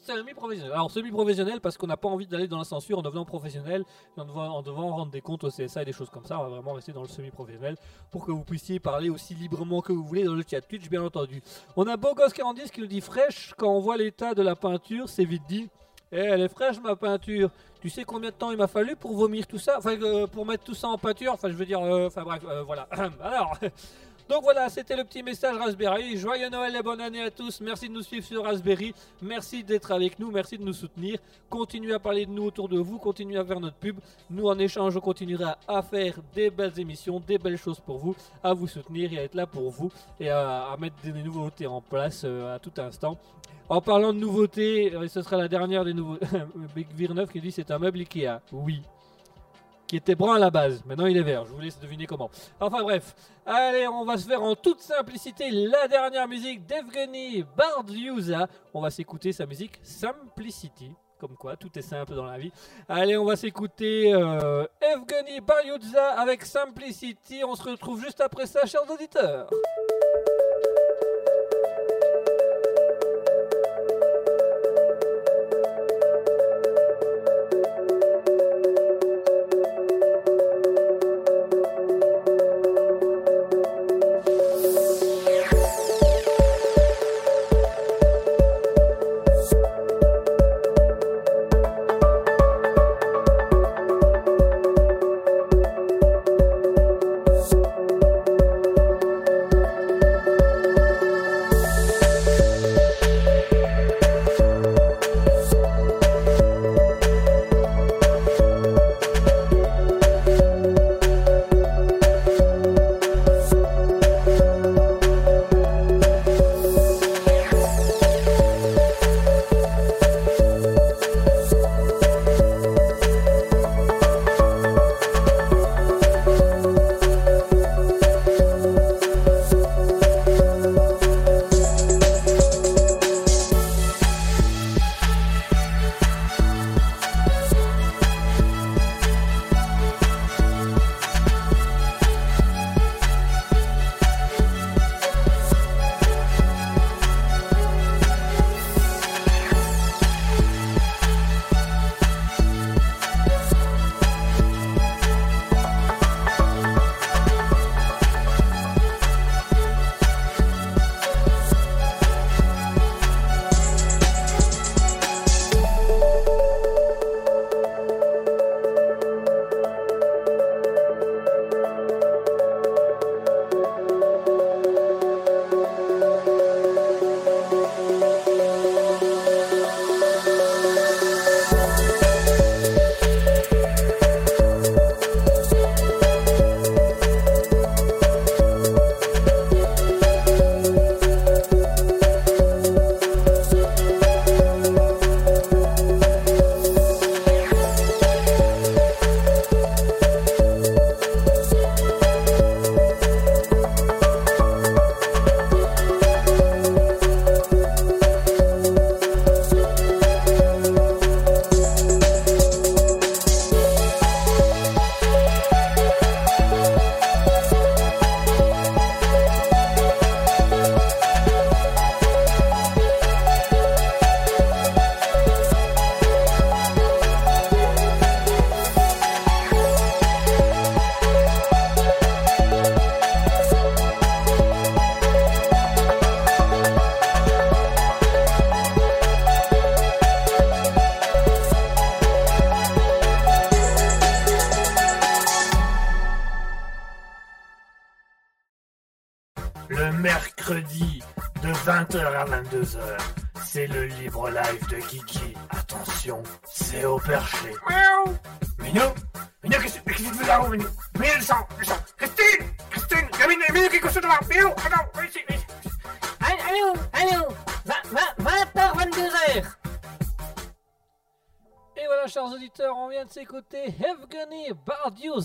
Semi-professionnel. Alors semi-professionnel parce qu'on n'a pas envie d'aller dans la censure en devenant professionnel, en devant, en devant rendre des comptes au CSA et des choses comme ça. On va vraiment rester dans le semi-professionnel pour que vous puissiez parler aussi librement que vous voulez dans le chat Twitch, bien entendu. On a Bogos40 qui nous dit fraîche quand on voit l'état de la peinture, c'est vite dit. Eh, elle est fraîche ma peinture. Tu sais combien de temps il m'a fallu pour vomir tout ça? Enfin, euh, pour mettre tout ça en peinture? Enfin, je veux dire, euh, enfin bref, euh, voilà. Alors, donc voilà, c'était le petit message Raspberry. Joyeux Noël et bonne année à tous. Merci de nous suivre sur Raspberry. Merci d'être avec nous. Merci de nous soutenir. Continuez à parler de nous autour de vous. Continuez à faire notre pub. Nous, en échange, on continuera à faire des belles émissions, des belles choses pour vous, à vous soutenir et à être là pour vous et à, mettre des nouveautés en place à tout instant. En parlant de nouveautés, ce sera la dernière des nouveautés. Big Vir 9 qui dit c'est un meuble Ikea. Oui, qui était brun à la base. Maintenant, il est vert. Je vous laisse deviner comment. Enfin bref. Allez, on va se faire en toute simplicité la dernière musique d'Evgeny Bardiuza. On va s'écouter sa musique Simplicity. Comme quoi, tout est simple dans la vie. Allez, on va s'écouter euh, Evgeny Bardiuza avec Simplicity. On se retrouve juste après ça, chers auditeurs.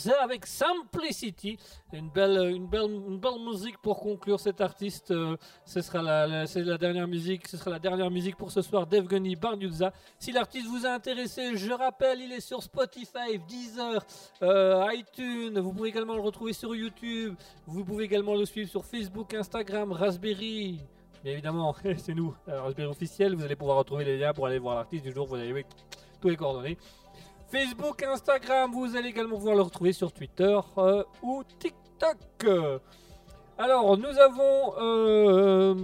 Avec Simplicity. Une belle, une, belle, une belle musique pour conclure cet artiste. Euh, ce sera la, la- la dernière musique. Ce sera la dernière musique pour ce soir d'Evgeny Bardioza. Si l'artiste vous a intéressé, je rappelle, il est sur Spotify, Deezer, euh, iTunes. Vous pouvez également le retrouver sur YouTube. Vous pouvez également le suivre sur Facebook, Instagram, Raspberry. Bien évidemment, c'est nous, euh, Raspberry officiel. Vous allez pouvoir retrouver les liens pour aller voir l'artiste du jour. Vous allez tous les coordonnées. Facebook, Instagram, vous allez également pouvoir le retrouver sur Twitter euh, ou TikTok. Alors, nous avons euh,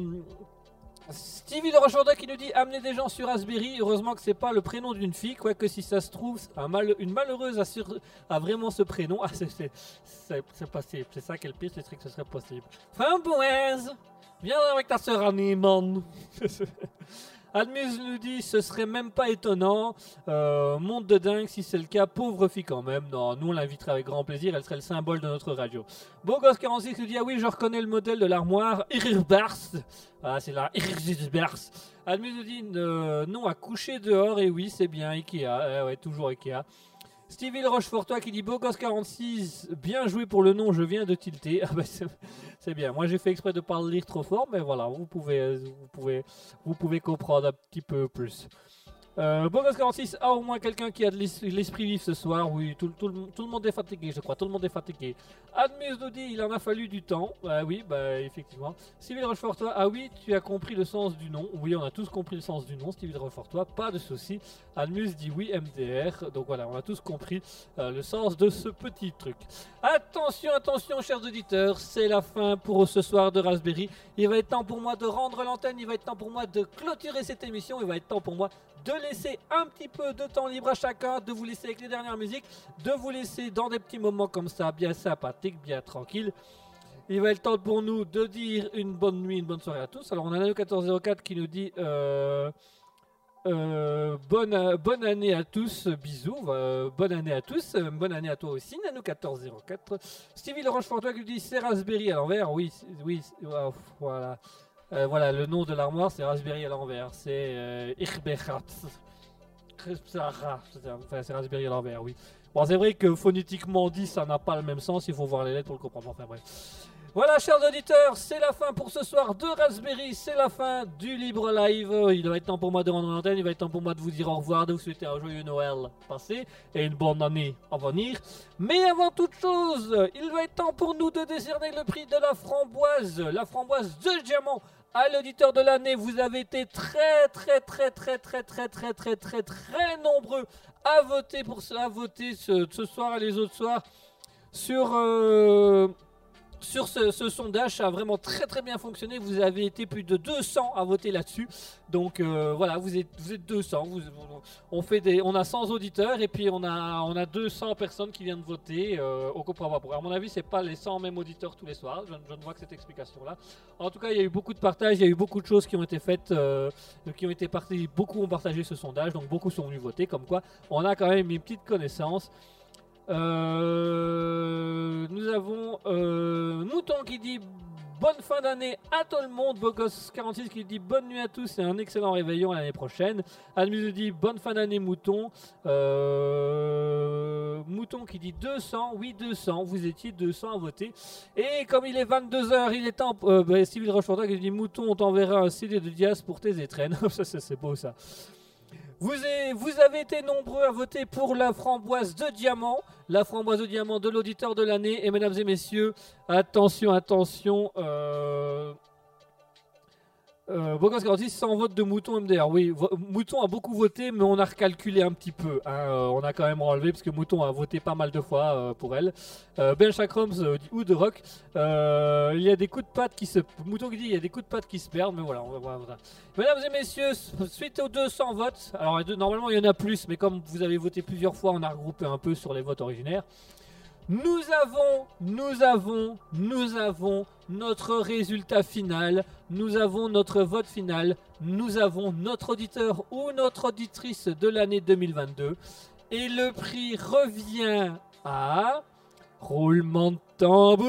Stevie de Rochefort qui nous dit amener des gens sur Raspberry. Heureusement que c'est pas le prénom d'une fille, quoique si ça se trouve, un mal- une malheureuse a, a vraiment ce prénom. Ah, c'est- possible. C'est ça quel pire, c'est que ce serait possible. Framboise, viens avec ta sœur Annie, man. Admise nous dit ce serait même pas étonnant. Euh, monde de dingue si c'est le cas. Pauvre fille quand même. Non, nous on l'inviterait avec grand plaisir. Elle serait le symbole de notre radio. Bogos 46 nous dit ah oui je reconnais le modèle de l'armoire Irirbars. Ah c'est la Irirbars. Admise nous dit euh, non à coucher dehors et oui c'est bien Ikea. Eh ouais toujours Ikea. Stevie Le Rochefortois qui dit Bogos46, bien joué pour le nom, je viens de tilter. Ah bah, c'est bien. Moi j'ai fait exprès de pas le lire trop fort, mais voilà, vous pouvez, vous vous pouvez comprendre un petit peu plus. Euh, Bogos46 a au moins quelqu'un qui a de l'es- l'esprit vif ce soir. Oui, tout, tout tout le monde est fatigué, je crois. Tout le monde est fatigué. Admus nous dit il en a fallu du temps. Ah oui, bah effectivement. Stevie Le Rochefortois, ah oui, tu as compris le sens du nom. Oui, on a tous compris le sens du nom, Stevie Rochefortois, pas de souci. Admus dit oui, MDR. Donc voilà, on a tous compris euh, le sens de ce petit truc. Attention, attention, chers auditeurs, c'est la fin pour ce soir de Raspberry. Il va être temps pour moi de rendre l'antenne, il va être temps pour moi de clôturer cette émission, il va être temps pour moi de laisser un petit peu de temps libre à chacun, de vous laisser avec les dernières musiques, de vous laisser dans des petits moments comme ça, bien sympathiques, bien tranquilles. Il va être temps pour nous de dire une bonne nuit, une bonne soirée à tous. Alors on a Nano 1404 qui nous dit euh, euh, bonne, année à tous, bisous, euh, bonne année à tous, bonne année à toi aussi, Nano 1404. Stevie Laurent Fortois qui nous dit c'est Raspberry à l'envers, oui, oui, wow, voilà. Euh, voilà, le nom de l'armoire c'est Raspberry à l'envers, c'est euh. Enfin, c'est Raspberry à l'envers, oui. Bon, c'est vrai que phonétiquement dit, ça n'a pas le même sens, il faut voir les lettres pour le comprendre. Enfin, bref. Voilà, chers auditeurs, c'est la fin pour ce soir de Raspberry, c'est la fin du libre live. Il va être temps pour moi de rendre l'antenne, il va être temps pour moi de vous dire au revoir, de vous souhaiter un joyeux Noël passé et une bonne année à venir. Mais avant toute chose, il va être temps pour nous de décerner le prix de la framboise, la framboise de diamant. À l'auditeur de l'année, vous avez été très très très très très très très très très très nombreux à voter pour ce, à voter ce, ce soir et les autres soirs sur euh, sur ce, sondage, ça a vraiment très très bien fonctionné. Vous avez été plus de 200 à voter là-dessus. Donc euh, voilà, vous êtes, vous êtes 200. Vous- on, fait des, on a 100 auditeurs et puis on a, on a 200 personnes qui viennent voter. Euh, pas pourquoi. À mon avis, c'est pas les 100 mêmes auditeurs tous les soirs. Je, je ne vois que cette explication-là. En tout cas, il y a eu beaucoup de partages, il y a eu beaucoup de choses qui ont été faites, euh, qui ont été partagées. Beaucoup ont partagé ce sondage, donc beaucoup sont venus voter. Comme quoi, on a quand même une petite connaissance. Euh, nous avons euh, Mouton qui dit bonne fin d'année à tout le monde. Bogos46 qui dit bonne nuit à tous et un excellent réveillon l'année prochaine. Nous dit bonne fin d'année Mouton. Euh, Mouton qui dit 200, oui 200, vous étiez 200 à voter. Et comme il est 22h, il est temps. Euh, bah, qui dit Mouton, on t'enverra un CD de Diaz pour tes étrennes. ça, c'est beau ça. Vous, avez- été nombreux à voter pour la framboise de diamant, la framboise de diamant de l'auditeur de l'année. Et mesdames et messieurs, attention, attention. Euh, euh, Bogos 46, sans vote de Mouton MDR. Oui, Mouton a beaucoup voté, mais on a recalculé un petit peu. hein. Euh, on a quand même enlevé parce que Mouton a voté pas mal de fois euh, pour elle. Euh, ben Chakrams rock. Il y a des coups de patte qui se. Mouton qui dit il y a des coups de patte qui se perdent, mais voilà, on va voir. Mesdames et messieurs, suite aux 200 votes, alors normalement il y en a plus, mais comme vous avez voté plusieurs fois, on a regroupé un peu sur les votes originaires. Nous avons, nous avons, nous avons notre résultat final, nous avons notre vote final, nous avons notre auditeur ou notre auditrice de l'année 2022. Et le prix revient à... Roulement de tambour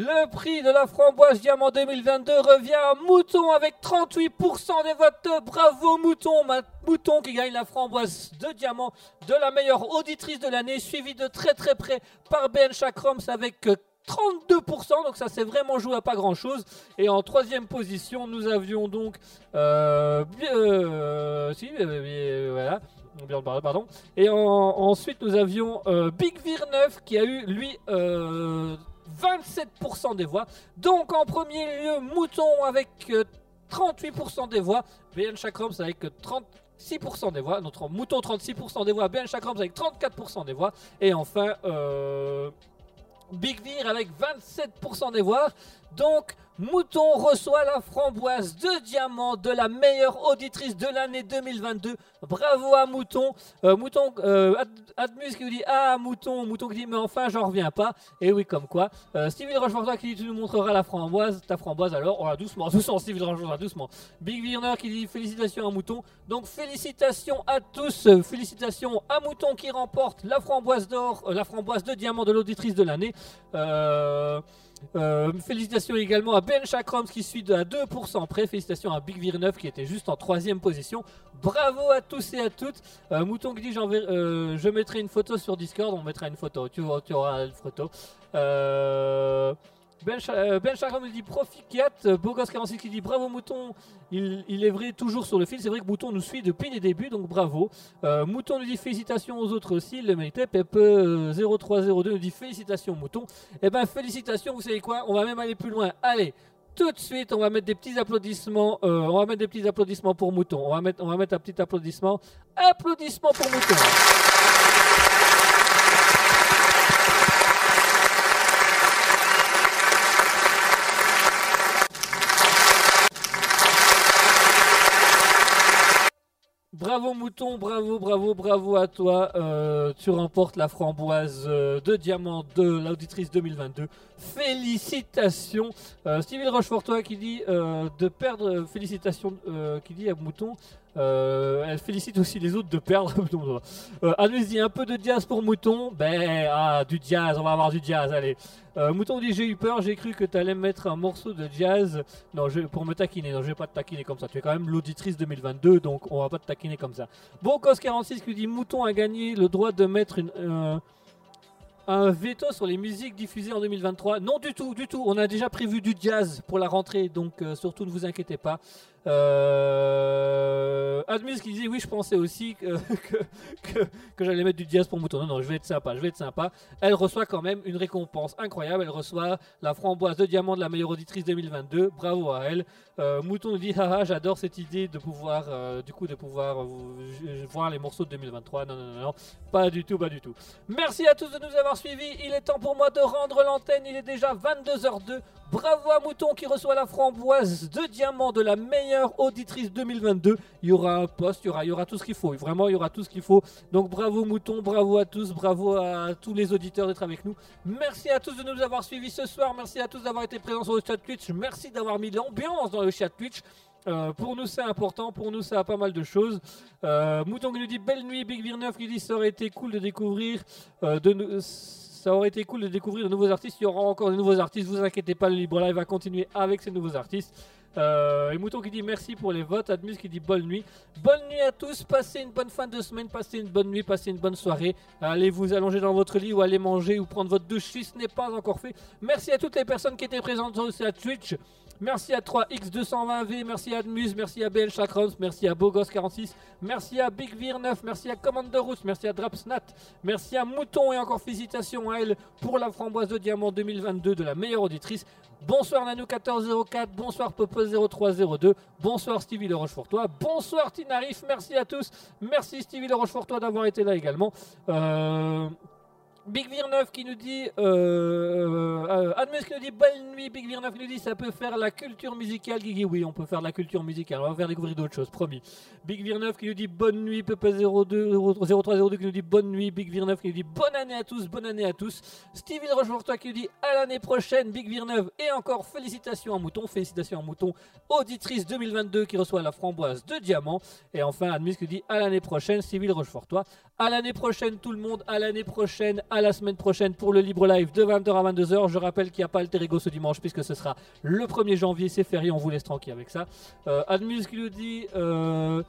le prix de la framboise diamant 2022 revient à Mouton avec 38% des votes. Bravo Mouton, Mouton qui gagne la framboise de diamant de la meilleure auditrice de l'année, suivi de très très près par Ben Chakroms avec 32%, donc ça s'est vraiment joué à pas grand chose. Et en troisième position, nous avions donc. Euh, euh, si, euh, voilà. Pardon. Et ensuite, nous avions Big Vir 9 qui a eu, lui, 27% des voix. Donc en premier lieu, Mouton avec 38% euh, des voix. BN Chakrams avec 36% des voix. Notre Mouton 36% des voix. BN Chakrams avec 34% des voix. Et enfin, euh, Big Vir avec 27% des voix. Donc Mouton reçoit la framboise de diamant de la meilleure auditrice de l'année 2022. Bravo à Mouton. Euh, Mouton, euh, Admus qui vous dit Ah, Mouton, Mouton qui dit Mais enfin, j'en reviens pas. Et oui, comme quoi. Euh, Stevie Rochefortois qui dit Tu nous montreras la framboise, ta framboise alors. Oh, doucement, doucement, Stevie Rochefortois, doucement. Big Virner qui dit Félicitations à Mouton. Donc, félicitations à tous. Félicitations à Mouton qui remporte la framboise d'or, la framboise de diamant de l'auditrice de l'année. Euh. Euh, félicitations également à Ben Chakroms qui suit à 2% près. Félicitations à Big Vir 9 qui était juste en troisième position. Bravo à tous et à toutes. Euh, Mouton qui dit euh, je mettrai une photo sur Discord. On mettra une photo. Tu, tu auras une photo. Ben, euh, ben nous dit Proficat, euh, Bogos46 qui dit bravo Mouton, il, est vrai toujours sur le fil, c'est vrai que Mouton nous suit depuis les débuts, donc bravo. Euh, Mouton nous dit félicitations aux autres aussi, le mérité. Pepe0302 nous dit félicitations Mouton. Eh ben félicitations, vous savez quoi, on va même aller plus loin. Allez, tout de suite, on va mettre des petits applaudissements. on va mettre des petits applaudissements pour Mouton. On va mettre, on va mettre un petit applaudissement. Applaudissements pour Mouton. Bravo Mouton, bravo, bravo, bravo à toi. Euh, tu remportes la framboise euh, de diamant de l'auditrice 2022. Félicitations. Euh, Steven Rochefortois qui dit de perdre. félicitations, qui dit à Mouton. Elle félicite aussi les autres de perdre. euh, dit un peu de jazz pour Mouton. Ben, ah, du jazz, on va avoir du jazz, allez. Euh, Mouton dit j'ai eu peur, j'ai cru que tu allais mettre un morceau de jazz. Non, je, pour me taquiner, non, je vais pas te taquiner comme ça. Tu es quand même l'auditrice 2022, donc on va pas te taquiner comme ça. Bon, Cos46 qui dit Mouton a gagné le droit de mettre euh, un veto sur les musiques diffusées en 2023. Non, du tout, du tout. On a déjà prévu du jazz pour la rentrée, donc euh, surtout ne vous inquiétez pas. Euh, Admus qui disait oui, je pensais aussi que, que, j'allais mettre du jazz pour Mouton. Non, non, je vais être sympa, je vais être sympa. Elle reçoit quand même une récompense incroyable. Elle reçoit la framboise de diamant de la meilleure auditrice 2022. Bravo à elle. Euh, Mouton dit haha, j'adore cette idée de pouvoir, euh, du coup, de pouvoir euh, voir les morceaux de 2023. Non, non, non, non, pas du tout, pas du tout. Merci à tous de nous avoir suivis. Il est temps pour moi de rendre l'antenne. Il est déjà 22h02. Bravo à Mouton qui reçoit la framboise de diamant de la meilleure auditrice 2022. Il y aura un poste, il y aura, tout ce qu'il faut. Vraiment, il y aura tout ce qu'il faut. Donc bravo Mouton, bravo à tous, bravo à tous les auditeurs d'être avec nous. Merci à tous de nous avoir suivis ce soir. Merci à tous d'avoir été présents sur le chat Twitch. Merci d'avoir mis l'ambiance dans le chat Twitch. Euh, pour nous c'est important, pour nous ça a pas mal de choses. Euh, Mouton qui nous dit belle nuit, Big Vir 9 qui dit ça aurait été cool de découvrir euh, de nous ça aurait été cool de découvrir de nouveaux artistes. Il y aura encore de nouveaux artistes. Vous inquiétez pas, le Libre Live va continuer avec ces nouveaux artistes. Euh, et Mouton qui dit merci pour les votes. Admus qui dit bonne nuit. Bonne nuit à tous. Passez une bonne fin de semaine. Passez une bonne nuit. Passez une bonne soirée. Allez vous allonger dans votre lit ou allez manger ou prendre votre douche si ce n'est pas encore fait. Merci à toutes les personnes qui étaient présentes sur Twitch. Merci à 3X220V, merci à Admus, merci à BL Chakrons, merci à Bogos46, merci à Big Vir 9, merci à Commander Roots, merci à Drapsnat, merci à Mouton et encore félicitations à elle pour la framboise de diamant 2022 de la meilleure auditrice. Bonsoir Nano1404, bonsoir Popo0302, bonsoir Stevie Le Rochefortois, bonsoir Tinarif, merci à tous, merci Stevie Le Rochefortois d'avoir été là également. Euh... Big Vir 9 qui nous dit, euh, euh, Admus qui nous dit bonne nuit, Big Vir 9 qui nous dit ça peut faire la culture musicale, Guigui, oui on peut faire de la culture musicale, on va faire découvrir d'autres choses, promis. Big Vir 9 qui nous dit bonne nuit, Pepe02, 0302 qui nous dit bonne nuit, Big Vir 9 qui nous dit bonne année à tous, bonne année à tous. Stevie toi qui nous dit à l'année prochaine, Big Vir 9 et encore félicitations à Mouton, félicitations à Mouton, auditrice 2022 qui reçoit la framboise de diamant. Et enfin Admus qui dit à l'année prochaine, Stevie Rochefortois, à l'année prochaine tout le monde, à l'année prochaine, la semaine prochaine pour le libre live de 20h à 22h. Je rappelle qu'il n'y a pas Alter Ego ce dimanche puisque ce sera le 1er janvier, c'est férié, on vous laisse tranquille avec ça. Euh, qui nous dit... Euh,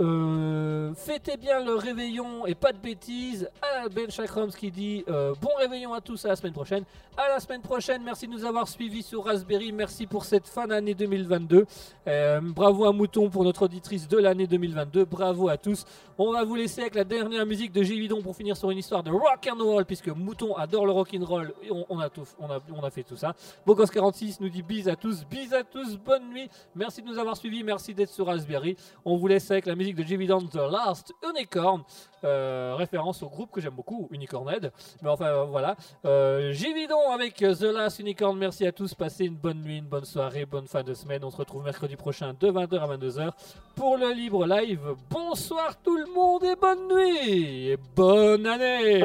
euh, fêtez bien le réveillon et pas de bêtises. À Ben Chakrams qui dit euh, bon réveillon à tous à la semaine prochaine. À la semaine prochaine, merci de nous avoir suivis sur Raspberry. Merci pour cette fin d'année 2022. Euh, bravo à Mouton pour notre auditrice de l'année 2022. Bravo à tous. On va vous laisser avec la dernière musique de Gévidon pour finir sur une histoire de rock and roll puisque Mouton adore le rock and roll. On, a, fait tout ça. Bocos46 nous dit bis à tous, bis à tous, bonne nuit. Merci de nous avoir suivis, merci d'être sur Raspberry. On vous laisse avec la musique de Jimmy The Last Unicorn, euh, référence au groupe que j'aime beaucoup, Unicorned. Mais enfin euh, voilà, euh, avec The Last Unicorn. Merci à tous, passez une bonne nuit, une bonne soirée, bonne fin de semaine. On se retrouve mercredi prochain de 20h à 22h pour le libre live. Bonsoir tout le monde et bonne nuit et bonne année.